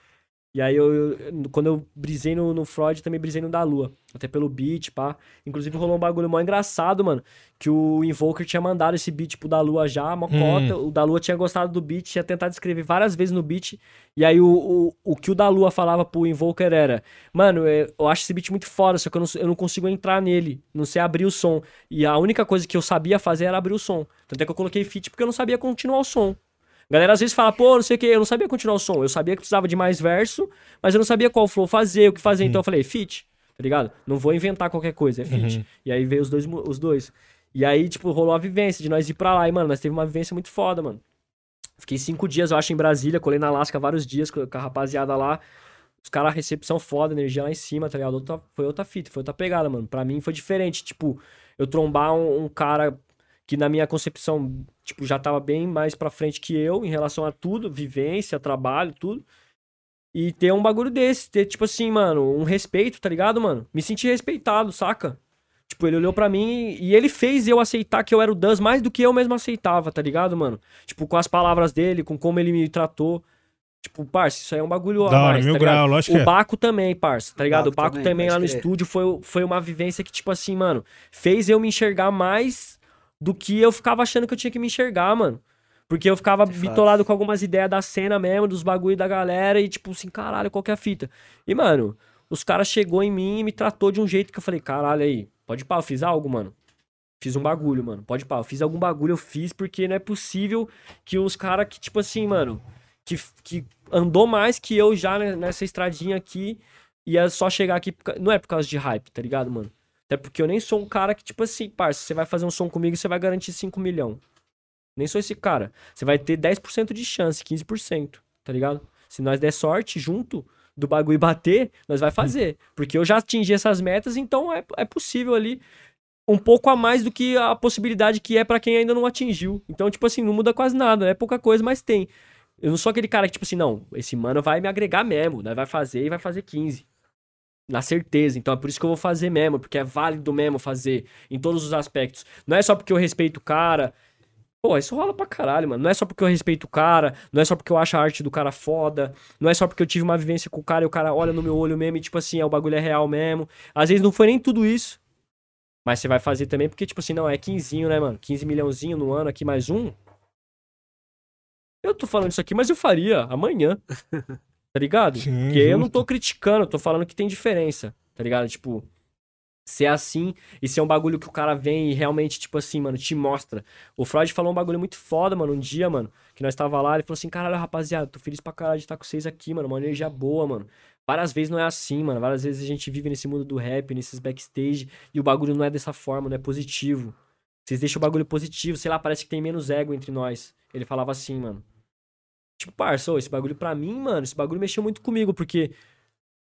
E aí eu, eu- quando eu brisei no, no Freud, também brisei no da Lua. Até pelo beat, pá. Inclusive rolou um bagulho mó engraçado, mano. Que o Invoker tinha mandado esse beat pro da Lua já, mó cota. O da Lua tinha gostado do beat, tinha tentado escrever várias vezes no beat. E aí o, o, o que o da Lua falava pro Invoker era: Mano, é, eu acho esse beat muito foda, só que eu não, eu não consigo entrar nele. Não sei abrir o som. E a única coisa que eu sabia fazer era abrir o som. Tanto é que eu coloquei feat porque eu não sabia continuar o som. Galera às vezes fala, pô, não sei o que, eu não sabia continuar o som. Eu sabia que precisava de mais verso, mas eu não sabia qual flow fazer, o que fazer. Então eu falei, fit, tá ligado? Não vou inventar qualquer coisa, é fit. E aí veio os dois, os dois. E aí, tipo, rolou a vivência de nós ir pra lá. E, mano, nós teve uma vivência muito foda, mano. Fiquei cinco dias, eu acho, em Brasília, colei na Alaska vários dias com com a rapaziada lá. Os caras, recepção foda, energia lá em cima, tá ligado? Outra- foi outra fita, foi outra pegada, mano. Pra mim foi diferente, tipo, eu trombar um, um cara que na minha concepção, tipo, já tava bem mais pra frente que eu em relação a tudo, vivência, trabalho, tudo. E ter um bagulho desse, ter, tipo assim, mano, um respeito, tá ligado, mano? Me senti respeitado, saca? Tipo, ele olhou pra mim e ele fez eu aceitar que eu era o Duz mais do que eu mesmo aceitava, tá ligado, mano? Tipo, com as palavras dele, com como ele me tratou. Tipo, parça, isso aí é um bagulho a Da hora, mais, mil tá grau, lógico que O é. Baco também, parça, tá ligado? O Baco Baco também, também, lá no estúdio foi, foi uma vivência que, tipo assim, mano, fez eu me enxergar mais do que eu ficava achando que eu tinha que me enxergar, mano. Porque eu ficava fato. bitolado com algumas ideias da cena mesmo, dos bagulho da galera, e tipo assim, caralho, qual que é a fita? E, mano, os caras chegou em mim e me tratou de um jeito que eu falei, caralho aí, pode pá, eu fiz algo, mano. Fiz um bagulho, mano. Pode pá, eu fiz algum bagulho, eu fiz, porque não é possível que os caras que, tipo assim, mano, que, que andou mais que eu já ne- nessa estradinha aqui, ia só chegar aqui, não é por causa de hype, tá ligado, mano? Até porque eu nem sou um cara que, tipo assim, parça, você vai fazer um som comigo, você vai garantir 5 milhões. Nem sou esse cara. Você vai ter 10% de chance, 15%, tá ligado? Se nós der sorte junto do bagulho bater, nós vai fazer. Porque eu já atingi essas metas, então é, é possível ali um pouco a mais do que a possibilidade que é pra quem ainda não atingiu. Então, tipo assim, não muda quase nada, é pouca coisa, mas tem. Eu não sou aquele cara que, tipo assim, não, esse mano vai me agregar mesmo, nós vai fazer e vai fazer 15. Na certeza, então é por isso que eu vou fazer mesmo, porque é válido mesmo fazer em todos os aspectos. Não é só porque eu respeito o cara. Pô, isso rola pra caralho, mano. Não é só porque eu respeito o cara, não é só porque eu acho a arte do cara foda, não é só porque eu tive uma vivência com o cara e o cara olha no meu olho mesmo e, tipo assim, é, o bagulho é real mesmo. Às vezes não foi nem tudo isso. Mas você vai fazer também porque, tipo assim, não, é 15, né, mano? 15 milhãozinho no ano aqui, mais um. Eu tô falando isso aqui, mas eu faria amanhã. Tá ligado? Sim, Porque eu não justo. tô criticando, eu tô falando que tem diferença, tá ligado? Tipo, ser assim e ser um bagulho que o cara vem e realmente, tipo assim, mano, te mostra. O Freud falou um bagulho muito foda, mano, um dia, mano, que nós tava lá, ele falou assim, caralho, rapaziada, tô feliz pra caralho de estar com vocês aqui, mano, uma energia boa, mano. Várias vezes não é assim, mano, várias vezes a gente vive nesse mundo do rap, nesses backstage, e o bagulho não é dessa forma, não é positivo. Vocês deixam o bagulho positivo, sei lá, parece que tem menos ego entre nós. Ele falava assim, mano. Tipo, parça, esse bagulho pra mim, mano, esse bagulho mexeu muito comigo, porque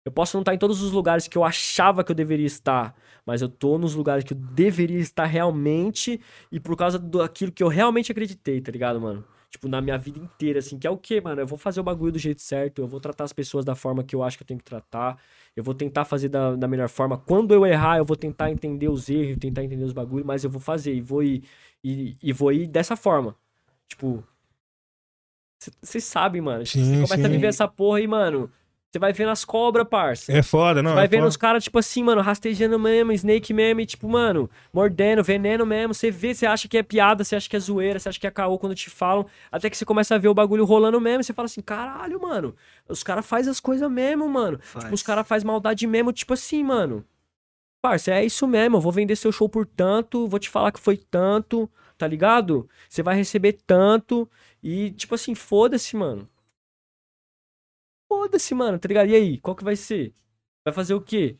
eu posso não estar em todos os lugares que eu achava que eu deveria estar, mas eu tô nos lugares que eu deveria estar realmente e por causa daquilo que eu realmente acreditei, tá ligado, mano? Tipo, na minha vida inteira, assim, que é o quê, mano? Eu vou fazer o bagulho do jeito certo, eu vou tratar as pessoas da forma que eu acho que eu tenho que tratar, eu vou tentar fazer da, da melhor forma. Quando eu errar, eu vou tentar entender os erros, tentar entender os bagulhos, mas eu vou fazer e vou ir, e, e vou ir dessa forma. Tipo, vocês sabem, mano. Tipo, Você começa a sim. viver essa porra aí, mano. Você vai vendo as cobras, parça. É foda, não. Você vai é vendo foda. os caras, tipo assim, mano, rastejando mesmo, snake mesmo, e tipo, mano, mordendo, veneno mesmo. Você vê, você acha que é piada, você acha que é zoeira, você acha que é caô quando te falam. Até que você começa a ver o bagulho rolando mesmo, e você fala assim, caralho, mano. Os caras fazem as coisas mesmo, mano. Tipo, os caras fazem maldade mesmo, tipo assim, mano. Parça, é isso mesmo, eu vou vender seu show por tanto, vou te falar que foi tanto, tá ligado? Você vai receber tanto. E, tipo assim, foda-se, mano. Foda-se, mano, tá ligado? E aí, qual que vai ser? Vai fazer o quê?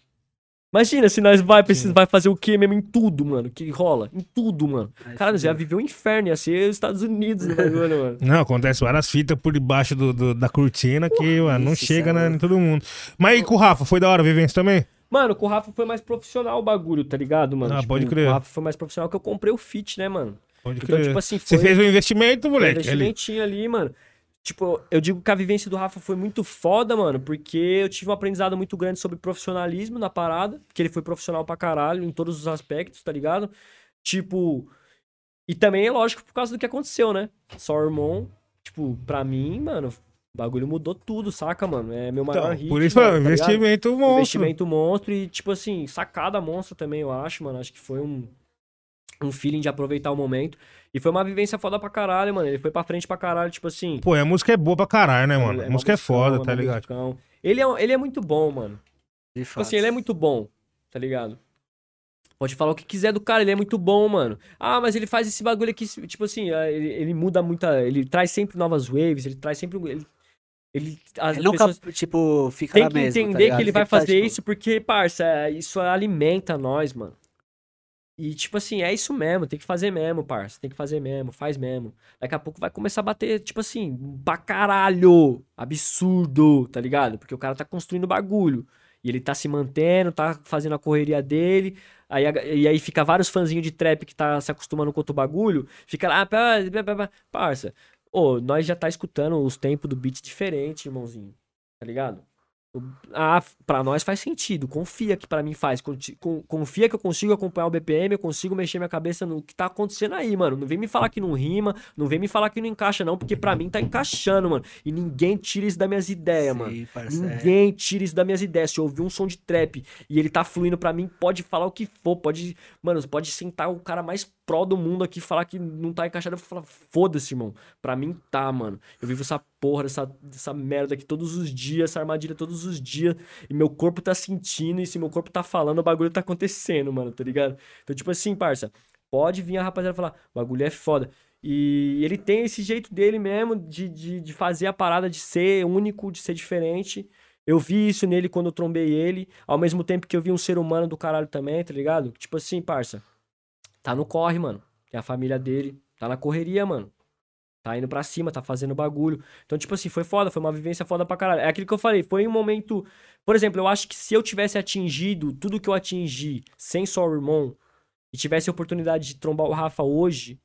Imagina se nós vai, esses- vai fazer o quê mesmo em tudo, mano, que rola. Em tudo, mano. Aí Cara, já viveu o inferno, ia ser os Estados Unidos no bagulho, mano. Não, acontece várias fitas por debaixo do, do- da cortina que, mano, não isso, chega isso é né, louco. em todo mundo. Mas aí com o Rafa, foi da hora a vivência também? Mano, com o Rafa foi mais profissional o bagulho, tá ligado, mano? Ah, pode crer. Com o Rafa foi mais profissional que eu comprei o Fit, né, mano? Pode Então, crer. tipo assim, Você foi- fez um investimento, Foi um moleque. ali. investimentinho ali, mano. Tipo, eu digo que a vivência do Rafa foi muito foda, mano, porque eu tive um aprendizado muito grande sobre profissionalismo na parada, que ele foi profissional pra caralho em todos os aspectos, tá ligado? Tipo, e também é lógico por causa do que aconteceu, né? Só o irmão, tipo, pra mim, mano, o bagulho mudou tudo, saca, mano? É meu maior Então, hit. por isso mano, tá ligado? investimento monstro. Investimento monstro e, tipo assim, sacada monstro também, eu acho, mano. Acho que foi um, um feeling de aproveitar o momento. E foi uma vivência foda pra caralho, mano. Ele foi pra frente pra caralho, tipo assim. Pô, a música é boa pra caralho, né, mano? A uma música é foda, uma tá ligado? musicão. Ele é, ele é muito bom, mano. De Tipo fato. assim, ele é muito bom, tá ligado? Pode falar o que quiser do cara, ele é muito bom, mano. Ah, mas ele faz esse bagulho aqui, tipo assim, ah, ele, ele muda muita. Ele traz sempre novas waves, ele traz sempre. Ele, ele, as Ele nunca, tipo, fica tem que mesma, tá entender ligado? que ele vai tá, fazer tipo, isso porque, parça, é, isso alimenta nós, mano. E, tipo assim, é isso mesmo, tem que fazer mesmo, parça. Tem que fazer mesmo, faz mesmo. Daqui a pouco vai começar a bater, tipo assim, pra caralho. Absurdo, tá ligado? Porque o cara tá construindo bagulho. E ele tá se mantendo, tá fazendo a correria dele. Aí, e aí fica vários fãzinhos de trap que tá se acostumando com outro bagulho. Fica lá, pá. parça. Ô, nós já tá escutando os tempos do beat diferente, irmãozinho. Tá ligado? Ah, pra nós faz sentido. Confia que pra mim faz. Confia que eu consigo acompanhar o BPM, eu consigo mexer minha cabeça no que tá acontecendo aí, mano. Não vem me falar que não rima, não vem me falar que não encaixa, não, porque pra mim tá encaixando, mano. E ninguém tira isso das minhas ideias, mano. Sim, parceiro. Ninguém tira isso das minhas ideias. Se eu ouvir um som de trap e ele tá fluindo pra mim, pode falar o que for. Pode. Mano, pode sentar o cara mais pró do mundo aqui falar que não tá encaixado. Eu falar, foda-se, irmão. Pra mim tá, mano. Eu vivo essa porra, dessa, dessa merda aqui todos os dias, essa armadilha todos os dias. E meu corpo tá sentindo. E se meu corpo tá falando, o bagulho tá acontecendo, mano, tá ligado? Então, tipo assim, parça. Pode vir a rapaziada falar, o bagulho é foda. E ele tem esse jeito dele mesmo de, de, de fazer a parada de ser único, de ser diferente. Eu vi isso nele quando eu trombei ele, ao mesmo tempo que eu vi um ser humano do caralho também, tá ligado? Tipo assim, parça. Tá no corre, mano. Que a família dele tá na correria, mano. Tá indo pra cima, tá fazendo bagulho. Então, tipo assim, foi foda, foi uma vivência foda pra caralho. É aquilo que eu falei, foi um momento. Por exemplo, eu acho que se eu tivesse atingido tudo que eu atingi sem só o irmão e tivesse a oportunidade de trombar o Rafa hoje,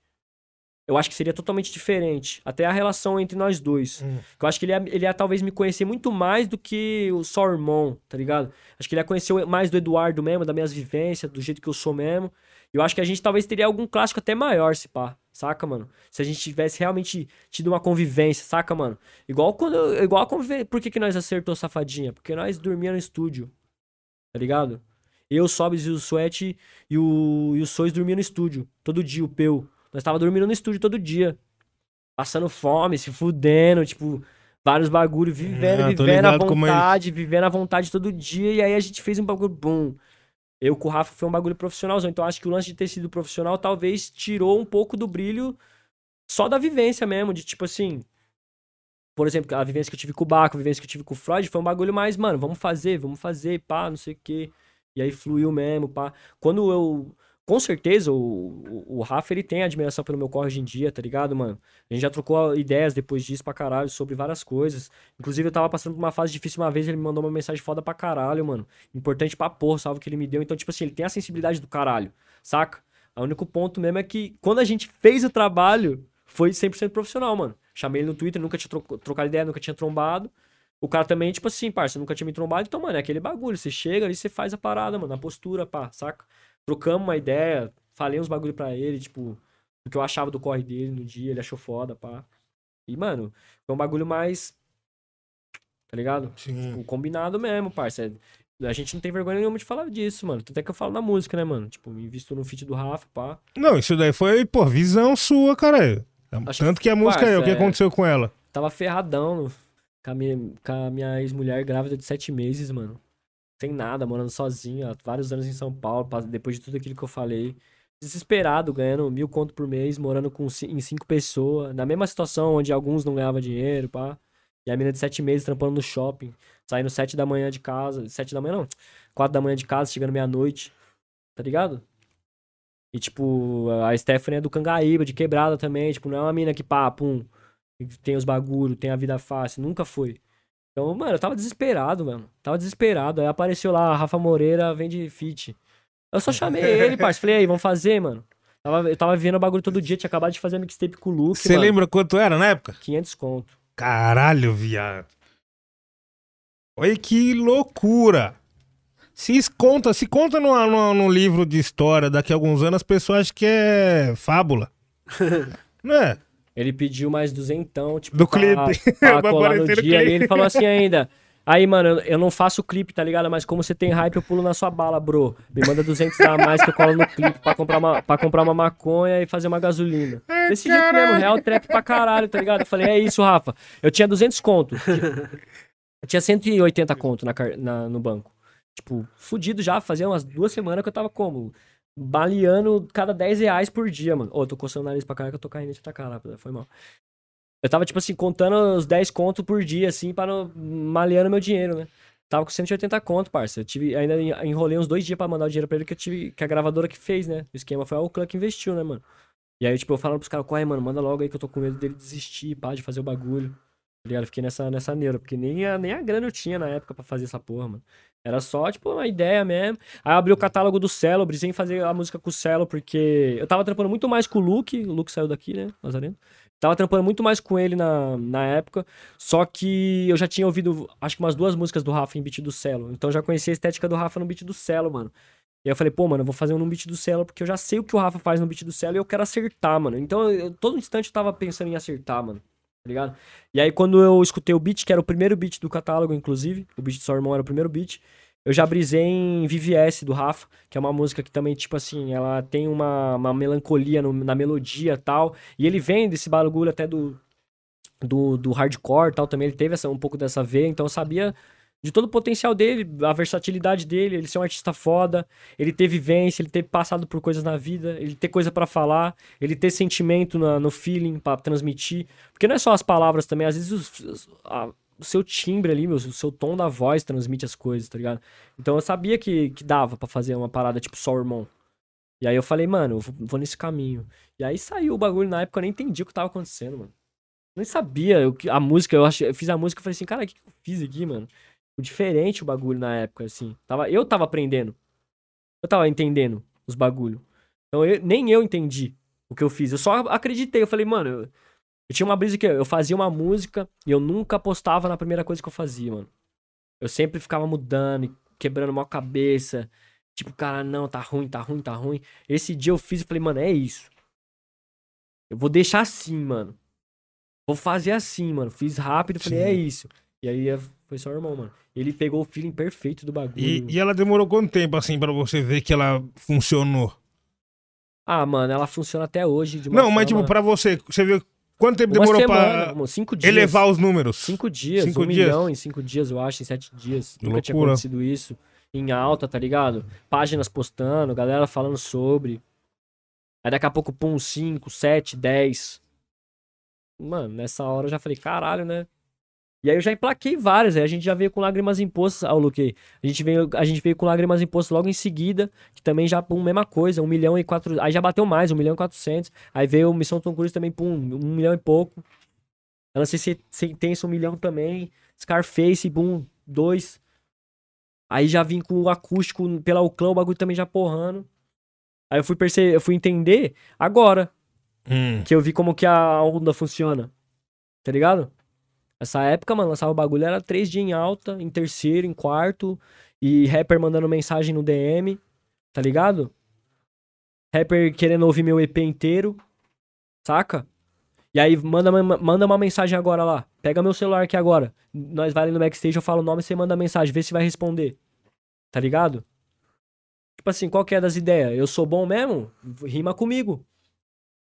eu acho que seria totalmente diferente. Até a relação entre nós dois. Hum. Eu acho que ele ia, ele ia talvez me conhecer muito mais do que o só o irmão, tá ligado? Acho que ele ia conhecer mais do Eduardo mesmo, das minhas vivências, do jeito que eu sou mesmo. Eu acho que a gente talvez teria algum clássico até maior, se pá. Saca, mano? Se a gente tivesse realmente tido uma convivência, saca, mano? Igual quando. Igual a convivência. Por que, que nós acertou safadinha? Porque nós dormia no estúdio. Tá ligado? Eu, Sobs e o Sweat e o, e o Sois dormiam no estúdio. Todo dia, o Peu. Nós tava dormindo no estúdio todo dia. Passando fome, se fudendo, tipo, vários bagulho, vivendo, tô vivendo à é vontade, vivendo à vontade todo dia. E aí a gente fez um bagulho bom. Eu com o Rafa foi um bagulho profissionalzão. Então acho que o lance de ter sido profissional talvez tirou um pouco do brilho só da vivência mesmo, de tipo assim. Por exemplo, a vivência que eu tive com o Baco, a vivência que eu tive com o Freud, foi um bagulho mais, mano, vamos fazer, vamos fazer, pá, não sei o quê. E aí fluiu mesmo, pá. Quando eu. Com certeza, o, o, o Rafa, ele tem admiração pelo meu corre hoje em dia, tá ligado, mano? A gente já trocou ideias depois disso pra caralho sobre várias coisas. Inclusive, eu tava passando por uma fase difícil uma vez, ele me mandou uma mensagem foda pra caralho, mano. Importante pra porra, salve que ele me deu. Então, tipo assim, ele tem a sensibilidade do caralho, saca? O único ponto mesmo é que quando a gente fez o trabalho, foi 100% profissional, mano. Chamei ele no Twitter, nunca tinha tro- trocado ideia, nunca tinha trombado. O cara também, tipo assim, parça, nunca tinha me trombado. Então, mano, é aquele bagulho. Você chega ali, você faz a parada, mano, a postura, pá, saca? Trocamos uma ideia, falei uns bagulho pra ele, tipo, o que eu achava do corre dele no dia, ele achou foda, pá. E, mano, foi um bagulho mais. Tá ligado? Sim. Tipo, combinado mesmo, parça. A gente não tem vergonha nenhuma de falar disso, mano. Tanto é que eu falo na música, né, mano? Tipo, me invisto no feat do Rafa, pá. Não, isso daí foi, pô, visão sua, cara. Acho Tanto que a música parça, é o que é- aconteceu com ela. Tava ferradão no- com a minha, com a minha ex-mulher grávida de sete meses, mano. Sem nada, morando sozinho, há vários anos em São Paulo, pa- depois de tudo aquilo que eu falei. Desesperado, ganhando mil conto por mês, morando com, em cinco pessoas, na mesma situação onde alguns não ganhavam dinheiro, pá. E a mina de sete meses trampando no shopping, saindo sete da manhã de casa, sete da manhã não, quatro da manhã de casa, chegando meia-noite, tá ligado? E, tipo, a Stephanie é do Cangaíba, de quebrada também, tipo, não é uma mina que, pá, pum, tem os bagulho, tem a vida fácil, nunca foi. Então, mano, eu tava desesperado, mano. Tava desesperado. Aí apareceu lá, a Rafa Moreira vende fit. Eu só chamei ele, parceiro. Falei, aí, vamos fazer, mano. Tava, eu tava vendo o bagulho todo dia, tinha acabado de fazer mixtape com o Luke, Você lembra quanto era na época? 500 conto. Caralho, viado. Olha que loucura. Se conta, se conta no, no, no livro de história daqui a alguns anos, as pessoas acham que é fábula. Não é? Ele pediu mais duzentão, tipo, Do pra, clipe. pra colar no dia. clipe. E ele falou assim ainda. Aí, mano, eu- não faço clipe, tá ligado? Mas como você tem hype, eu pulo na sua bala, bro. Me manda 200 a mais que eu colo no clipe pra comprar uma, pra comprar uma maconha e fazer uma gasolina. Desse jeito mesmo, real trap pra caralho, tá ligado? Eu falei, é isso, Rafa. Eu tinha 200 conto. Eu tinha 180 conto na, na- no banco. Tipo, fudido já, fazia umas duas semanas que eu tava como? Baleando cada 10 reais por dia, mano. Ô, eu tô coçando o nariz pra caralho que eu tô caindo de tacar lá, foi mal. Eu tava, tipo assim, contando os 10 conto por dia, assim, para não, maleando meu dinheiro, né? Tava com 180 conto, parça. Eu tive, ainda en- enrolei uns dois dias pra mandar o dinheiro pra ele que eu tive, que a gravadora que fez, né? O esquema foi a Oclan que investiu, né, mano? E aí, tipo, eu falando pros caras, corre, mano, manda logo aí que eu tô com medo dele desistir, pá, de fazer o bagulho. Tá ligado? Fiquei nessa, nessa neura, porque nem a, nem a grana eu tinha na época pra fazer essa porra, mano. Era só, tipo, uma ideia mesmo. Aí abri o catálogo do Celo, brisei em fazer a música com o Celo, porque eu tava trampando muito mais com o Luke, o Luke saiu daqui, né, Lazareno? Tava trampando muito mais com ele na, na época, só que eu já tinha ouvido, acho que umas duas músicas do Rafa em beat do Celo, então eu já conhecia a estética do Rafa no beat do Celo, mano. E aí eu falei, pô, mano, eu vou fazer um no beat do Celo, porque eu já sei o que o Rafa faz no beat do Celo e eu quero acertar, mano. Então, eu, todo instante eu tava pensando em acertar, mano. Tá ligado? E aí, quando eu escutei o beat, que era o primeiro beat do catálogo, inclusive, o beat do seu irmão era o primeiro beat, eu já brisei em VVS do Rafa, que é uma música que também, tipo assim, ela tem uma, uma melancolia no- na melodia tal. E ele vem desse bagulho até do, do, do hardcore tal também. Ele teve essa, um pouco dessa veia, então eu sabia de todo o potencial dele, a versatilidade dele, ele ser um artista foda, ele ter vivência, ele ter passado por coisas na vida, ele ter coisa pra falar, ele ter sentimento na- no feeling pra transmitir. Porque não é só as palavras também, às vezes os- a- o seu timbre ali, meu, o seu tom da voz transmite as coisas, tá ligado? Então eu sabia que, que dava pra fazer uma parada tipo só o irmão. E aí eu falei, mano, eu vou, vou nesse caminho. E aí saiu o bagulho na época, eu nem entendi o que tava acontecendo, mano. Eu nem sabia que, a música, eu, achei, eu fiz a música e falei assim, cara, o que, que eu fiz aqui, mano? Ficou Diferente o bagulho na época, assim. Tava, eu tava aprendendo. Eu tava entendendo os bagulho. Então eu- nem eu entendi o que eu fiz. Eu só acreditei. Eu falei, mano, eu, eu tinha uma brisa que eu fazia uma música e eu nunca postava na primeira coisa que eu fazia, mano. Eu sempre ficava mudando e quebrando mal cabeça. Tipo, cara, não, tá ruim, tá ruim, tá ruim. Esse dia eu fiz e falei, mano, é isso. Eu vou deixar assim, mano. Vou fazer assim, mano. Fiz rápido, falei, Sim. é isso. E aí é- foi só o irmão, mano. Ele pegou o feeling perfeito do bagulho. E, e ela demorou quanto tempo, assim, pra você ver que ela funcionou? Ah, mano, ela funciona até hoje. De uma Não, mas forma- tipo, pra você, você viu quanto tempo demorou semana, pra cinco dias. elevar os números? Cinco dias, Cinco um dias? milhão em cinco dias, eu acho, em sete dias. Que Nunca tinha loucura. acontecido isso. Em alta, tá ligado? Páginas postando, galera falando sobre. Aí daqui a pouco, pum, 5, 7, 10. Mano, nessa hora eu já falei, caralho, né? E aí eu já emplaquei várias, aí a gente já veio com lágrimas impostas ao Luque. A gente veio, a gente veio com lágrimas impostas logo em seguida, que também já, pum, mesma coisa, um milhão e quatro. Aí já bateu mais, um milhão e quatrocentos. Aí veio Missão Tom Cruise também, pum, um milhão e pouco. Eu não sei se Sentença, um milhão também. Scarface, boom, dois. Aí já vim com o acústico pela Uclã, o bagulho também já porrando. Aí eu fui perceber, eu fui entender agora Hum. que eu vi como que a onda funciona. Tá ligado? Essa época, mano, lançava o bagulho, era três dias em alta, em terceiro, em quarto, e rapper mandando mensagem no DM, tá ligado? Rapper querendo ouvir meu EP inteiro, saca? E aí manda, manda uma mensagem agora lá. Pega meu celular aqui agora. Nós vai ali no backstage, eu falo o nome, você manda mensagem, vê se vai responder. Tá ligado? Tipo assim, qual que é das ideias? Eu sou bom mesmo? Rima comigo.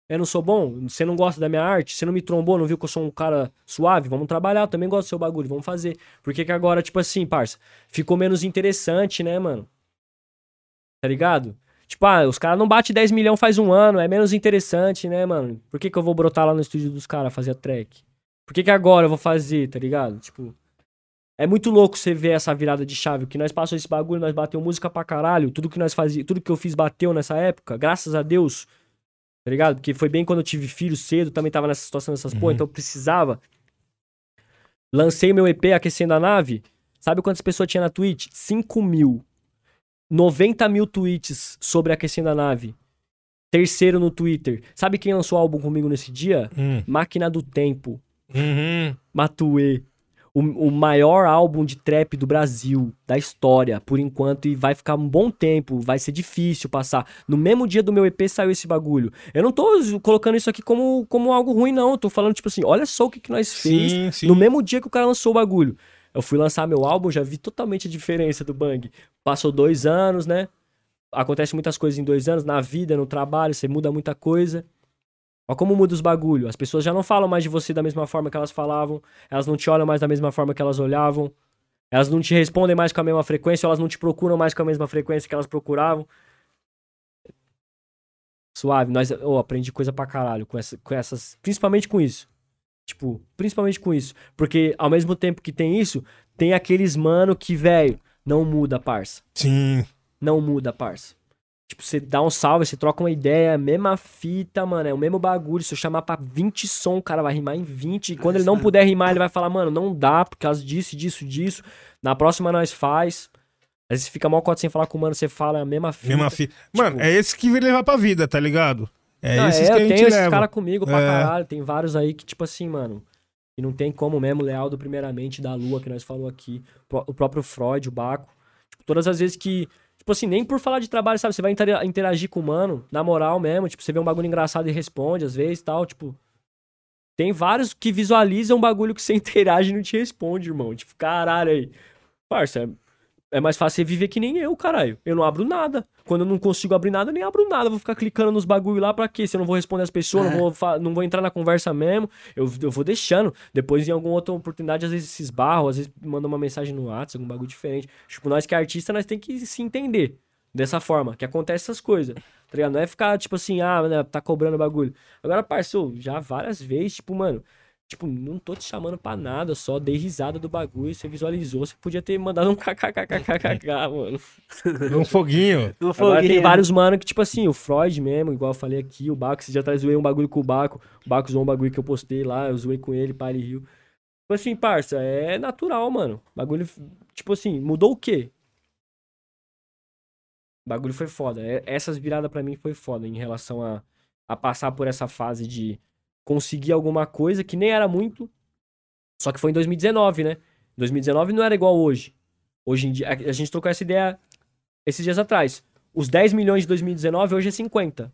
Eu não sou bom? Você não gosta da minha arte? Você não me trombou? Não viu que eu sou um cara suave? Vamos trabalhar, eu também gosto do seu bagulho, vamos fazer. Por que que agora, tipo assim, parça, ficou menos interessante, né, mano? Tá ligado? Tipo, ah, os caras não batem 10 milhões faz um ano, é menos interessante, né, mano? Por que que eu vou brotar lá no estúdio dos caras fazer a track? Por que que agora eu vou fazer, tá ligado? Tipo, é muito louco você ver essa virada de chave, que nós passamos esse bagulho, nós bateu música pra caralho, tudo que nós fazia, tudo que eu fiz bateu nessa época, graças a Deus. Tá ligado? Porque foi bem quando eu tive filho cedo, também tava nessa situação dessas porra, então eu precisava. Lancei meu EP aquecendo a nave. Sabe quantas pessoas tinha na Twitch? 5 mil. 90 mil tweets sobre aquecendo a nave. Terceiro no Twitter. Sabe quem lançou álbum comigo nesse dia? Hum. Máquina do Tempo. Uhum. Matuê. O, o maior álbum de trap do Brasil, da história, por enquanto, e vai ficar um bom tempo, vai ser difícil passar. No mesmo dia do meu EP saiu esse bagulho. Eu não tô colocando isso aqui como, como algo ruim, não. Eu tô falando, tipo assim, olha só o que, que nós fez Sim, sim. no mesmo dia que o cara lançou o bagulho. Eu fui lançar meu álbum, já vi totalmente a diferença do Bang. Passou dois anos, né? Acontece muitas coisas em dois anos, na vida, no trabalho, você muda muita coisa. Olha como muda os bagulho. As pessoas já não falam mais de você da mesma forma que elas falavam. Elas não te olham mais da mesma forma que elas olhavam. Elas não te respondem mais com a mesma frequência. Elas não te procuram mais com a mesma frequência que elas procuravam. Suave. Nós, eu aprendi coisa pra caralho com, essa, com essas. Principalmente com isso. Tipo, principalmente com isso. Porque ao mesmo tempo que tem isso, tem aqueles mano que, velho, não muda, parça Sim. não muda, parça. Tipo, você dá um salve, você troca uma ideia, é mesma fita, mano, é o mesmo bagulho. Se eu chamar pra 20 som, o cara vai rimar em 20. E quando ele não puder rimar, ele vai falar, mano, não dá por causa disso, disso, disso. Na próxima nós faz. Às vezes fica mal cota sem falar com o mano, você fala é a mesma fita. Mesma fi... Mano, é esse que vai levar pra vida, tá ligado? É Não, esses é, que a gente tenho esses leva. caras comigo pra É. caralho. Tem vários aí que, tipo assim, mano. E não tem como mesmo, Lealdo, primeiramente, da Lua, que nós falou aqui. O próprio Freud, o Baco. Tipo, todas as vezes que. Tipo assim, nem por falar de trabalho, sabe? Você vai intera- interagir com o mano, na moral mesmo. Tipo, você vê um bagulho engraçado e responde, às vezes tal. Tipo. Tem vários que visualizam um bagulho que você interage e não te responde, irmão. Tipo, caralho aí. Parça, é, é mais fácil você viver que nem eu, caralho. Eu não abro nada. Quando eu não consigo abrir nada, eu nem abro nada. Eu vou ficar clicando nos bagulho lá pra quê? Se eu não vou responder as pessoas, não, vou não vou entrar na conversa mesmo. Eu, eu vou deixando. Depois, em alguma outra oportunidade, às vezes se esbarro, às vezes manda uma mensagem no WhatsApp, algum bagulho diferente. Tipo, nós que é artista, nós tem que se entender dessa forma, que acontece essas coisas. Tá ligado? Não é ficar, tipo assim, ah, né, tá cobrando bagulho. Agora, parceiro, já várias vezes, tipo, mano, Tipo, não tô te chamando pra nada, só dei risada do bagulho, você visualizou, você podia ter mandado um kkkkk, mano. Um foguinho. No Agora tem foguinho. vários mano que, tipo assim, o Freud mesmo, igual eu falei aqui, o Baco, você já tá zoei um bagulho com o Baco, o Baco zoou um bagulho que eu postei lá, eu zoei com ele, pá, ele riu. Tipo assim, parça, é natural, mano. Bagulho, tipo assim, mudou o quê? O bagulho foi foda. É- Essas viradas pra mim foi foda em relação a, a passar por essa fase de conseguir alguma coisa que nem era muito, só que foi em 2019, né? 2019 não era igual hoje. Hoje em dia, a gente trocou essa ideia esses dias atrás. Os 10 milhões de 2019 hoje é 50.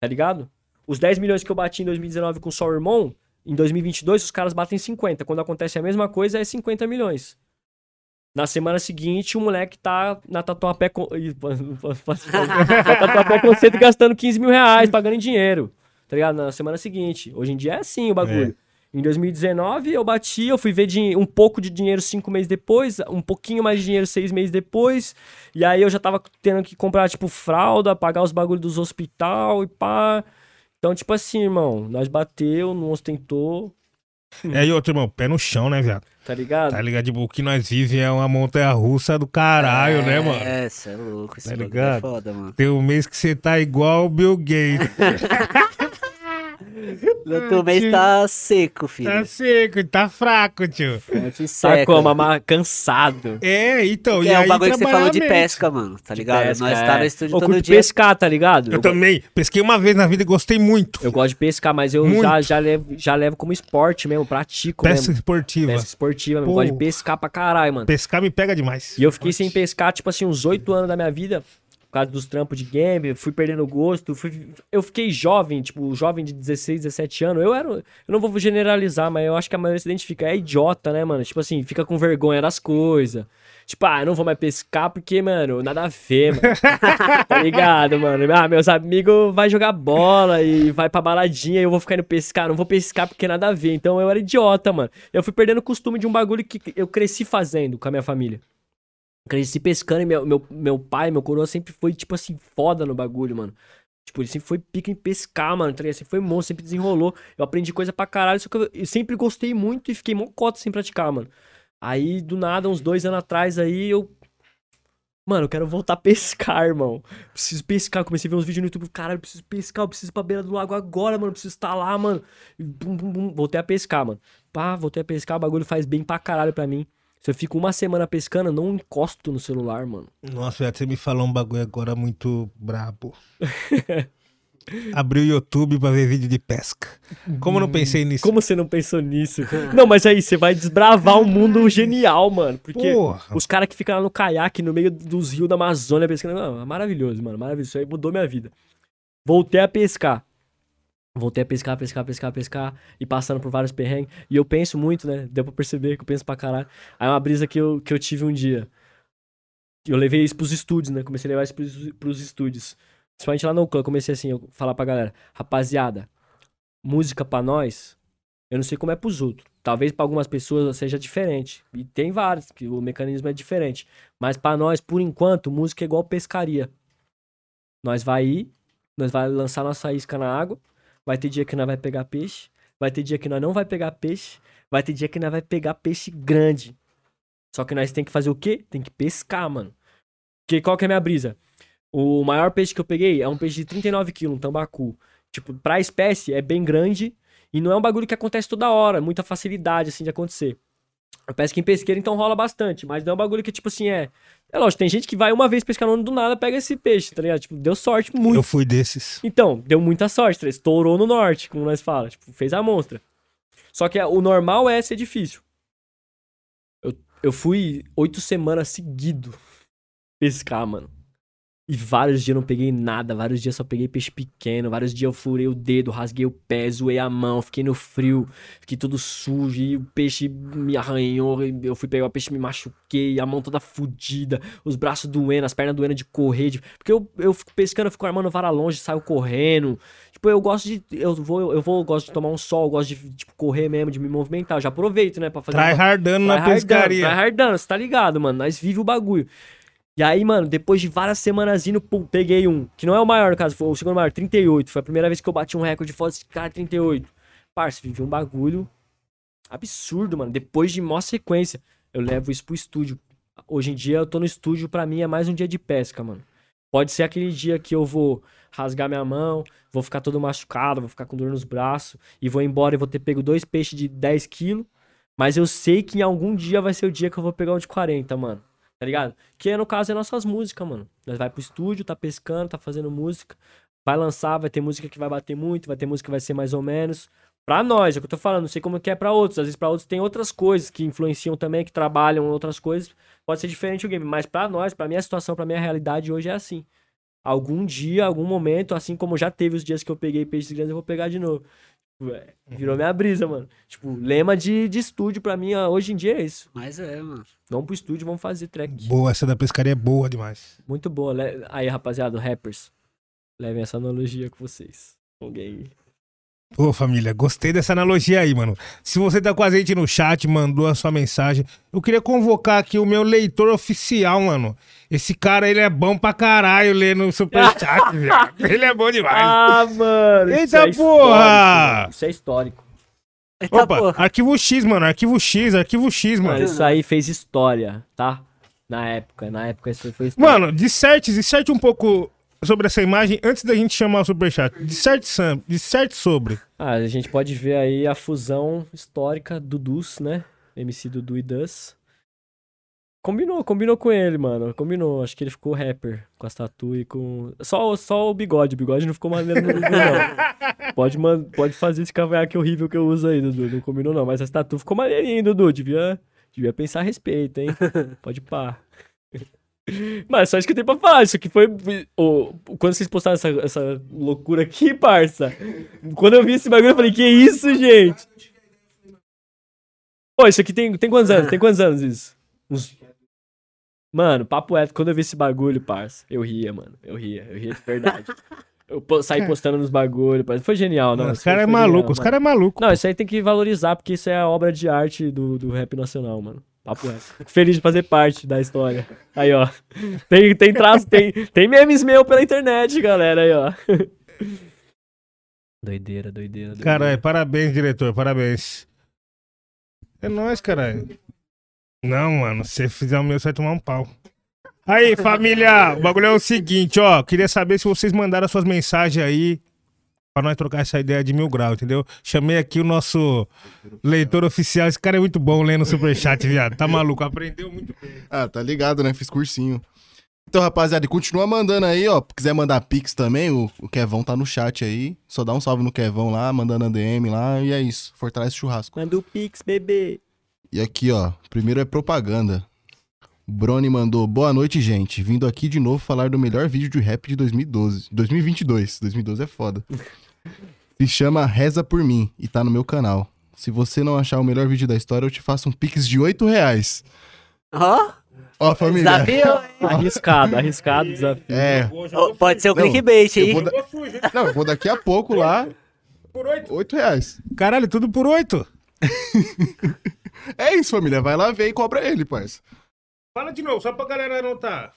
Tá ligado? Os 10 milhões que eu bati em 2019 com o Sol Irmão, em 2022 os caras batem 50. Quando acontece a mesma coisa, é 50 milhões. Na semana seguinte, o moleque tá na Tatuapé com... Na Tatuapé Conceito gastando 15 mil reais, pagando em dinheiro. Tá ligado? Na semana seguinte. Hoje em dia é assim o bagulho. Em 2019 eu bati, eu fui ver um pouco de dinheiro cinco meses depois, um pouquinho mais de dinheiro seis meses depois, e aí eu já tava tendo que comprar, tipo, fralda, pagar os bagulhos dos hospital e pá. Então, tipo assim, irmão, nós bateu, não ostentou, É, e outro, irmão, pé no chão, né, viado? tá ligado? Tá ligado? Tipo, o que nós vive é uma montanha russa do caralho, né, mano? É, cê é louco. Esse Tá bagulho ligado? é foda, mano. Tem um mês que você tá igual o Bill Gates. No outro mês tá seco, filho. tá seco, tá fraco, tio. Tá seca. como? Ama- Cansado. É, então, e É aí o bagulho que você falou de pesca, mano, tá ligado? Pesca, Nós é. tá no estúdio Eu todo curto dia. pescar, tá ligado? Eu, Eu, também. Pesquei uma vez na vida e gostei muito. eu gosto de pescar, mas eu Muito. já, já, levo, já levo como esporte mesmo, pratico Pesca mesmo. esportiva. Pesca esportiva mesmo. Pô. Gosto de pescar pra caralho, mano. Pescar me pega demais. E eu fiquei sem pescar, tipo assim, uns oito anos da minha vida. Por causa dos trampos de game, fui perdendo gosto, fui- eu fiquei jovem, tipo, jovem de 16, 17 anos, eu era, eu não vou generalizar, mas eu acho que a maioria se identifica, é idiota, né, mano? Tipo assim, fica com vergonha das coisas. Tipo, ah, não vou mais pescar porque, mano, nada a ver, mano. tá ligado, mano? Ah, meus amigos vai jogar bola e vai pra baladinha e eu vou ficar indo pescar. Não vou pescar porque nada a ver. Então eu era idiota, mano. Eu fui perdendo o costume de um bagulho que eu cresci fazendo com a minha família. Cresci pescando e meu, meu, meu pai, meu coroa sempre foi, tipo assim, foda no bagulho, mano. Tipo, ele sempre foi pica em pescar, mano. Ligado? Sempre foi monstro, sempre desenrolou. Eu aprendi coisa pra caralho, só que eu, eu sempre gostei muito e fiquei mocota sem praticar, mano. Aí, do nada, uns dois anos atrás, aí eu. Mano, eu quero voltar a pescar, irmão. Preciso pescar. Comecei a ver uns vídeos no YouTube. Caralho, preciso pescar. Eu preciso ir pra beira do lago agora, mano. Preciso estar lá, mano. E bum, bum, bum. Voltei a pescar, mano. Pá, voltei a pescar. O bagulho faz bem pra caralho pra mim. Se eu fico uma semana pescando, eu não encosto no celular, mano. Nossa, você me falou um bagulho agora muito brabo. Abri o YouTube pra ver vídeo de pesca. Como eu não pensei nisso? Como você não pensou nisso? não, mas aí, você vai desbravar um mundo genial, mano. Porque Porra. os caras que ficam lá no caiaque, no meio dos rios da Amazônia pescando. Não, é maravilhoso, mano. Maravilhoso. Isso aí mudou minha vida. Voltei a pescar. Voltei a pescar, pescar, pescar, pescar. E passando por vários perrengues. E eu penso muito, né? Deu pra perceber que eu penso pra caralho. Aí uma brisa que eu, que eu tive um dia. Eu levei isso pros estúdios, né? Comecei a levar isso pros, pros estúdios. Principalmente lá no Clã, comecei assim, eu falar pra galera, rapaziada, música pra nós, eu não sei como é pros outros. Talvez pra algumas pessoas seja diferente. E tem vários, que o mecanismo é diferente. Mas pra nós, por enquanto, música é igual pescaria. Nós vai ir, nós vai lançar nossa isca na água, vai ter dia que nós vai pegar peixe, vai ter dia que nós não vai pegar peixe, vai ter dia que nós vai pegar peixe grande. Só que nós tem que fazer o quê? Tem que pescar, mano. Porque qual que é a minha brisa? O maior peixe que eu peguei é um peixe de 39 quilos, um tambacu. Tipo, pra espécie é bem grande e não é um bagulho que acontece toda hora, muita facilidade, assim, de acontecer. Eu pesco em pesqueira, então rola bastante, mas não é um bagulho que, tipo assim, é... É lógico, tem gente que vai uma vez pescar no ano do nada, pega esse peixe, tá ligado? Tipo, deu sorte muito. Eu fui desses. Então, deu muita sorte, tá? estourou no norte, como nós fala, tipo, fez a monstra. Só que o normal é ser difícil. Eu, eu fui oito semanas seguido pescar, mano. E vários dias eu não peguei nada, vários dias só peguei peixe pequeno, vários dias eu furei o dedo, rasguei o pé, zoei a mão, fiquei no frio, fiquei todo sujo, e o peixe me arranhou, eu fui pegar o peixe, me machuquei, a mão toda fudida, os braços doendo, as pernas doendo de correr, de- porque eu, eu fico pescando, eu fico armando vara longe, saio correndo, tipo, eu gosto de, eu vou, eu vou, eu gosto de tomar um sol, eu gosto de, tipo, correr mesmo, de me movimentar, eu já aproveito, né, pra fazer... Trai hardando na Tryhardando, pescaria. tryhardando, você tá ligado, mano. Nós vive o bagulho. E aí, mano, depois de várias semanas indo, pum, peguei um. Que não é o maior, no caso, foi o segundo maior, 38. Foi a primeira vez que eu bati um recorde de foto de cara 38. Parça, vivi um bagulho absurdo, mano. Depois de maior sequência, eu levo isso pro estúdio. Hoje em dia eu tô no estúdio, pra mim é mais um dia de pesca, mano. Pode ser aquele dia que eu vou rasgar minha mão, vou ficar todo machucado, vou ficar com dor nos braços, e vou embora e vou ter pego dois peixes de 10 quilos. Mas eu sei que em algum dia vai ser o dia que eu vou pegar um de 40, mano. Tá ligado? Que no caso é nossas músicas, mano. Nós vai pro estúdio, tá pescando, tá fazendo música. Vai lançar, vai ter música que vai bater muito, vai ter música que vai ser mais ou menos. Pra nós, é o que eu tô falando, não sei como que é pra outros. Às vezes pra outros tem outras coisas que influenciam também, que trabalham outras coisas. Pode ser diferente o game, mas pra nós, pra minha situação, pra minha realidade hoje é assim. Algum dia, algum momento, assim como já teve os dias que eu peguei peixes grandes, eu vou pegar de novo. É, Virou minha brisa, mano. Tipo, lema de, de estúdio pra mim hoje em dia é isso. Mas é, mano. Vamos pro estúdio, vamos fazer track. Boa, essa da pescaria é boa demais. Muito boa. Aí, rapaziada, rappers, levem essa analogia com vocês. Alguém. Ô, família, gostei dessa analogia aí, mano. Se você tá com a gente no chat, mandou a sua mensagem, eu queria convocar aqui o meu leitor oficial, mano. Esse cara, ele é bom pra caralho lendo superchat, viado. Ele é bom demais. Ah, mano! isso Eita é porra! Isso é histórico. Eita, Opa, porra. arquivo X, mano. Arquivo X, arquivo X, Mano, mano. isso aí fez história, tá? Na época, na época isso foi história. Mano, disserte, disserte um pouco sobre essa imagem antes da gente chamar o superchat. Disserte, Sam, disserte sobre. Ah, a gente pode ver aí a fusão histórica do Dus, né? MC Dudu e Dus. Combinou, combinou com ele, mano. Combinou. Acho que ele ficou rapper com as tatu e com. Só, só o bigode. O bigode não ficou maneiro no Dudu, não. Pode, man... pode fazer esse cavanhaque horrível que eu uso aí, Dudu. Não combinou, não. Mas as tatu ficou maneirinho, Dudu. Devia, devia pensar a respeito, hein? Pode pá. Mas só isso que eu tenho pra falar. Isso aqui foi. o- quando vocês postaram essa, essa loucura aqui, parça. Quando eu vi esse bagulho, eu falei, que isso, gente? Pô, isso aqui tem, tem quantos anos? Tem quantos anos isso? Uns... Mano, papo reto, quando eu vi esse bagulho, parça, eu ria, mano. Eu ria, eu ria de verdade. Eu saí postando nos bagulhos, parça. Foi genial, não. os caras é maluco, genial, os caras é maluco. Não, isso aí tem que valorizar, porque isso é a obra de arte do, do rap nacional, mano. Papo reto. Fico feliz de fazer parte da história. Aí, ó. Tem, tem traço, tem, tem memes meu pela internet, galera. Aí, ó. Doideira, doideira, doideira. Caralho, parabéns, diretor, parabéns. É nóis, caralho. Não, mano, se você fizer o meu, você vai tomar um pau. Aí, família, o bagulho é o seguinte, ó. Queria saber se vocês mandaram as suas mensagens aí pra nós trocar essa ideia de mil grau, entendeu? Chamei aqui o nosso leitor oficial. Esse cara é muito bom lendo o superchat, viado. Tá maluco, aprendeu muito bem. Ah, tá ligado, né? Fiz cursinho. Então, rapaziada, e continua mandando aí, ó. Quiser mandar pix também, o, o Kevão tá no chat aí. Só dá um salve no Kevão lá, mandando a DM lá, e é isso. Fortalece o churrasco. Manda o Pix, bebê. E aqui, ó, primeiro é propaganda. O Brony mandou, boa noite, gente. Vindo aqui de novo falar do melhor vídeo de rap de 2012. 2022. 2012 é foda. Se chama Reza por Mim e tá no meu canal. Se você não achar o melhor vídeo da história, eu te faço um pix de 8 reais. Ó, Ó, família. desafio. hein? Arriscado, arriscado desafio. É. Pode ser o Não, clickbait, Eu vou, da- Não, eu vou daqui a pouco lá. Por oito. 8 reais. Caralho, tudo por oito. É isso, família. Vai lá ver e cobra ele, parça. Fala de novo, só pra galera anotar.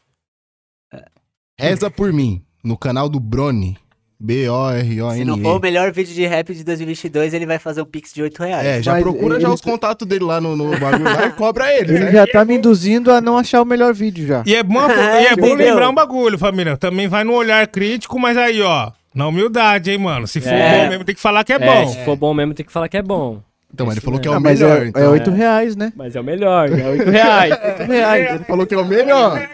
Reza por mim, no canal do Brony. B-O-R-O-N-E. Se não for o melhor vídeo de rap de 2022, ele vai fazer um pix de 8 reais. É, já Mas procura ele- já os contatos dele lá no, no bagulho lá e cobra ele, Ele né? já tá me induzindo a não achar o melhor vídeo já. E é bom, e é bom Entendeu? lembrar um bagulho, família. Também vai no olhar crítico, mas aí, ó, na humildade, hein, mano. Se for É. bom mesmo, tem que falar que é, É, bom. se for bom mesmo, tem que falar que é bom. Então, mas ele falou que é Ah, o mas melhor. é, então. é 8 reais, né? Mas é o melhor, é 8 reais. 8 reais. Ele falou que é o melhor.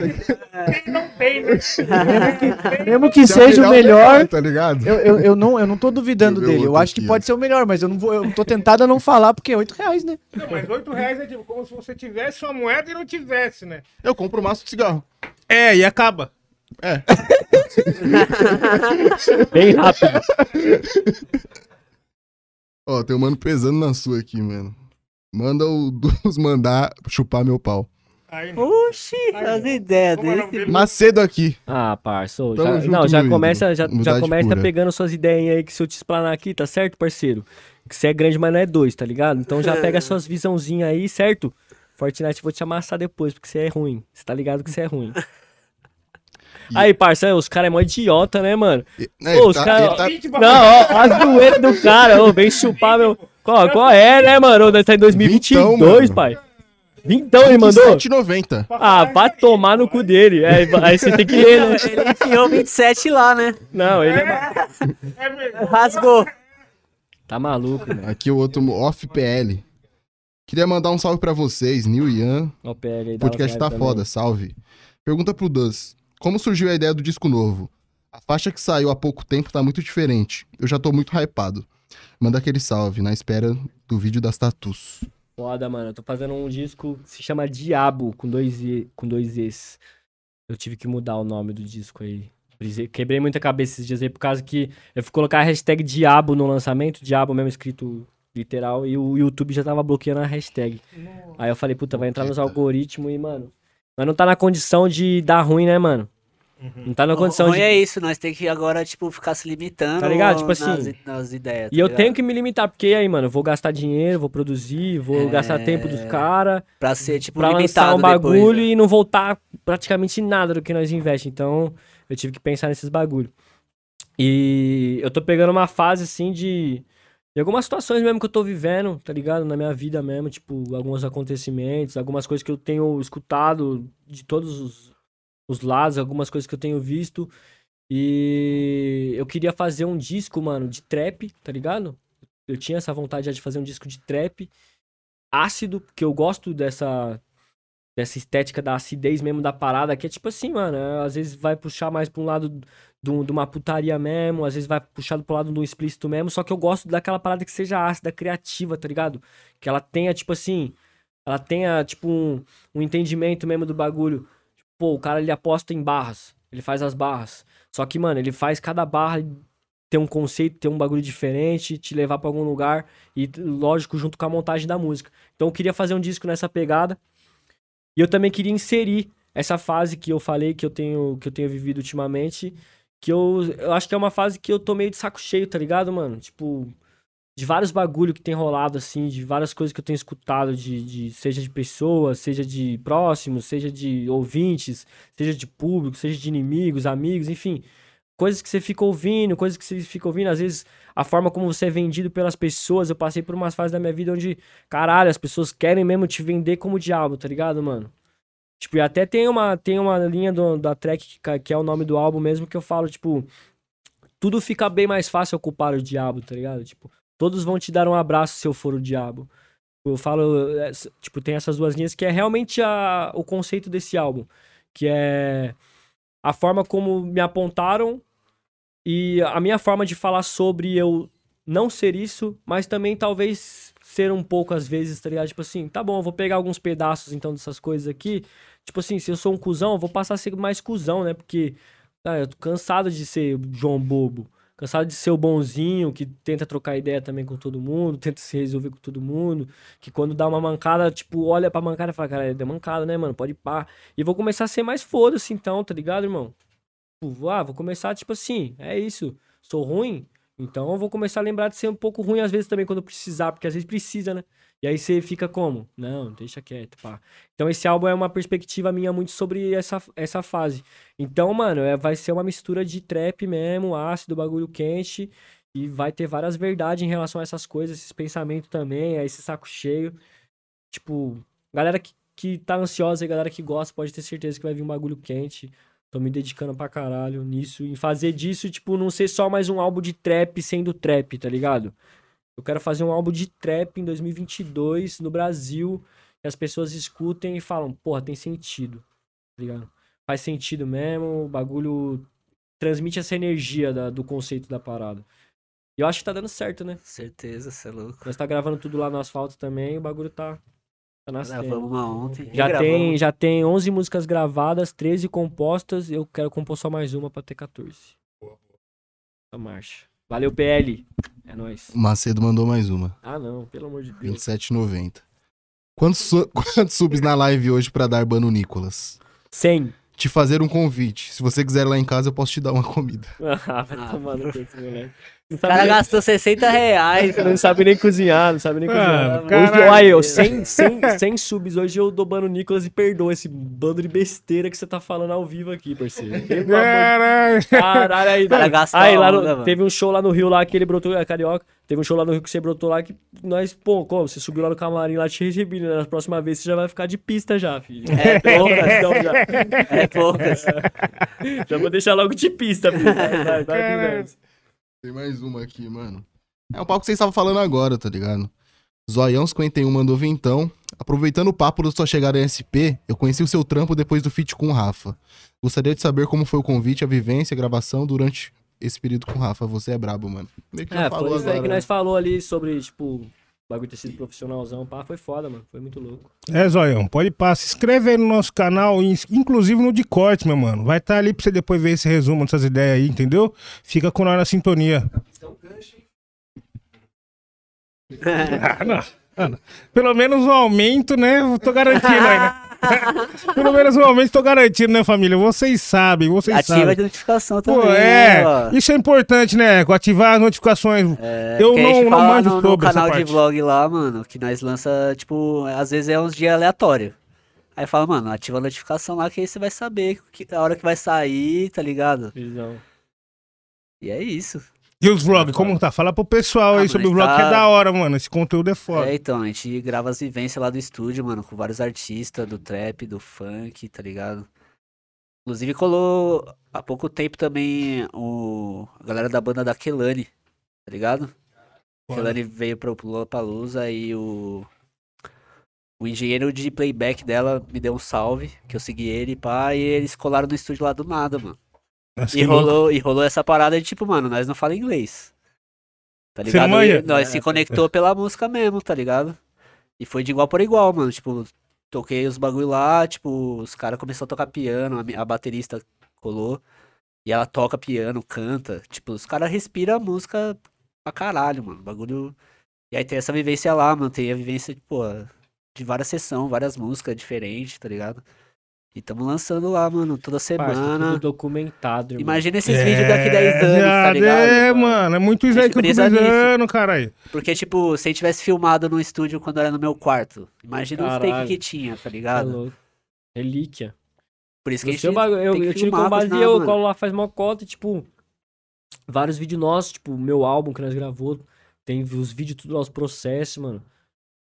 Mesmo que Se seja o é melhor, tá ligado? eu, eu, eu, não, eu não tô duvidando dele. Eu acho que pode ser o melhor, mas eu não vou. Eu tô tentado a não falar porque é 8 reais, né? Não, mas 8 reais é tipo como se você tivesse uma moeda e não tivesse, né? Eu compro um maço de cigarro. É, e acaba. É. Bem rápido. Ó, tem um mano pesando na sua aqui, mano. Manda o dos mandar chupar meu pau. Aí, Oxi, as ideias é dele? Macedo aqui. Ah, parça, já, junto, não, já começa, já, já começa pura. pegando suas ideias aí que se eu te explanar aqui, tá certo, parceiro? Que você é grande, mas não é dois, tá ligado? Então já pega suas visãozinhas aí, certo? Fortnite, eu vou te amassar depois, porque você é ruim. Você tá ligado que você é ruim. Aí, parça, os caras é mó idiota, né, mano? É, Ô, ele os tá- caras- ele tá- Não, ó, as doenças do cara, ô, vem chupar meu. Qual, qual é, né, mano? Nós tá em 2022, Vintão, pai. Vintão ele mandou? 27,90. Ah, vai tomar no cu dele. É, aí você tem que ler, né? Ele enfiou 27 lá, né? Não, ele é. É. Rasgou. Tá maluco, né? Aqui o outro off PL. Queria mandar um salve pra vocês, Nil Ian. O PL aí podcast tá também. foda, salve. Pergunta pro Dus. Como surgiu a ideia do disco novo? A faixa que saiu há pouco tempo tá muito diferente. Eu já tô muito hypado. Manda aquele salve, na espera do vídeo das tatus. Foda, mano. Eu tô fazendo um disco que se chama Diabo, com dois, e, com dois Es. Eu tive que mudar o nome do disco aí. Quebrei muita cabeça esses dias aí, por causa que eu fui colocar a hashtag Diabo no lançamento, Diabo mesmo escrito literal, e o YouTube já tava bloqueando a hashtag. Aí eu falei, puta, vai entrar nos algoritmos e, mano. Mas não tá na condição de dar ruim, né, mano? Não tá na condição Ruim de. é isso, nós tem que agora, tipo, ficar se limitando Tá ligado? Tipo nas, assim, nas ideias. E eu tenho que me limitar, porque aí, mano, eu vou gastar dinheiro, vou produzir, vou É. gastar tempo dos caras. Pra ser, tipo, pra lançar limitado um bagulho depois, né? e não voltar praticamente nada do que nós investe. Então, eu tive que pensar nesses bagulho. E eu tô pegando uma fase assim de. De algumas situações mesmo que eu tô vivendo, tá ligado? Na minha vida mesmo, tipo, alguns acontecimentos, algumas coisas que eu tenho escutado de todos os, os lados, algumas coisas que eu tenho visto. E eu queria fazer um disco, mano, de trap, tá ligado? Eu tinha essa vontade já de fazer um disco de trap ácido, porque eu gosto dessa dessa estética da acidez mesmo da parada, que é tipo assim, mano, é, às vezes vai puxar mais pra um lado do- de uma putaria mesmo, às vezes vai puxar pro lado do explícito mesmo, só que eu gosto daquela parada que seja ácida, criativa, tá ligado? Que ela tenha, tipo assim, ela tenha, tipo, um, um entendimento mesmo do bagulho. pô, o cara ele aposta em barras, ele faz as barras. Só que, mano, ele faz cada barra ter um conceito, ter um bagulho diferente, te levar pra algum lugar e, lógico, junto com a montagem da música. Então eu queria fazer um disco nessa pegada. E eu também queria inserir essa fase que eu falei que eu tenho que eu tenho vivido ultimamente, que eu, eu acho que é uma fase que eu tô meio de saco cheio, tá ligado, mano? Tipo, de vários bagulho que tem rolado, assim, de várias coisas que eu tenho escutado, de, de seja de pessoas, seja de próximos, seja de ouvintes, seja de público, seja de inimigos, amigos, enfim. Coisas que você fica ouvindo, coisas que você fica ouvindo, às vezes a forma como você é vendido pelas pessoas. Eu passei por umas fases da minha vida onde, caralho, as pessoas querem mesmo te vender como diabo, tá ligado, mano? Tipo, e até tem uma, tem uma linha do, da track que, que é o nome do álbum mesmo que eu falo, tipo, tudo fica bem mais fácil ocupar o diabo, tá ligado? Tipo, todos vão te dar um abraço se eu for o diabo. Eu falo, é, tipo, tem essas duas linhas que é realmente a, o conceito desse álbum, que é a forma como me apontaram e a minha forma de falar sobre eu não ser isso, mas também talvez ser um pouco às vezes, tá ligado? Tipo assim, tá bom, eu vou pegar alguns pedaços então dessas coisas aqui. Tipo assim, se eu sou um cuzão, eu vou passar a ser mais cuzão, né? Porque ah, eu tô cansado de ser João Bobo. Cansado de ser o bonzinho, que tenta trocar ideia também com todo mundo, tenta se resolver com todo mundo. Que quando dá uma mancada, tipo, olha pra mancada e fala, cara, deu mancada, né, mano? Pode pá. E vou começar a ser mais foda-se então, tá ligado, irmão? Tipo, ah, vou começar, tipo assim, é isso. Sou ruim, então eu vou começar a lembrar de ser um pouco ruim às vezes também quando precisar, porque às vezes precisa, né? E aí você fica como? Não, deixa quieto, pá. Então esse álbum é uma perspectiva minha muito sobre essa, essa fase. Então, mano, é, vai ser uma mistura de trap mesmo, ácido, bagulho quente. E vai ter várias verdades em relação a essas coisas, esses pensamentos também, a esse saco cheio. Tipo, galera que, que tá ansiosa e galera que gosta pode ter certeza que vai vir um bagulho quente. Tô me dedicando pra caralho nisso. Em fazer disso, tipo, não ser só mais um álbum de trap sendo trap, tá ligado? Eu quero fazer um álbum de trap em 2022 no Brasil. Que as pessoas escutem e falam, porra, tem sentido. Tá ligado? Faz sentido mesmo. O bagulho transmite essa energia da- do conceito da parada. E eu acho que tá dando certo, né? Certeza, você é louco. Nós tá gravando tudo lá no asfalto também. O bagulho tá. Gravamos uma ontem. Já tem, já tem 11 músicas gravadas, 13 compostas. Eu quero compor só mais uma pra ter 14. A marcha. Valeu, PL. É nóis. O Macedo mandou mais uma. Ah, não, pelo amor de Deus. 27,90. Quantos, su- quantos subs na live hoje pra dar bano Nicolas? 100. Te fazer um convite. Se você quiser ir lá em casa, eu posso te dar uma comida. Ah, vai Ah, tomar no cu esse moleque. O cara nem, gastou 60 reais. não sabe nem cozinhar, não sabe nem Mano, cozinhar. Hoje, olha, eu, 100, 100, 100 subs. Hoje eu dou bano Nicolas e perdoa esse bando de besteira que você tá falando ao vivo aqui, parceiro. Caralho. Caralho, aí, cara gastou aí a lá no- onda, teve um show lá no Rio lá que ele brotou, é carioca. Teve um show lá no Rio que você brotou lá que nós, pô, como? Você subiu lá no camarim lá, te recebi, né? Na próxima vez você já vai ficar de pista já, filho. É poucas. Então, já, É poucas. já vou deixar logo de pista, filho. Vai, vai, vai. Tem mais uma aqui, mano. É um papo que vocês estavam falando agora, tá ligado? Zoião51 mandou vintão. Aproveitando o papo da sua chegada em SP, eu conheci o seu trampo depois do feat com o Rafa. Gostaria de saber como foi o convite, a vivência, a gravação durante esse período com o Rafa. Você é brabo, mano. Meio que já É, falou foi isso aí agora, que né? nós falou ali sobre, tipo, o bagulho ter sido profissionalzão, pá, foi foda, mano. Foi muito louco. É, Zoião, pode ir pá. Se inscreve aí no nosso canal, in- inclusive no de corte, meu mano. Vai estar ali pra você depois ver esse resumo dessas ideias aí, entendeu? Fica com nós na sintonia. Ah, não. Ah, não. Pelo menos um aumento, né? Eu Tô garantindo aí, né? Pelo menos um aumento tô garantindo, né, família? Vocês sabem, vocês Ativa sabem. a notificação também. Pô, né, é, ó. isso é importante, né? Ativar as notificações. É, eu não, não manjo no, no sobre essa canal de vlog lá, mano, que nós lança, tipo, às vezes é uns dias aleatórios. Aí fala, mano, ativa a notificação lá que aí você vai saber que, a hora que vai sair, tá ligado? Visão. E é isso. E os vlogs, como tá? Fala pro pessoal Ah, aí sobre o vlog, gente que é tá- da hora, mano. Esse conteúdo é foda. É, então, a gente grava as vivências lá do estúdio, mano, com vários artistas do trap, do funk, tá ligado? Inclusive colou há pouco tempo também o, a galera da banda da Kelani, tá ligado? Foda. Kelani veio pro Lollapalooza e o, o engenheiro de playback dela me deu um salve, que eu segui ele, pá, e eles colaram no estúdio lá do nada, mano. Nossa, E louco. rolou, e rolou essa parada de tipo, mano, nós não fala inglês. Tá ligado? nós se conectou pela música mesmo, tá ligado? E foi de igual por igual, mano. Tipo, toquei os bagulho lá, tipo, os caras começaram a tocar piano, a, a baterista colou. E ela toca piano, canta. Tipo, os caras respiram a música pra caralho, mano. Bagulho. E aí tem essa vivência lá, mano. Tem a vivência, pô, de várias sessões, várias músicas diferentes, tá ligado? E tamo lançando lá, mano, toda Parça, semana. tudo documentado, irmão. Imagina esses vídeos daqui 10 anos, tá ligado? É, mano, é muito isso A aí gente que eu tô caralho. Porque, tipo, se a gente tivesse filmado no estúdio quando era no meu quarto, imagina os Caralho. takes que tinha, tá Tá ligado? louco. Relíquia. Por isso que a No gente bagulho, eu, tem que eu tiro com base senão, eu mano. colo lá, faz mó cota e, tipo, vários vídeos nossos, tipo, o meu álbum que nós gravou, tem os vídeos tudo lá, os processos, mano.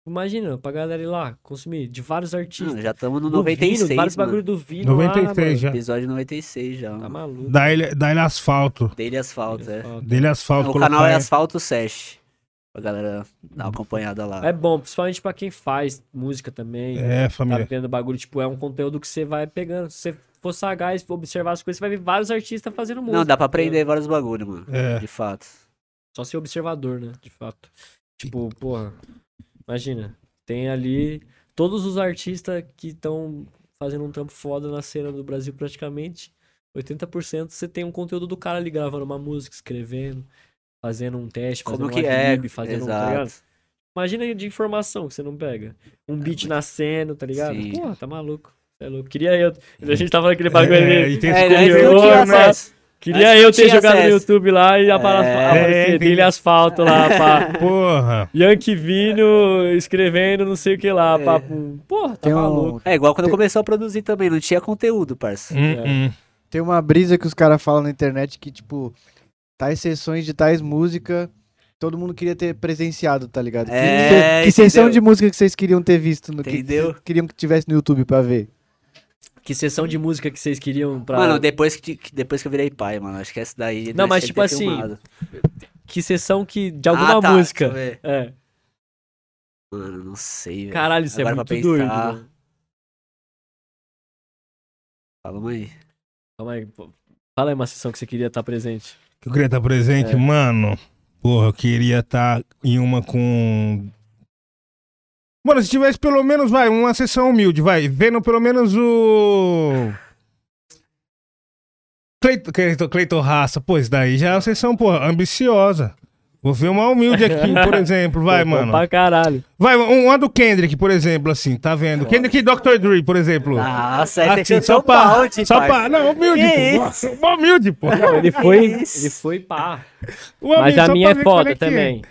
Imagina, pra galera ir lá, consumir, de vários artistas. Mano, já estamos no Do 96, Vino, vários mano. bagulho do Vino 96 lá, já. Episódio 96 já. mano. Tá maluco. Dá ele, ele asfalto. Dele Asfalto, é. Dele asfalto. O canal é. Asfalto Sesh. Pra galera dar uma acompanhada lá. É bom, principalmente pra quem faz música também. É, Tá família. vendo bagulho, tipo, é um conteúdo que você vai pegando. Se você for sagaz, observar as coisas, você vai ver vários artistas fazendo música. Não, dá pra tá aprender vários bagulho, mano. É. De fato. Só ser observador, né? De fato. Tipo, porra. Imagina. Tem ali todos os artistas que estão fazendo um trampo foda na cena do Brasil praticamente. 80% você tem um conteúdo do cara ali gravando uma música, escrevendo, fazendo um teste, fazendo Como um que é? fazendo um, tá ligado? Exato. Imagina de informação que você não pega. Um beat nascendo, tá ligado? Sim. Porra, tá maluco. É louco. Queria eu. A gente tava naquele bagulho É, ali. É, esse antes Queria eu ter jogado no acesso. YouTube lá e aparecer É, dele asfalto lá, pá. Porra. Yankee Vino escrevendo não sei o que lá, É. papo. Porra, tá Tem, maluco. um, É igual quando Tem- começou a produzir também, não tinha conteúdo, parça. Hum, hum. tem uma brisa que os caras falam na internet que, tipo, tais sessões de tais música, todo mundo queria ter presenciado, tá ligado? Que- É, que, que sessão de música que vocês queriam ter visto, no, que Entendeu? vocês queriam que tivesse no YouTube pra ver? Que sessão de música que vocês queriam pra. Mano, depois que, depois que eu virei pai, mano, acho que essa daí. Não, mas tipo ter assim, filmado. Que sessão que. De alguma Ah, tá, música. deixa eu ver. É. Mano, não sei, velho. Caralho, isso é Agora muito pra doido. pensar. mano. Fala aí. Calma aí. pô. Fala aí uma sessão que você queria estar presente. Que eu queria estar presente, É. mano. Porra, eu queria estar em uma com. Mano, se tivesse pelo menos, vai, uma sessão humilde, vai, vendo pelo menos o. Cleiton, Cleiton, Cleiton Raça, pô, isso daí já é uma sessão, porra, ambiciosa. Vou ver uma humilde aqui, por exemplo, vai, Pô, mano. Pra caralho. Vai, um- uma do Kendrick, por exemplo, assim, tá vendo? Kendrick e Dr. Dre, por exemplo. Nossa, essa Assim, é só pra, balde, só pra, não, humilde, Que pô. Nossa, humilde, pô. Não, ele foi. ele foi pá. Mas a minha é foda que é.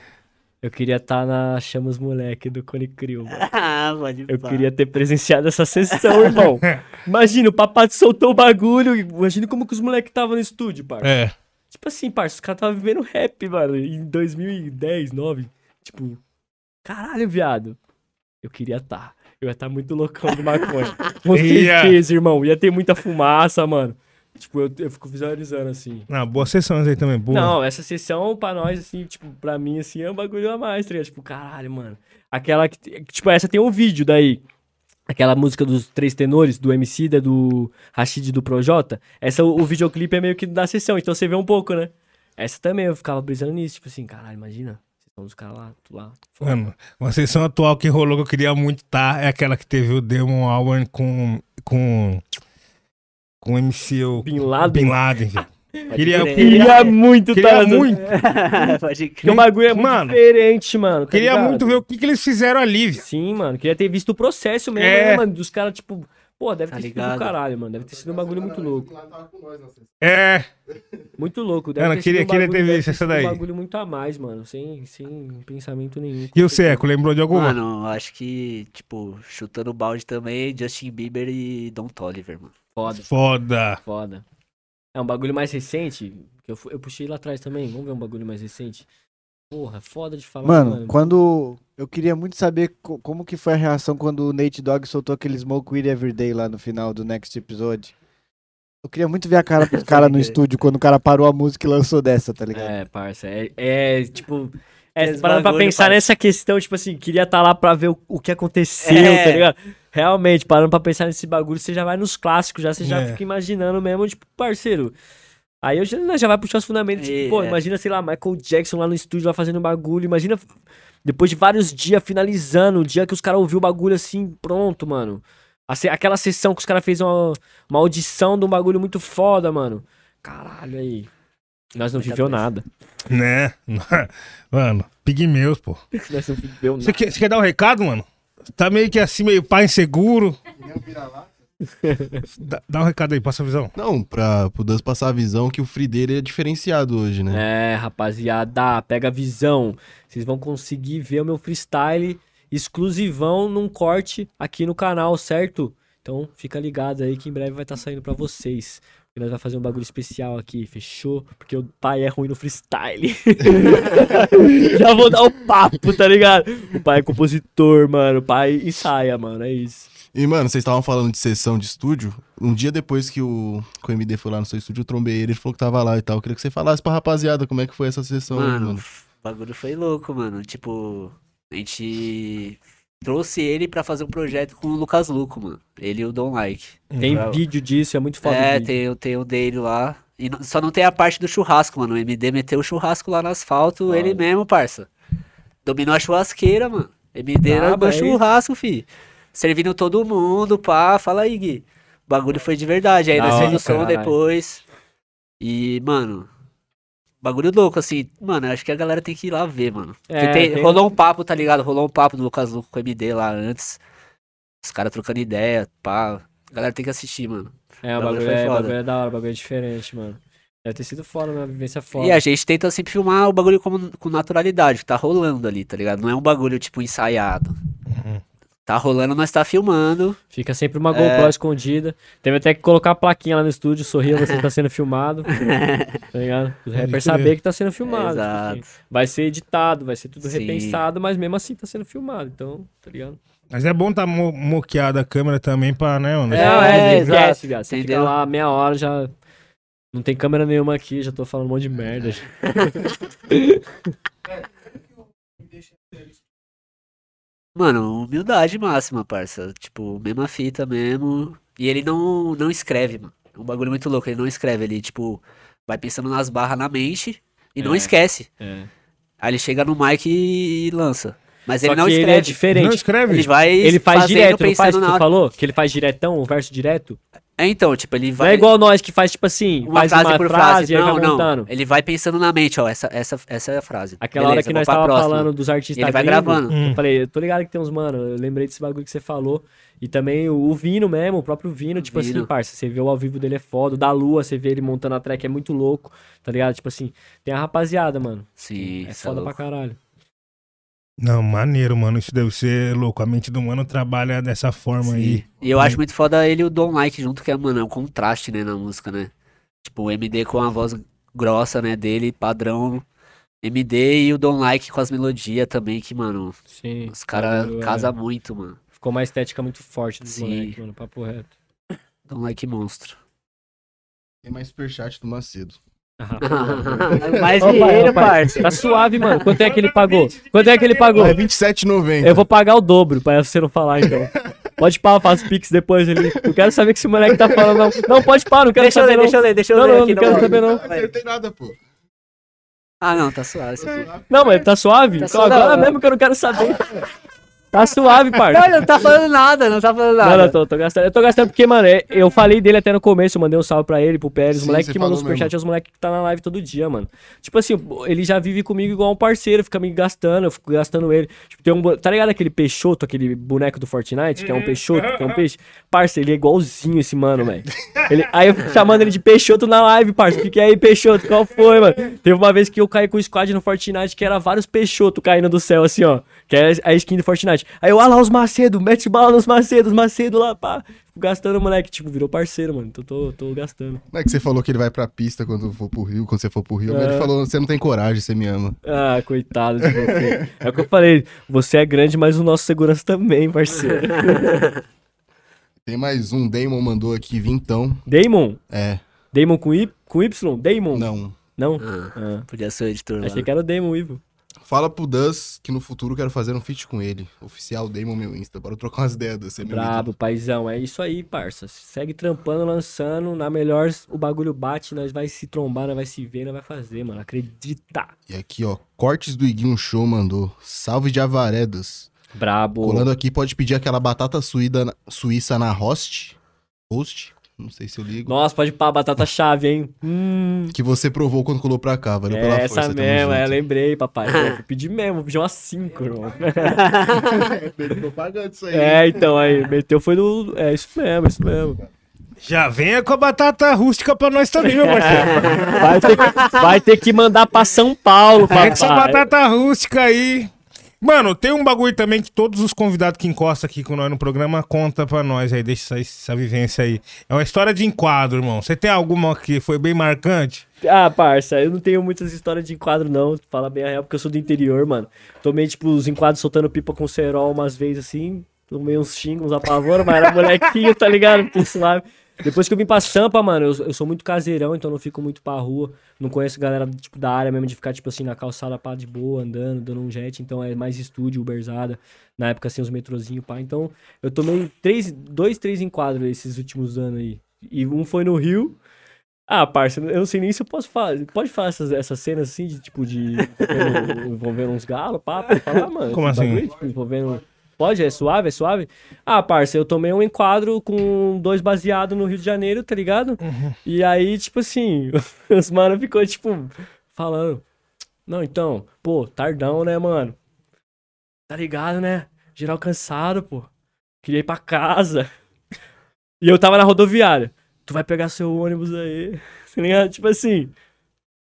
Eu queria estar na Chamas Moleque do Cone Crew, mano. Ah, pode Eu pá. queria ter presenciado essa sessão, irmão. Imagina, o papato soltou o bagulho. Imagina como que os moleques estavam no estúdio, parça. É. Tipo assim, parça, os caras estavam vivendo rap, mano, em 2010, 9. Tipo, caralho, viado. Eu queria estar. Eu ia estar muito loucão de maconha. Com certeza, irmão. Ia ter muita fumaça, mano. Tipo, eu, eu fico visualizando assim. Não, boas sessões aí também, boa. Não, essa sessão pra nós, assim, tipo, pra mim, assim, é um bagulho a mais, tá? Tipo, caralho, mano. Aquela que. Tipo, essa tem um vídeo daí. Aquela música dos três tenores, do MC, da do Rashid e do Projota. Essa, o, o videoclipe é meio que da sessão, então você vê um pouco, né? Essa também eu ficava brisando nisso, tipo assim, caralho, imagina. Sessão dos caras lá, tu lá. foda. Mano, uma sessão atual que rolou que eu queria muito tá é aquela que teve o Demon Hour com. com. Com o MC o Bin Laden. Bin Laden, velho. Queria, crer. Queria muito, queria tá? muito, Pode Porque crer. o bagulho é muito Mano, diferente, mano. tá queria ligado? muito ver o que, que eles fizeram ali, velho. Sim, mano. Queria ter visto o processo mesmo, É. né, mano? Dos caras, tipo, pô, deve Tá ter sido ligado? do caralho, mano. Deve ter sido um bagulho muito louco. É, Muito louco. Deve Mano, ter queria- sido um queria bagulho, ter visto essa sido daí. Um bagulho muito a mais, mano. Sem, sem pensamento nenhum. e o Seco, lembrou de alguma? Mano, acho que, tipo, chutando o balde também, Justin Bieber e Don Toliver, mano. Foda, Foda. foda. É um bagulho mais recente. Que eu, eu puxei lá atrás também. Vamos ver um bagulho mais recente. Porra, foda de falar. Mano, quando. Eu queria muito saber co- como que foi a reação quando o Nate Dogg soltou aquele Smoke Weed Everyday lá no final do Next Episode. Eu queria muito ver a cara dos caras no estúdio quando o cara parou a música e lançou dessa, tá ligado? É, parça. É, é tipo. É, parando pra pensar parça. nessa questão, tipo assim, queria estar lá pra ver o, o que aconteceu, É. tá ligado? Realmente, parando pra pensar nesse bagulho, você já vai nos clássicos, já você já É. fica imaginando mesmo, tipo, parceiro. Aí eu já, né, já vai puxar os fundamentos. Tipo, E, pô, é. imagina, sei lá, Michael Jackson lá no estúdio, lá fazendo bagulho. Imagina, depois de vários dias finalizando, o dia que os caras ouviram o bagulho assim, pronto, mano. Aquela sessão que os caras fez uma, uma audição de um bagulho muito foda, mano. Caralho, aí. Nós não viveu nada. Né? Mano, pigmeus, pô. Nós não viveu Você nada. quer, você quer dar um recado, mano? Tá meio que assim, meio pai inseguro. Dá, dá um recado aí, passa a visão. Não, pra o Dan passar a visão que o free dele é diferenciado hoje, né? É, rapaziada, pega a visão. Vocês vão conseguir ver o meu freestyle exclusivão num corte aqui no canal, certo? Então fica ligado aí que em breve vai estar saindo pra vocês. E nós vamos fazer um bagulho especial aqui, fechou? Porque o pai é ruim no freestyle. Já vou dar o papo, tá ligado? O pai é compositor, mano. O pai ensaia, mano. É isso. E, mano, vocês estavam falando de sessão de estúdio. Um dia depois que o, que o MD foi lá no seu estúdio, eu trombei ele, ele falou que tava lá e tal. Eu queria que você falasse pra rapaziada como é que foi essa sessão aí, Mano, mano. o bagulho foi louco, mano. Tipo, a gente trouxe ele pra fazer um projeto com o Lucas Luco, mano. Ele e o Don Like. Tem Pra- vídeo disso, é muito foda. É, tem, tem o dele lá. E só não tem a parte do churrasco, mano. O MD meteu o churrasco lá no asfalto, ele mesmo, parça. Dominou a churrasqueira, mano. MD era é isso. churrasco, fi. Servindo todo mundo, pá. Fala aí, Gui. O bagulho foi de verdade. Aí nós o som depois. E, mano. Bagulho louco, assim. Mano, acho que a galera tem que ir lá ver, mano. Porque É, tem- tem- rolou um papo, tá ligado? Rolou um papo do Lucas Luco com o MD lá antes. Os caras trocando ideia, pá. A galera tem que assistir, mano. É, o bagulho bagulho é, bagulho é da hora, o bagulho é diferente, mano. Deve ter sido foda, uma vivência foda. E a gente tenta sempre filmar o bagulho com, com naturalidade, que tá rolando ali, tá ligado? Não é um bagulho, tipo, ensaiado. Tá rolando, nós tá filmando. Fica sempre uma É. GoPro escondida. Teve até que colocar a plaquinha lá no estúdio, sorria, você tá sendo filmado. tá ligado? Os rappers crer. saber que tá sendo filmado. tipo Exato. assim. vai ser editado, vai ser tudo Sim. repensado, mas mesmo assim tá sendo filmado. Então, tá ligado? Mas é bom tá mo moqueada a câmera também pra, né, mano? É, é, é, exato. esquece, viado. Você fica lá meia hora já. Não tem câmera nenhuma aqui, já tô falando um monte de merda. Mano, humildade máxima, parça. Tipo, mesma fita mesmo. E ele não, não escreve, mano. É um bagulho muito louco. Ele não escreve, ele, tipo, vai pensando nas barras na mente e não É. esquece. É. Aí ele chega no mic e, lança. Mas Só ele não que ele é escreve. diferente. Não escreve? Ele vai Ele faz fazendo, direto, não faz que na tu hora. falou? Que ele faz diretão, o verso direto? É, então, tipo, ele Não vai. é igual nós que faz, tipo assim, uma faz frase uma por frase, frase. e Não, vai não. montando. Ele vai pensando na mente, ó. Essa, essa, essa é a frase. Aquela hora Beleza, que vou nós tava próxima. falando dos artistas E ele vai gringo, gravando. Hum. Eu falei, eu tô ligado que tem uns, mano, eu lembrei desse bagulho que você falou. E também o, o Vino mesmo, o próprio Vino, tipo assim, Vino. parça, você vê o ao vivo dele é foda. O da Lua, você vê ele montando a track, é muito louco, tá ligado? Tipo assim, tem a rapaziada, mano. Sim, É cê foda louco. pra caralho. Não, maneiro, mano. Isso deve ser louco. A mente do mano trabalha dessa forma aí. Sim. E eu acho muito foda ele e o Don Like junto, que é, mano, é um contraste, né, na música, né? Tipo, o MD com a voz grossa, né, dele, padrão. MD e o Don Like com as melodias também, que, mano, Sim. os caras é, casam muito, mano. Ficou uma estética muito forte dos Sim. mano, papo reto. Don Like monstro. Tem mais superchat do Macedo. Mais dinheiro, parça. Tá suave, mano. Quanto é que ele pagou? Quanto é que ele pagou? É R$27,90. Eu vou pagar o dobro pra você não falar, então. Pode pá, faz pix depois ali. Não quero saber o que esse moleque tá falando, não. Não, pode pá, não quero Deixa eu saber, ler, não. deixa eu ler, deixa eu Não, ler não, aqui. não quero no- saber, não. Não acertei nada, pô. Ah, não, tá suave. Não, mas tá suave? Tá então suave. agora mesmo que eu não quero saber. Tá suave, parça. Não, não tá falando nada, não tá falando Não, nada. não, tô, tô gastando. Eu tô gastando porque, mano, é- eu falei dele até no começo, eu mandei um salve pra ele, pro Pérez, os Sim, moleques você que mandou superchat, é os moleques que tá na live todo dia, mano. Tipo assim, ele já vive comigo igual um parceiro, fica me gastando, eu fico gastando ele. Tipo, tem um, tá ligado aquele Peixoto, aquele boneco do Fortnite, que é um Peixoto, que é um peixe? Parça, ele é igualzinho esse mano, velho. Aí eu fico chamando ele de Peixoto na live, parça. Fiquei aí, Peixoto, qual foi, mano? Teve uma vez que eu caí com o squad no Fortnite, que era vários Peixoto caindo do céu, assim, ó. Que é a skin do Fortnite. Aí eu, ah lá, os Macedo, mete bala nos Macedo, os Macedo lá, pá. Fico gastando, moleque. Tipo, virou parceiro, mano. Então tô, tô gastando. Não é que você falou que ele vai pra pista quando for pro Rio, quando você for pro Rio. mas É. Ele falou, você não tem coragem, você me ama. Ah, coitado de você. é o que eu falei. Você é grande, mas o nosso segurança também, parceiro. Tem mais um, Damon mandou aqui, vintão. Damon? É, Damon com, y, com Y? Damon? não. Não? Ah, Ah. podia ser o editor lá. Achei que era o Damon Ivo. Fala pro Dus que no futuro quero fazer um feat com ele. Oficial Damon meu Insta. Bora trocar umas ideias do meu Brabo, paizão. É isso aí, parça. Segue trampando, lançando. Na melhor, o bagulho bate, nós vai se trombar, nós vai se ver, nós vai fazer, mano. Acredita. E aqui, ó, Cortes do Iguinho Show mandou. Salve de Avaredos. Brabo. Colando aqui, pode pedir aquela batata suída, suíça na host. Host? Não sei se eu ligo. Nossa, pode pá, batata chave, hein? Hum. Que você provou quando colou pra cá. Valeu pela É essa força. tamo mesmo, é, lembrei, papai. Pô, vou pedir mesmo, vou pedir umas 5, irmão. Propaganda isso aí. É, então, aí, meteu foi no. É isso mesmo, isso mesmo. Já venha com a batata rústica pra nós também, meu parceiro. Vai ter, que, vai ter que mandar pra São Paulo, Pega essa papai. batata rústica aí. Mano, tem um bagulho também que todos os convidados que encostam aqui com nós no programa conta pra nós aí, deixa essa, essa vivência aí. É uma história de enquadro, irmão. Você tem alguma que foi bem marcante? Ah, parça, eu não tenho muitas histórias de enquadro, não. Fala bem a real, porque eu sou do interior, mano. Tomei, tipo, os enquadros soltando pipa com cerol umas vezes assim. Tomei uns xingos, uns apavoros, mas era molequinho, tá ligado? Fiquei suave. Depois que eu vim pra Sampa, mano, eu, eu sou muito caseirão, então não fico muito pra rua. Não conheço galera, tipo, da área mesmo, de ficar, tipo assim, na calçada, pá, de boa, andando, dando um jet. Então é mais estúdio, uberzada. Na época, assim, os metrozinhos, pá. Então, eu tomei três, dois, três enquadros esses últimos anos aí. E um foi no Rio. Ah, parça, eu não sei nem se eu posso falar. Pode falar essas, essas cenas assim, de tipo, de envolvendo, envolvendo uns galos, pá, pode falar, mano. Como assim? bagulho, tipo, envolvendo. Pode? É suave? É suave? Ah, parça, eu tomei um enquadro com dois baseados no Rio de Janeiro, tá ligado? E aí, tipo assim, os mano ficou, tipo, falando. Não, então, pô, tardão, né, mano? Tá ligado, né? Geral cansado, pô. Queria ir pra casa. E eu tava na rodoviária. Tu vai pegar seu ônibus aí. Tá ligado? Tipo assim.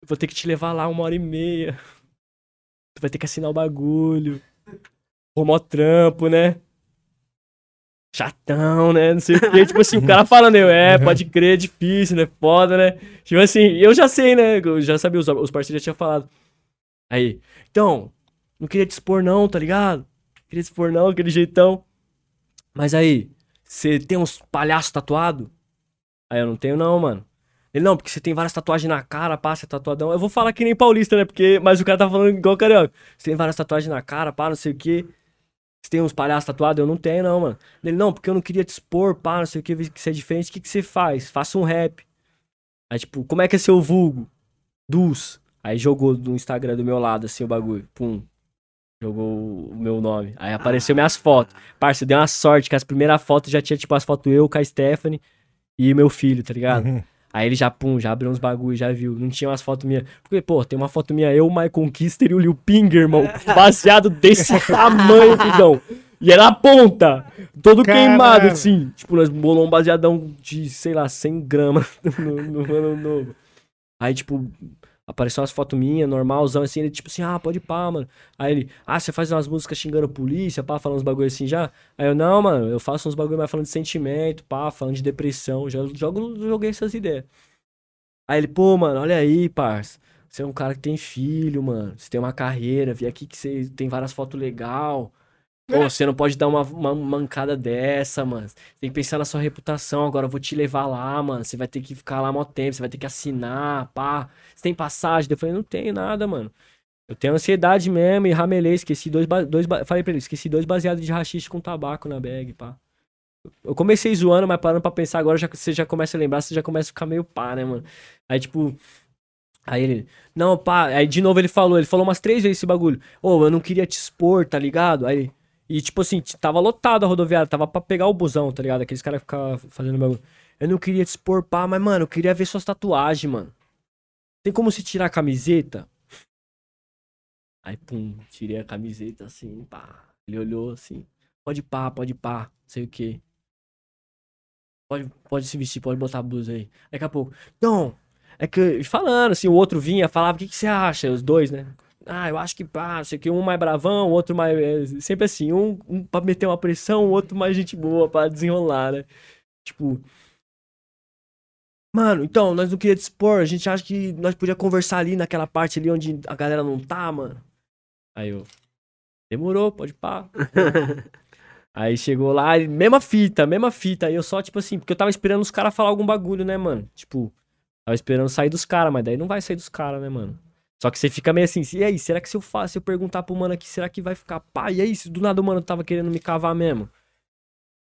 Eu vou ter que te levar lá uma hora e meia. Tu vai ter que assinar o bagulho. Arrumar o trampo, né? Chatão, né? Não sei o quê. Tipo assim, o cara falando, eu, é, pode crer, é difícil, né? Foda, né? Tipo assim, eu já sei, né? Eu já sabia, os, os parceiros já tinham falado. Aí, então, não queria te expor não, tá ligado? Queria te expor não, aquele jeitão. Mas aí, você tem uns palhaços tatuados? Aí eu não tenho não, mano. Ele, não, porque você tem várias tatuagens na cara, pá, você é tatuadão. Eu vou falar que nem paulista, né? Porque, mas o cara tá falando igual carioca. Você tem várias tatuagens na cara, pá, não sei o quê. Você tem uns palhaços tatuados? Eu não tenho, não, mano. Ele, não, porque eu não queria te expor, pá, não sei o que, que você é diferente. O que, que você faz? Faça um rap. Aí, tipo, como é que é seu vulgo? Dus. Aí jogou no Instagram do meu lado, assim, o bagulho. Pum. Jogou o meu nome. Aí apareceu minhas fotos. Parça, deu uma sorte que as primeiras fotos já tinha, tipo, as fotos eu com a Stephanie e meu filho, tá ligado? Uhum. Aí ele já, pum, já abriu uns bagulho, já viu. Não tinha umas fotos minhas. Porque, pô, tem uma foto minha, eu, o Michael Kister e o Lil Pinger, irmão. Baseado desse tamanho, figão. E era a ponta. Todo Caralho. queimado, assim. Tipo, nós bolamos um baseadão de, sei lá, 100 gramas no, no ano novo. Aí, tipo, apareceu umas fotos minhas, normalzão, assim. Ele, tipo assim, ah, pode pá, mano. Aí ele, ah, você faz umas músicas xingando polícia, pá, falando uns bagulho assim já? Aí eu, não, mano, eu faço uns bagulho mais falando de sentimento, pá, falando de depressão. Já jogo, joguei essas ideias. Aí ele, pô, mano, olha aí, parça. Você é um cara que tem filho, mano. Você tem uma carreira. Vi aqui que você tem várias fotos legal. Pô, você não pode dar uma, uma mancada dessa, mano. Você tem que pensar na sua reputação. Agora eu vou te levar lá, mano. Você vai ter que ficar lá mó tempo. Você vai ter que assinar, pá. Você tem passagem? Eu falei, não tenho nada, mano. Eu tenho ansiedade mesmo e ramelei. Esqueci dois, dois falei pra ele, esqueci dois baseados de rachixe com tabaco na bag, pá. Eu comecei zoando, mas parando pra pensar agora, já, você já começa a lembrar, você já começa a ficar meio pá, né, mano? Aí, tipo. Aí ele. Não, pá. Aí de novo ele falou, ele falou umas três vezes esse bagulho. Ô, eu não queria te expor, tá ligado? Aí. E tipo assim, tava lotado a rodoviária, tava pra pegar o busão, tá ligado? Aqueles caras que ficavam fazendo bagulho. Eu não queria te expor, pá, mas, mano, eu queria ver suas tatuagens, mano. Tem como se tirar a camiseta? Aí, pum, tirei a camiseta assim, pá. Ele olhou assim. Pode pá, pode pá, sei o quê. Pode, pode se vestir, pode botar a blusa aí. Daqui a pouco. Não, é que falando, assim, o outro vinha, falava, o que, que você acha? Os dois, né? Ah, eu acho que pá, sei que, um mais bravão, o outro mais. é, Sempre assim, um, um pra meter uma pressão, o outro mais gente boa pra desenrolar, né? Tipo. Mano, então, nós não queríamos dispor, a gente acha que nós podíamos conversar ali naquela parte ali onde a galera não tá, mano. Aí eu. Demorou, pode pá. Aí chegou lá, mesma fita, mesma fita. Aí eu só, tipo assim, porque eu tava esperando os caras falar algum bagulho, né, mano? Tipo, tava esperando sair dos caras, mas daí não vai sair dos caras, né, mano? Só que você fica meio assim, e aí, será que se eu faço, se eu perguntar pro mano aqui, será que vai ficar pá? E aí, se do nada o mano tava querendo me cavar mesmo?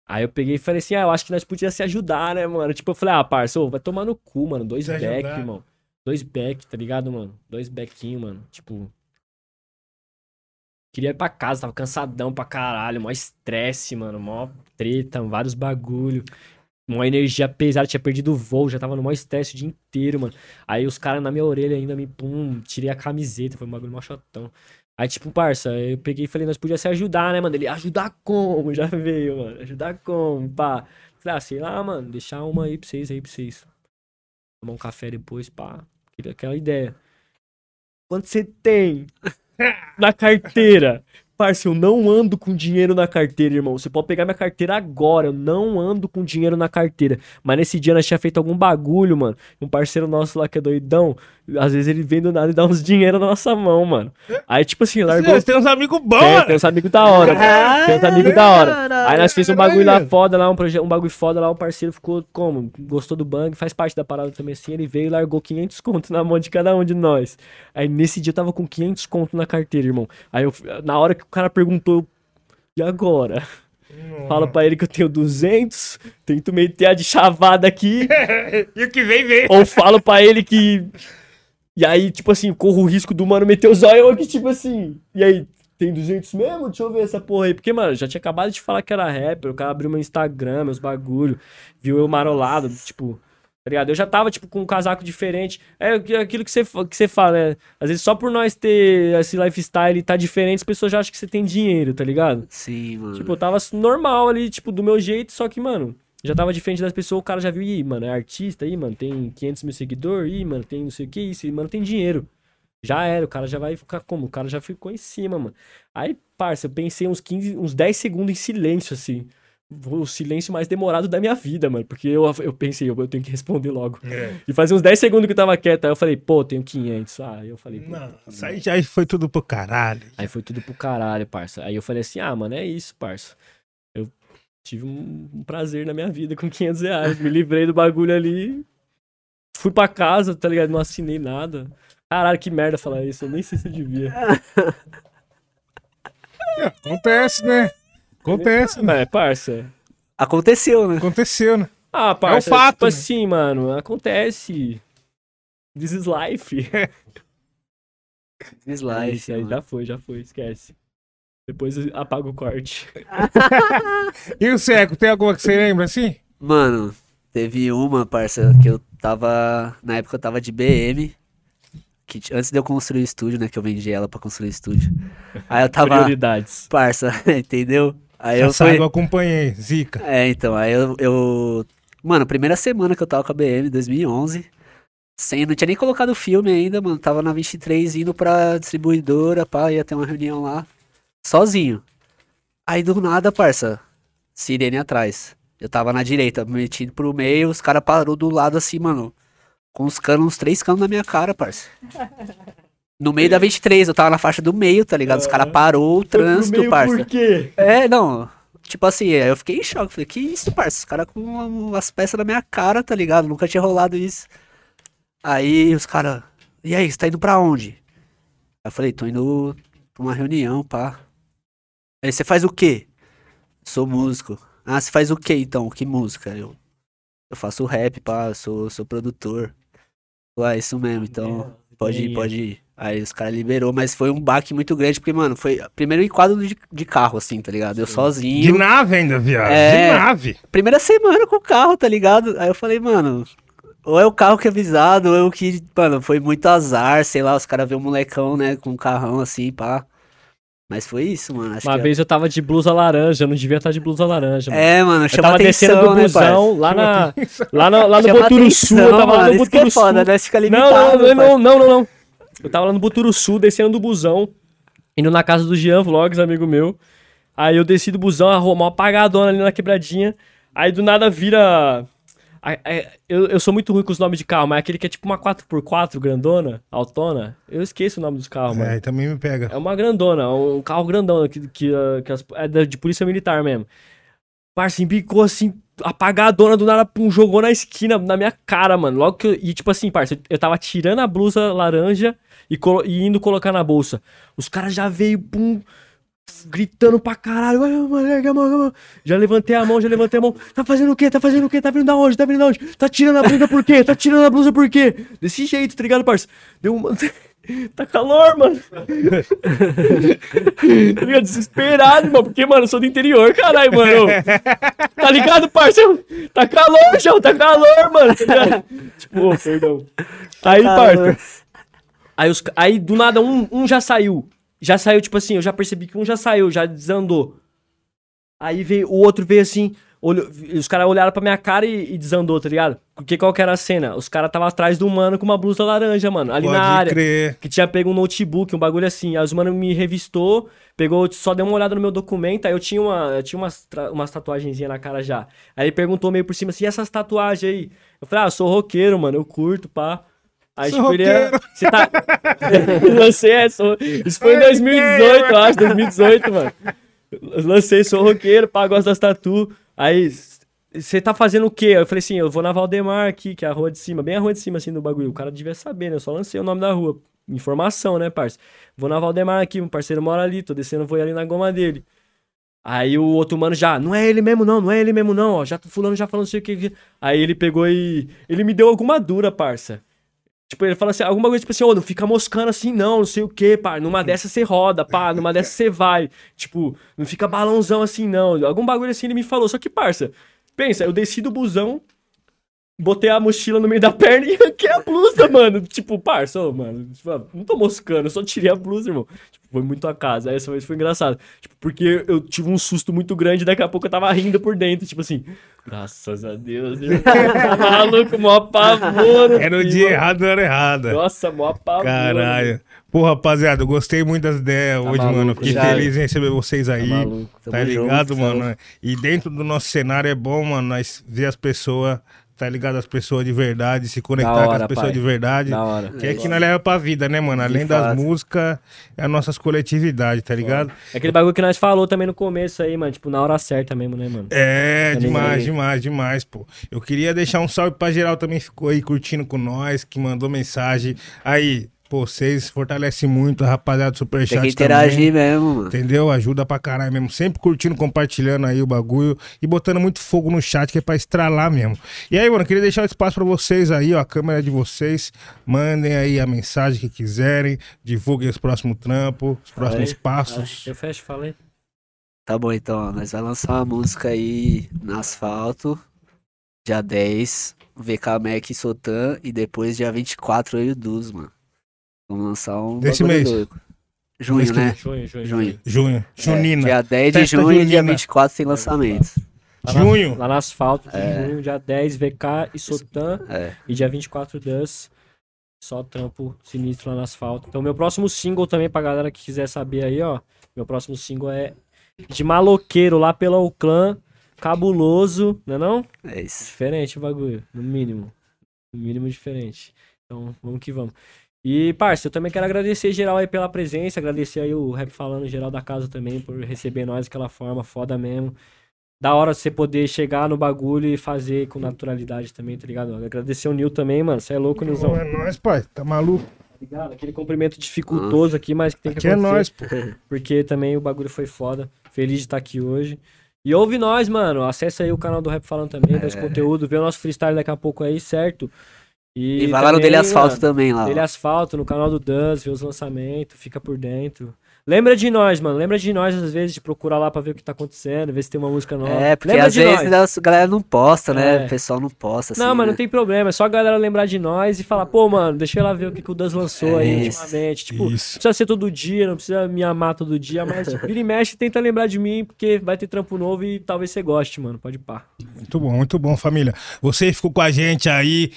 Aí eu peguei e falei assim, ah, eu acho que nós podíamos se ajudar, né, mano? Tipo, eu falei, ah, parça, ô, vai tomar no cu, mano. Dois Se back, ajudar. irmão. Dois back, tá ligado, mano? Dois backinho, mano. Tipo. Queria ir pra casa, tava cansadão pra caralho, mó estresse, mano, mó treta, vários bagulho. Uma energia pesada, tinha perdido o voo, já tava no maior estresse o dia inteiro, mano. Aí os caras na minha orelha ainda me, pum, tirei a camiseta, foi um bagulho mó chatão. Aí, tipo, parça, eu peguei e falei, nós podíamos se ajudar, né, mano? Ele, ajudar como? Já veio, mano. Ajudar como, pá. Falei, ah, sei lá, mano, deixar uma aí pra vocês, aí pra vocês. Tomar um café depois, pá. Aquela ideia. Quanto você tem na carteira? Parça, eu não ando com dinheiro na carteira, irmão. Você pode pegar minha carteira agora. Eu não ando com dinheiro na carteira. Mas nesse dia nós tinha feito algum bagulho, mano. Um parceiro nosso lá que é doidão. Às vezes ele vem do nada e dá uns dinheiro na nossa mão, mano. Aí, tipo assim, largou. Você tem uns amigos bons, Tem, tem uns amigos da hora. Ah, tem uns amigos da hora. Aí nós fizemos um bagulho lá foda, lá, um, proje- um bagulho foda lá, o parceiro ficou como? Gostou do bang, faz parte da parada também assim. Ele veio e largou 500 conto na mão de cada um de nós. Aí nesse dia eu tava com 500 conto na carteira, irmão. Aí eu, na hora que o cara perguntou, e agora? Fala pra ele que eu tenho 200, tento meter a de chavada aqui, E o que vem, vem. ou falo pra ele que. E aí, tipo assim, corro o risco do mano meter o zóio aqui, tipo assim. E aí, tem 200 mesmo? Deixa eu ver essa porra aí. Porque, mano, já tinha acabado de falar que era rapper. O cara abriu meu Instagram, meus bagulho. Viu eu marolado, tipo. Tá ligado? Eu já tava, tipo, com um casaco diferente. É aqu- aquilo que você, que você fala, né? Às vezes só por nós ter esse lifestyle e tá diferente, as pessoas já acham que você tem dinheiro, tá ligado? Sim, mano. Tipo, eu tava normal ali, tipo, do meu jeito, só que, mano, já tava diferente das pessoas, o cara já viu, ih, mano, é artista aí, mano, tem 500 mil seguidores, ih, mano, tem não sei o que, isso, e, mano, tem dinheiro. Já era, o cara já vai ficar como? O cara já ficou em cima, mano. Aí, parça, eu pensei uns 15, uns 10 segundos em silêncio, assim. O silêncio mais demorado da minha vida, mano. Porque eu, eu pensei, eu, eu tenho que responder logo. É. E fazia uns 10 segundos que eu tava quieto. Aí eu falei, pô, tenho 500. Ah, aí eu falei, pô, Não, isso aí já foi tudo pro caralho. Aí foi tudo pro caralho, parça. Aí eu falei assim, ah, mano, é isso, parça. Eu tive um, um prazer na minha vida com 500 reais. Me livrei do bagulho ali. Fui pra casa, tá ligado? Não assinei nada. Caralho, que merda falar isso. Eu nem sei se eu devia. Acontece, né? Acontece, né? Mas, parça. Aconteceu, né? Aconteceu, né? Ah, parça. fato, Tipo né? assim, mano, acontece. This is life. Slide. Isso aí já foi, já foi, esquece. Depois eu apago o corte. E o Seco, tem alguma que você lembra assim? Mano, teve uma, parça, que eu tava. Na época eu tava de BM. Que, t- antes de eu construir o estúdio, né? Que eu vendi ela pra construir o estúdio. Aí eu tava. Prioridades. Parça, entendeu? Aí eu sabe, fui. eu acompanhei. Zica. É, então, aí eu, eu. Mano, primeira semana que eu tava com a BM, 2011. Sem, não tinha nem colocado o filme ainda, mano. Tava na 23 indo pra distribuidora, pá, ia ter uma reunião lá. Sozinho. Aí do nada, parça. Sirene atrás. Eu tava na direita, metido pro meio, os caras parou do lado assim, mano. Com os canos, uns três canos na minha cara, parça. No meio da 23, eu tava na faixa do meio, tá ligado? Os caras parou o trânsito, parça. Por quê? É, não. Tipo assim, aí eu fiquei em choque. Falei, que isso, parça? Os caras com as peças na minha cara, tá ligado? Nunca tinha rolado isso. Aí os caras, e aí, você tá indo pra onde? Aí eu falei, tô indo pra uma reunião, pá. Aí você faz o quê? Sou músico. Ah, você faz o quê então? Que música? Eu, eu faço rap, pá, sou, sou produtor. Ué, isso mesmo, então pode ir, pode ir. Aí os caras liberou, mas foi um baque muito grande, porque, mano, foi primeiro enquadro de, de carro, assim, tá ligado? Eu De sozinho. nave ainda, viado. É. De nave. Primeira semana com o carro, tá ligado? Aí eu falei, mano, ou é o carro que é avisado, ou é o que, mano, foi muito azar, sei lá, os caras vê um molecão, né, com um carrão assim, pá. Mas foi isso, mano. Acho Uma que vez eu tava de blusa laranja, eu não devia estar de blusa laranja, mano. É, mano, Eu chama tava atenção, descendo do né, busão lá, na, lá, no, lá no Chama Boturuçu, eu tava lá mano, no isso que é foda, nós fica Não, limitado, não, parça. não, não, não, não. Eu tava lá no Boturuçu, descendo do busão, indo na casa do Jean Vlogs, amigo meu. Aí eu desci do busão, arrumar uma apagadona ali na quebradinha. Aí do nada vira. a- Eu, eu sou muito ruim com os nomes de carro, mas é aquele que é tipo uma 4x4 grandona, autona. Eu esqueço o nome dos carros, mano. É, também me pega. É uma grandona, um carro grandão que, que, que as- é de polícia militar mesmo. Parça, embicou assim, apagadona do nada, pum, jogou na esquina, na minha cara, mano. Logo que eu, E tipo assim, parça, eu tava tirando a blusa laranja e, e indo colocar na bolsa. Os caras já veio, pum, gritando pra caralho. Já levantei a mão, já levantei a mão. Tá fazendo o quê? Tá fazendo o quê? Tá vindo da onde? Tá vindo da onde? Tá tirando a blusa por quê? Tá tirando a blusa por quê? Desse jeito, tá ligado, parça? Deu uma. Tá calor, mano. tá ligado? Desesperado, mano. Porque, mano, eu sou do interior, caralho, mano. Tá ligado, parceiro? Tá calor, João, tá calor, mano. Tá tipo, perdão. Aí, parça. Aí, os, aí, do nada, um, um já saiu. Já saiu, tipo assim, eu já percebi que um já saiu, já desandou. Aí veio, o outro veio assim, olhou, os caras olharam pra minha cara e, e desandou, tá ligado? Porque qual que era a cena? Os caras estavam atrás do mano com uma blusa laranja, mano, ali Pode na área. crer. Que tinha pego um notebook, um bagulho assim. Aí os mano me revistou, pegou, só deu uma olhada no meu documento. Aí eu tinha, uma, eu tinha umas, umas tatuagenzinhas na cara já. Aí ele perguntou meio por cima assim: e essas tatuagens aí? Eu falei, ah, eu sou roqueiro, mano, eu curto, pá. Tipo, ele é-. Você tá. Lancei essa. Isso foi em 2018, eu acho, 2018, mano. Lancei, sou roqueiro, pá, gosto das tatu. Aí, você tá fazendo o quê? Eu falei assim, eu vou na Valdemar aqui, que é a rua de cima, bem a rua de cima, assim, do bagulho. O cara devia saber, né? Eu só lancei o nome da rua. Informação, né, parça? Vou na Valdemar aqui, um parceiro mora ali, tô descendo, vou ali na goma dele. Aí o outro mano já, não é ele mesmo não, não é ele mesmo não, ó, já fulano já falando não sei o que. que-" Aí ele pegou e. Ele me deu alguma dura, parça. Tipo, ele fala assim, alguma coisa tipo assim, ô, não fica moscando assim não, não sei o que, pá. Numa dessa você roda, pá, numa dessa você vai. Tipo, não fica balãozão assim não. Algum bagulho assim ele me falou. Só que, parça, pensa, eu desci do busão, botei a mochila no meio da perna e arranquei a blusa, mano. Tipo, parça, mano, tipo, ah, não tô moscando, eu só tirei a blusa, irmão. Tipo, foi muito a casa. Aí essa vez foi engraçado. Tipo, porque eu tive um susto muito grande e daqui a pouco eu tava rindo por dentro. Tipo assim, graças a Deus, irmão. Tá maluco, mó pavor. Era o dia errado hora errada. Nossa, mó pavor. Caralho. Pô, rapaziada, eu gostei muito das ideias hoje, maluco, mano. Fiquei já. feliz em receber vocês aí. Tá maluco, Tá tamo ligado, junto, mano? E dentro do nosso cenário é bom, mano, nós ver as pessoas, tá ligado? As pessoas de verdade, se conectar Da com hora, as pessoas pai. de verdade. Da hora. Que é que nós leva pra vida, né, mano? Além das músicas, é as nossas coletividades, tá ligado? É aquele bagulho que nós falou também no começo aí, mano. Tipo, na hora certa mesmo, né, mano? É, demais, demais, demais, pô. Eu queria deixar um salve pra geral também, ficou aí curtindo com nós, que mandou mensagem. Aí, pô, vocês fortalecem muito a rapaziada do Superchat Tem que também. interagir mesmo, mano. Entendeu? Ajuda pra caralho mesmo. Sempre curtindo, compartilhando aí o bagulho e botando muito fogo no chat, que é pra estralar mesmo. E aí, mano, queria deixar o espaço pra vocês aí, ó. A câmera é de vocês. Mandem aí a mensagem que quiserem. Divulguem os próximos trampos, os próximos Aí. passos. Eu fecho, falei. Tá bom, então, ó, nós vai lançar uma música aí no asfalto, dia 10, VK Mac e Sotan, e depois dia 24 eu e o Dus, mano. Vamos lançar um Desse mês? louco. Junho, né? Junho, junho. Junho. Junho. É, Junina. dia 10 de Festa junho e dia junina. 24 tem lançamento. Lá na- Junho. Lá no asfalto, de junho, dia 10, VK e Sotan. É. E dia 24, Dus. Só trampo sinistro lá no asfalto. Então, meu próximo single também, pra galera que quiser saber aí, ó. Meu próximo single é de maloqueiro lá pelo clã. Cabuloso, não é não? É isso. Diferente o bagulho, no mínimo. No mínimo diferente. Então, vamos que vamos. E, parça, eu também quero agradecer geral aí pela presença, agradecer aí o Rap Falando geral da casa também por receber nós daquela forma, foda mesmo. Da hora você poder chegar no bagulho e fazer com naturalidade também, tá ligado? Agradecer o Nil também, mano. Você é louco, Nilzão. É nóis, pai. Tá maluco? Tá ligado? Aquele cumprimento dificultoso aqui, mas que tem que Aqui é acontecer. nóis, pô. Porque também o bagulho foi foda. Feliz de estar aqui hoje. E ouve nós, mano. Acessa aí o canal do Rap Falando também, vê os conteúdos, vê o nosso freestyle daqui a pouco aí, certo? E vai lá no Dele Asfalto mano, também lá. ó. Dele Asfalto, no canal do Dance, vê os lançamentos, fica por dentro. Lembra de nós, mano. Lembra de nós, às vezes, de procurar lá pra ver o que tá acontecendo, ver se tem uma música nova. É, porque Lembra às de vezes nós. a galera não posta, né? É. O pessoal não posta, assim, Não, mas né? não tem problema. É só a galera lembrar de nós e falar, pô, mano, deixa eu lá ver o que, que o Das lançou É aí isso. ultimamente. Tipo, não Isso. precisa ser todo dia, não precisa me amar todo dia, mas vira e mexe tenta lembrar de mim, porque vai ter trampo novo e talvez você goste, mano. Pode pá. Muito bom, muito bom, família. Você ficou com a gente aí.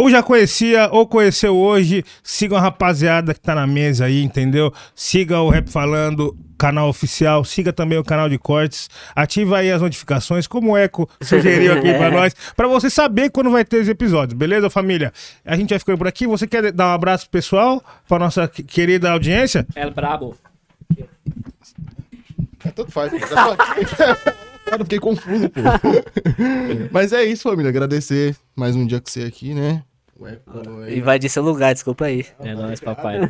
Ou já conhecia, ou conheceu hoje. Sigam a rapaziada que tá na mesa aí, entendeu? Siga o Rap Falando, canal oficial. Siga também o canal de cortes. Ativa aí as notificações, como o Eco sugeriu aqui pra nós. Pra você saber quando vai ter os episódios, beleza, família? A gente vai ficando por aqui. Você quer dar um abraço pro pessoal? Pra nossa que- querida audiência? É brabo. É, tanto faz. Foda, fiquei confuso, pô. Mas é isso, família. Agradecer mais um dia com você aqui, né? Ué, falou aí. Invadi seu lugar, desculpa aí. É nóis, papai.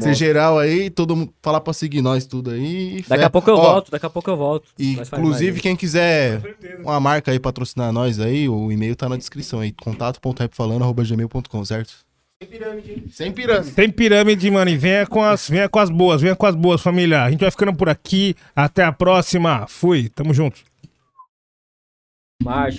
Ser geral aí, todo mundo falar pra seguir nós tudo aí. e Daqui a pouco eu Ó, volto, daqui a pouco eu volto. E, Nós inclusive, quem quiser uma marca aí patrocinar nós aí, o e-mail tá na descrição aí. contato.rapfalando.gmail.com, certo? Sem pirâmide. Sem pirâmide. Tem pirâmide, mano. E venha com, as, venha com as boas, venha com as boas, família. A gente vai ficando por aqui. Até a próxima. Fui. Tamo junto. Marcha.